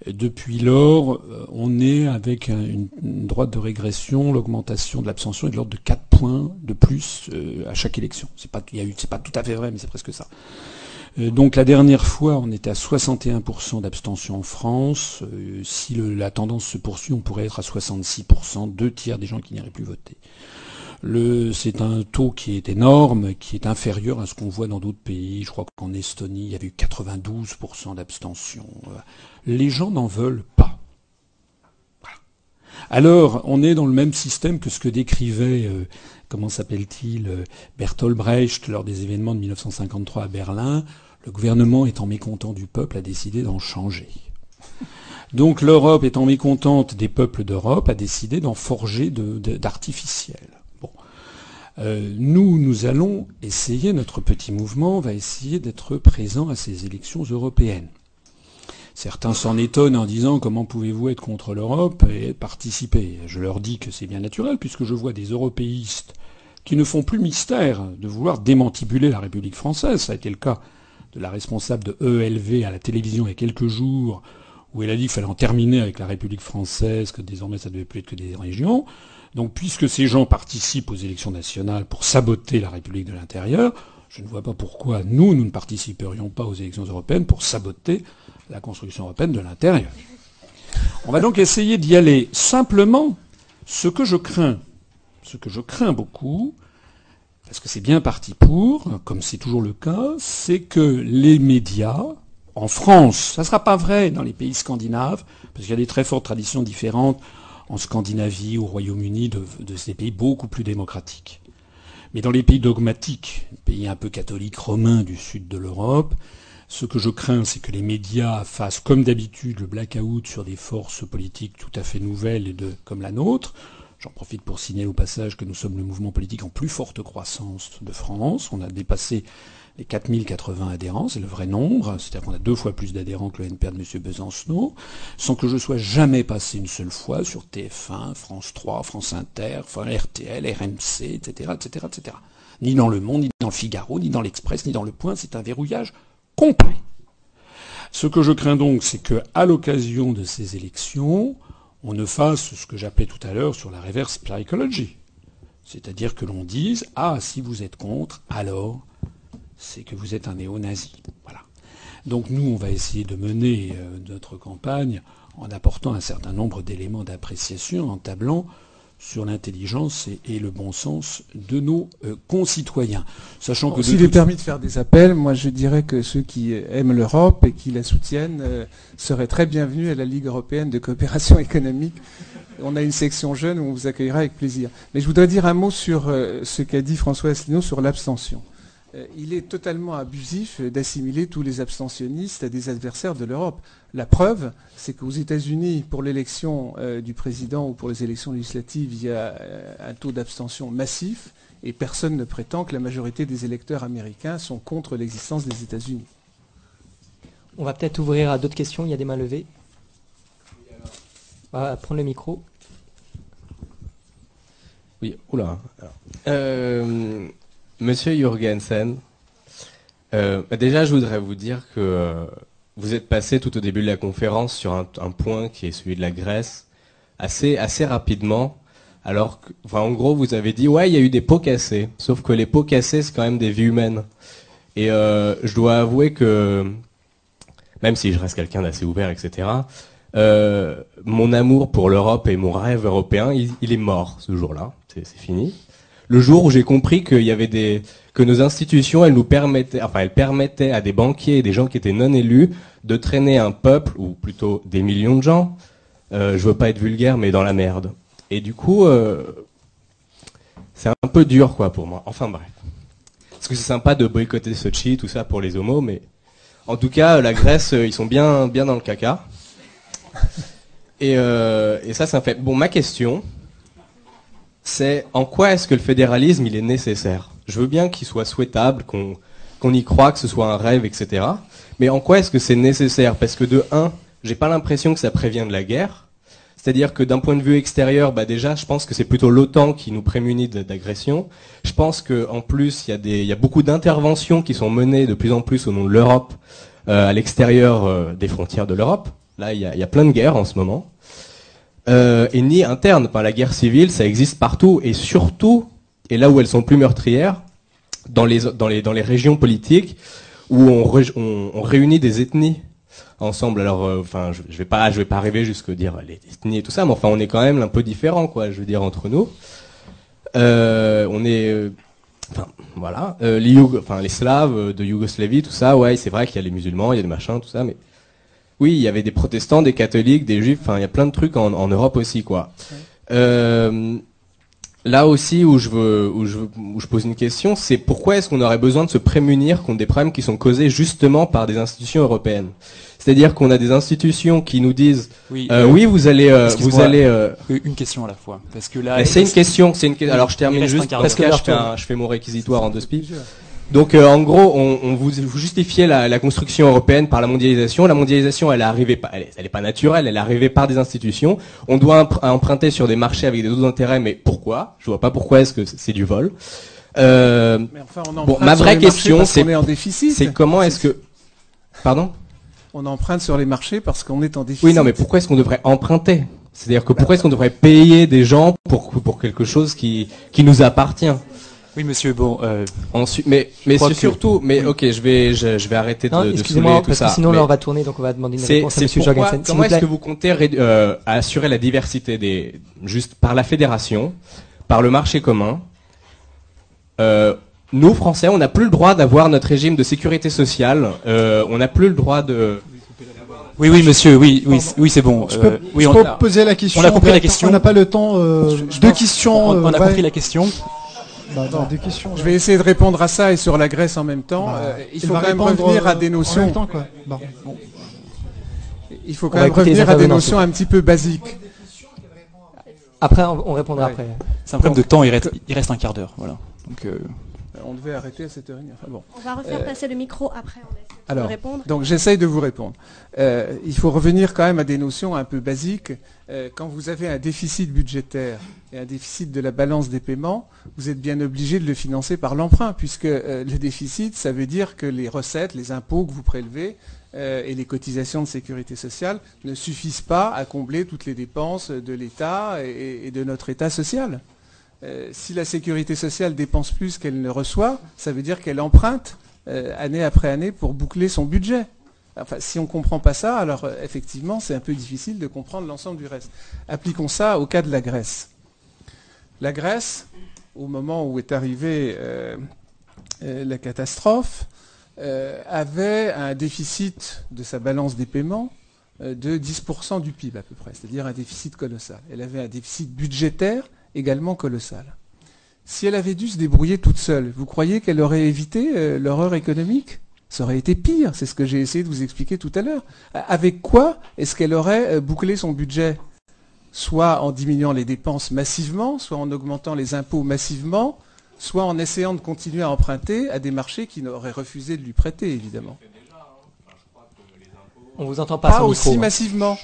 Depuis lors, euh, on est avec une, droite de régression. L'augmentation de l'abstention est de l'ordre de 4 points de plus euh, à chaque élection. C'est pas, pas tout à fait vrai, mais c'est presque ça. Euh, donc la dernière fois, on était à 61% d'abstention en France. si la tendance se poursuit, on pourrait être à 66%, deux tiers des gens qui n'iraient plus voter c'est un taux qui est énorme, qui est inférieur à ce qu'on voit dans d'autres pays. Je crois qu'en Estonie, il y avait eu 92% d'abstention. Les gens n'en veulent pas. Alors, on est dans le même système que ce que décrivait, euh, comment s'appelle-t-il, euh, Bertolt Brecht lors des événements de 1953 à Berlin. Le gouvernement étant mécontent du peuple a décidé d'en changer. Donc l'Europe étant mécontente des peuples d'Europe a décidé d'en forger d'artificiels. Euh, nous, nous allons essayer, notre petit mouvement va essayer d'être présent à ces élections européennes. Certains s'en étonnent en disant comment pouvez-vous être contre l'Europe et participer. Je leur dis que c'est bien naturel puisque je vois des européistes qui ne font plus mystère de vouloir démantibuler la République française. Ça a été le cas de la responsable de ELV à la télévision il y a quelques jours où elle a dit qu'il fallait en terminer avec la République française, que désormais ça ne devait plus être que des régions. Donc puisque ces gens participent aux élections nationales pour saboter la République de l'intérieur, je ne vois pas pourquoi nous, nous ne participerions pas aux élections européennes pour saboter la construction européenne de l'intérieur. On va donc essayer d'y aller. Simplement, ce que je crains, ce que je crains beaucoup, parce que c'est bien parti pour, comme c'est toujours le cas, c'est que les médias, en France, ça ne sera pas vrai dans les pays scandinaves, parce qu'il y a des très fortes traditions différentes en Scandinavie, au Royaume-Uni, de, ces pays beaucoup plus démocratiques. Mais dans les pays dogmatiques, pays un peu catholiques romains du sud de l'Europe, ce que je crains, c'est que les médias fassent, comme d'habitude, le blackout sur des forces politiques tout à fait nouvelles comme la nôtre. J'en profite pour signaler au passage que nous sommes le mouvement politique en plus forte croissance de France. On a dépassé les 4080 adhérents, c'est le vrai nombre, c'est-à-dire qu'on a deux fois plus d'adhérents que le NPR de M. Besancenot, sans que je sois jamais passé une seule fois sur TF1, France 3, France Inter, RTL, RMC, etc., etc., etc. Ni dans Le Monde, ni dans Figaro, ni dans l'Express, ni dans Le Point, c'est un verrouillage complet. Ce que je crains donc, c'est que, à l'occasion de ces élections, on ne fasse ce que j'appelais tout à l'heure sur la reverse psychology. C'est-à-dire que l'on dise, ah, si vous êtes contre, alors c'est que vous êtes un néo-nazi. Voilà. Donc nous, on va essayer de mener euh, notre campagne en apportant un certain nombre d'éléments d'appréciation, en tablant sur l'intelligence et, le bon sens de nos euh, concitoyens. Sachant que s'il est permis de faire des appels, moi je dirais que ceux qui aiment l'Europe et qui la soutiennent euh, seraient très bienvenus à la Ligue européenne de coopération économique. On a une section jeune où on vous accueillera avec plaisir. Mais je voudrais dire un mot sur ce qu'a dit François Asselineau sur l'abstention. Euh, il est totalement abusif d'assimiler tous les abstentionnistes à des adversaires de l'Europe. La preuve, c'est qu'aux États-Unis, pour l'élection euh, du président ou pour les élections législatives, il y a euh, un taux d'abstention massif et personne ne prétend que la majorité des électeurs américains sont contre l'existence des États-Unis. On va peut-être ouvrir à d'autres questions. Il y a des mains levées. On va prendre le micro. Oui, oula. Euh, Monsieur Jurgensen, euh, bah déjà je voudrais vous dire que euh, vous êtes passé tout au début de la conférence sur un, point qui est celui de la Grèce assez, rapidement. Alors, que, en gros, vous avez dit, ouais, il y a eu des pots cassés. Sauf que les pots cassés, c'est quand même des vies humaines. Et euh, je dois avouer que, même si je reste quelqu'un d'assez ouvert, etc., mon amour pour l'Europe et mon rêve européen, il est mort ce jour-là. C'est fini. Le jour où j'ai compris que nos institutions, elles nous permettaient, enfin, elles permettaient à des banquiers et des gens qui étaient non élus de traîner un peuple ou plutôt des millions de gens. Euh, je veux pas être vulgaire, mais dans la merde. Et du coup, euh, c'est un peu dur, quoi, pour moi. Enfin bref. Parce que c'est sympa de boycotter Sochi, tout ça pour les homos, mais en tout cas, la Grèce, ils sont bien, bien dans le caca. Et, euh, et ça, c'est un fait. Bon, ma question, c'est en quoi est-ce que le fédéralisme, il est nécessaire? Je veux bien qu'il soit souhaitable, qu'on y croit, que ce soit un rêve, etc. Mais en quoi est-ce que c'est nécessaire? Parce que de un, j'ai pas l'impression que ça prévient de la guerre. C'est-à-dire que d'un point de vue extérieur, bah déjà, je pense que c'est plutôt l'OTAN qui nous prémunit d'agression. Je pense qu'en plus, il y a beaucoup d'interventions qui sont menées de plus en plus au nom de l'Europe euh, à l'extérieur euh, des frontières de l'Europe. Là, il y a plein de guerres en ce moment. Euh, et ni interne. Enfin, la guerre civile, ça existe partout et surtout, et là où elles sont plus meurtrières, dans les dans les dans les régions politiques où on, on, réunit des ethnies ensemble. Alors, euh, enfin, je, je, vais pas je vais pas arriver jusque dire les ethnies et tout ça, mais enfin, on est quand même un peu différents, quoi. Je veux dire entre nous. Euh, on est Enfin, voilà. Les, les Slaves de Yougoslavie, tout ça, ouais, c'est vrai qu'il y a les musulmans, il y a des machins, tout ça, mais oui, il y avait des protestants, des catholiques, des juifs, enfin il y a plein de trucs en, en Europe aussi quoi. Euh, là aussi où je veux, où je, où je pose une question, c'est pourquoi est-ce qu'on aurait besoin de se prémunir contre des problèmes qui sont causés justement par des institutions européennes? C'est-à-dire qu'on a des institutions qui nous disent oui, euh, oui vous allez, euh, vous allez. Euh, une question à la fois, parce que là. C'est une question, c'est une. Alors je termine juste parce que là je fais, un, je fais mon réquisitoire en deux speed. Donc euh, en gros, on, on vous, vous justifiez la, la, construction européenne par la mondialisation. La mondialisation, elle est arrivée, elle est, elle est pas naturelle, elle est arrivée par des institutions. On doit emprunter sur des marchés avec des autres intérêts, mais pourquoi? Je vois pas pourquoi est-ce que c'est du vol. Euh, enfin, bon, ma vraie question, c'est c'est comment est-ce que, pardon? On emprunte sur les marchés parce qu'on est en déficit. Oui, non, mais pourquoi est-ce qu'on devrait emprunter? C'est-à-dire que pourquoi est-ce qu'on devrait payer des gens pour pour quelque chose qui qui nous appartient? Oui, monsieur. Bon, euh, ensuite, mais mais c'est surtout, mais ok, je vais je, je vais arrêter de, non, de excusez-moi, tout parce ça. Que sinon, là, on va tourner, donc on va demander une réponse à monsieur pourquoi, Jorgensen. Comment est-ce que vous comptez euh, assurer la diversité des juste par la fédération, par le marché commun euh, Nous, Français, on n'a plus le droit d'avoir notre régime de sécurité sociale. Euh, on n'a plus le droit de oui, oui, monsieur, oui, oui, oui, c'est bon. Je peux, euh, oui, je on, peux poser la question. On a compris la question. On n'a pas le temps. Euh, deux questions. On, on a ouais. compris la question. Bah, questions. Je vais essayer de répondre à ça et sur la Grèce en même temps. Bah, euh, il faut quand même revenir à des notions. En même temps, quoi. Bon. Il faut quand même revenir à des notions un petit peu basiques. Après, on, on répondra Ouais. après. C'est un problème de temps. Il reste, il reste un quart d'heure, voilà. Donc, euh, On devait arrêter à cette heure Enfin bon. On va refaire Euh, passer le micro après. On de alors, répondre. Donc j'essaye de vous répondre. Euh, il faut revenir quand même à des notions un peu basiques. Euh, quand vous avez un déficit budgétaire et un déficit de la balance des paiements, vous êtes bien obligé de le financer par l'emprunt, puisque euh, le déficit, ça veut dire que les recettes, les impôts que vous prélevez euh, et les cotisations de sécurité sociale ne suffisent pas à combler toutes les dépenses de l'État et, de notre État social. Euh, si la sécurité sociale dépense plus qu'elle ne reçoit, ça veut dire qu'elle emprunte année après année pour boucler son budget. Si on ne comprend pas ça, alors effectivement, c'est un peu difficile de comprendre l'ensemble du reste. Appliquons ça au cas de la Grèce. La Grèce, au moment où est arrivée euh, euh, la catastrophe, euh, avait un déficit de sa balance des paiements de 10% du PIB à peu près, c'est-à-dire un déficit colossal. Elle avait un déficit budgétaire également colossal. si elle avait dû se débrouiller toute seule, vous croyez qu'elle aurait évité l'horreur économique? Ça aurait été pire, c'est ce que j'ai essayé de vous expliquer tout à l'heure. Avec quoi est-ce qu'elle aurait bouclé son budget? Soit en diminuant les dépenses massivement, soit en augmentant les impôts massivement, soit en essayant de continuer à emprunter à des marchés qui n'auraient refusé de lui prêter, évidemment. On vous entend pas, Pas aussi micro. massivement.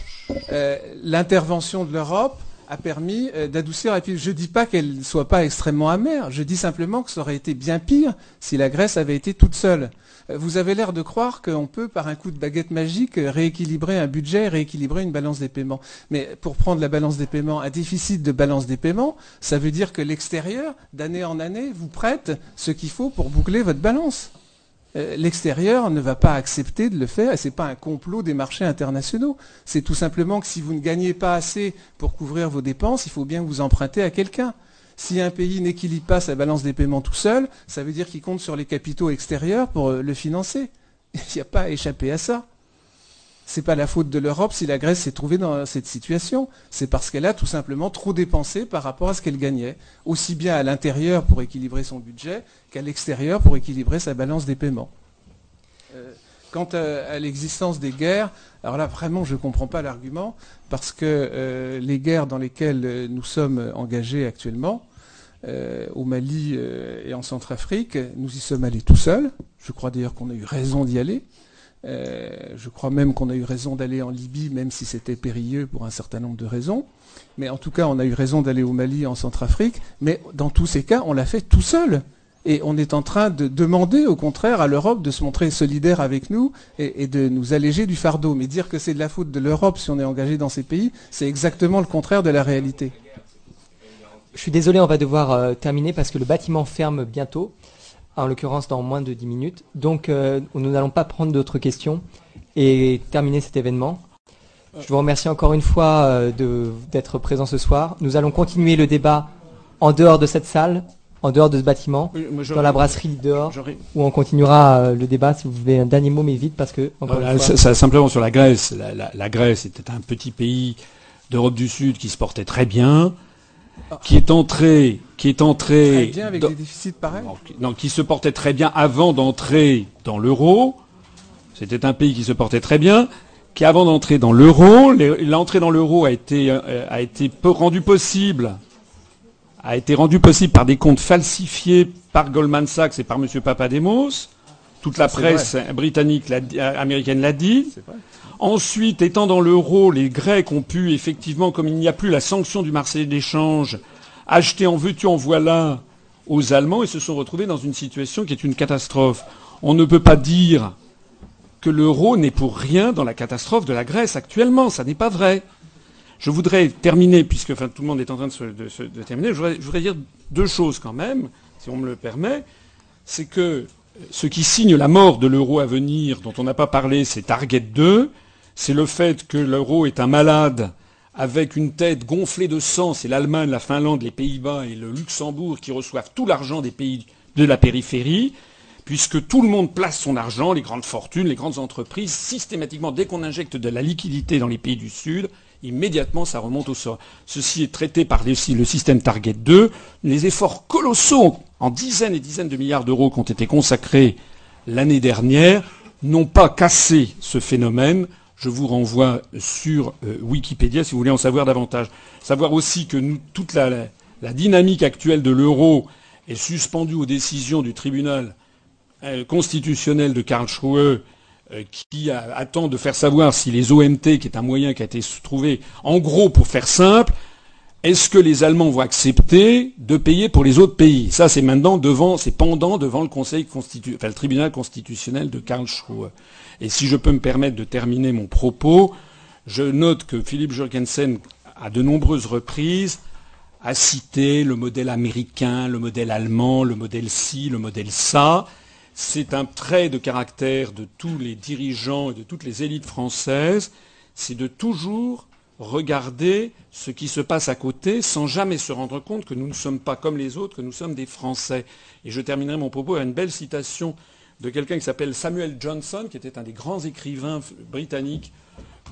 Euh, L'intervention de l'Europe a permis euh, d'adoucir. Et puis, je ne dis pas qu'elle ne soit pas extrêmement amère. Je dis simplement que ça aurait été bien pire si la Grèce avait été toute seule. Vous avez l'air de croire qu'on peut, par un coup de baguette magique, rééquilibrer un budget, rééquilibrer une balance des paiements. Mais pour prendre la balance des paiements, un déficit de balance des paiements, ça veut dire que l'extérieur, d'année en année, vous prête ce qu'il faut pour boucler votre balance. Euh, L'extérieur ne va pas accepter de le faire et ce n'est pas un complot des marchés internationaux. C'est tout simplement que si vous ne gagnez pas assez pour couvrir vos dépenses, il faut bien vous empruntez à quelqu'un. Si un pays n'équilibre pas sa balance des paiements tout seul, ça veut dire qu'il compte sur les capitaux extérieurs pour euh, le financer. Il n'y a pas à échapper à ça. C'est pas la faute de l'Europe si la Grèce s'est trouvée dans cette situation. C'est parce qu'elle a tout simplement trop dépensé par rapport à ce qu'elle gagnait, aussi bien à l'intérieur pour équilibrer son budget qu'à l'extérieur pour équilibrer sa balance des paiements. Quant à, l'existence des guerres, alors là vraiment je ne comprends pas l'argument, parce que euh, les guerres dans lesquelles euh, nous sommes engagés actuellement, euh, au Mali et en Centrafrique, nous y sommes allés tout seuls. Je crois d'ailleurs qu'on a eu raison d'y aller. Je crois même qu'on a eu raison d'aller en Libye, même si c'était périlleux pour un certain nombre de raisons. Mais en tout cas, on a eu raison d'aller au Mali, et en Centrafrique. Mais dans tous ces cas, on l'a fait tout seul. Et on est en train de demander, au contraire, à l'Europe de se montrer solidaire avec nous et, de nous alléger du fardeau. Mais dire que c'est de la faute de l'Europe si on est engagé dans ces pays, c'est exactement le contraire de la réalité. Je suis désolé, on va devoir euh, terminer parce que le bâtiment ferme bientôt, en l'occurrence dans moins de 10 minutes. Donc euh, nous n'allons pas prendre d'autres questions et terminer cet événement. Je vous remercie encore une fois euh, d'être présent ce soir. Nous allons continuer le débat en dehors de cette salle, en dehors de ce bâtiment, dans la brasserie dehors, où on continuera euh, le débat. Si vous voulez un dernier mot, mais vite parce que Voilà, fois, ça- ça, simplement sur la Grèce. La, la- la Grèce était un petit pays d'Europe du Sud qui se portait très bien, qui est entré, qui est entré, Très bien avec dans- des déficits pareils. non, qui- non, qui se portait très bien avant d'entrer dans l'euro. C'était un pays qui se portait très bien, qui avant d'entrer dans l'euro, l'entrée dans l'euro a été euh, a été peu rendue possible, a été rendue possible par des comptes falsifiés par Goldman Sachs et par M. Papademos. Toute la presse britannique, euh, américaine l'a dit. Ensuite, étant dans l'euro, les Grecs ont pu effectivement, comme il n'y a plus la sanction du marché d'échange, acheter en veux-tu en voilà aux Allemands et se sont retrouvés dans une situation qui est une catastrophe. On ne peut pas dire que l'euro n'est pour rien dans la catastrophe de la Grèce actuellement. Ça n'est pas vrai. Je voudrais terminer, puisque tout le monde est en train de, terminer, je voudrais, je voudrais dire deux choses quand même, si on me le permet. C'est que ce qui signe la mort de l'euro à venir, dont on n'a pas parlé, c'est Target 2. C'est le fait que l'euro est un malade avec une tête gonflée de sang. C'est l'Allemagne, la Finlande, les Pays-Bas et le Luxembourg qui reçoivent tout l'argent des pays de la périphérie, puisque tout le monde place son argent, les grandes fortunes, les grandes entreprises, systématiquement, dès qu'on injecte de la liquidité dans les pays du Sud, immédiatement ça remonte au sort. Ceci est traité par le système Target 2. Les efforts colossaux, en dizaines et dizaines de milliards d'euros qui ont été consacrés l'année dernière, n'ont pas cassé ce phénomène. Je vous renvoie sur euh, Wikipédia si vous voulez en savoir davantage. Savoir aussi que toute la, dynamique actuelle de l'euro est suspendue aux décisions du tribunal euh, constitutionnel de Karlsruhe qui a- attend de faire savoir si les OMT, qui est un moyen qui a été trouvé, en gros, pour faire simple, est-ce que les Allemands vont accepter de payer pour les autres pays? Ça, c'est maintenant devant, c'est pendant devant le Conseil constitu- enfin, le tribunal constitutionnel de Karlsruhe. Et si je peux me permettre de terminer mon propos, je note que Philippe Jurgensen, à de nombreuses reprises, a cité le modèle américain, le modèle allemand, le modèle ci, le modèle ça. C'est un trait de caractère de tous les dirigeants et de toutes les élites françaises, c'est de toujours regarder ce qui se passe à côté sans jamais se rendre compte que nous ne sommes pas comme les autres, que nous sommes des Français. Et je terminerai mon propos avec une belle citation de quelqu'un qui s'appelle Samuel Johnson, qui était un des grands écrivains britanniques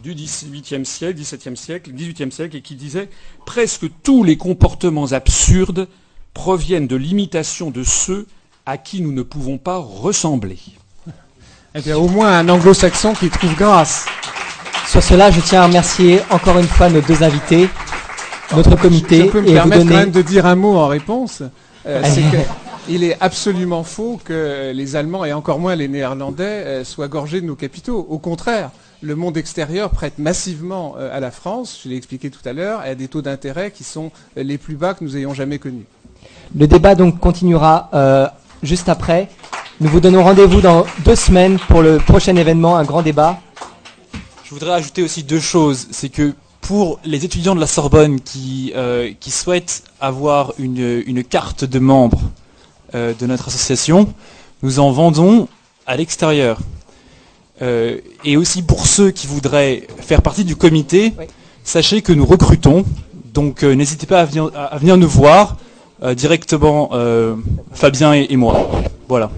du XVIIIe siècle, XVIIe siècle, XVIIIe siècle, et qui disait presque tous les comportements absurdes proviennent de l'imitation de ceux à qui nous ne pouvons pas ressembler. Eh bien, au moins un anglo-saxon qui trouve grâce. Sur cela, je tiens à remercier encore une fois nos deux invités, notre comité, Je peux me et vous permettre quand même de dire un mot en réponse. Euh, c'est que il est absolument faux que les Allemands et encore moins les Néerlandais euh, soient gorgés de nos capitaux. Au contraire, le monde extérieur prête massivement euh, à la France, je l'ai expliqué tout à l'heure, et à des taux d'intérêt qui sont les plus bas que nous ayons jamais connus. Le débat donc continuera euh, juste après. Nous vous donnons rendez-vous dans deux semaines pour le prochain événement, un grand débat. Je voudrais ajouter aussi deux choses. C'est que pour les étudiants de la Sorbonne qui, euh, qui souhaitent avoir une, une carte de membre euh, de notre association, nous en vendons à l'extérieur. Euh, et aussi pour ceux qui voudraient faire partie du comité, Oui. sachez que nous recrutons. Donc n'hésitez pas à venir, à- à venir nous voir directement, euh, Fabien et moi. Voilà.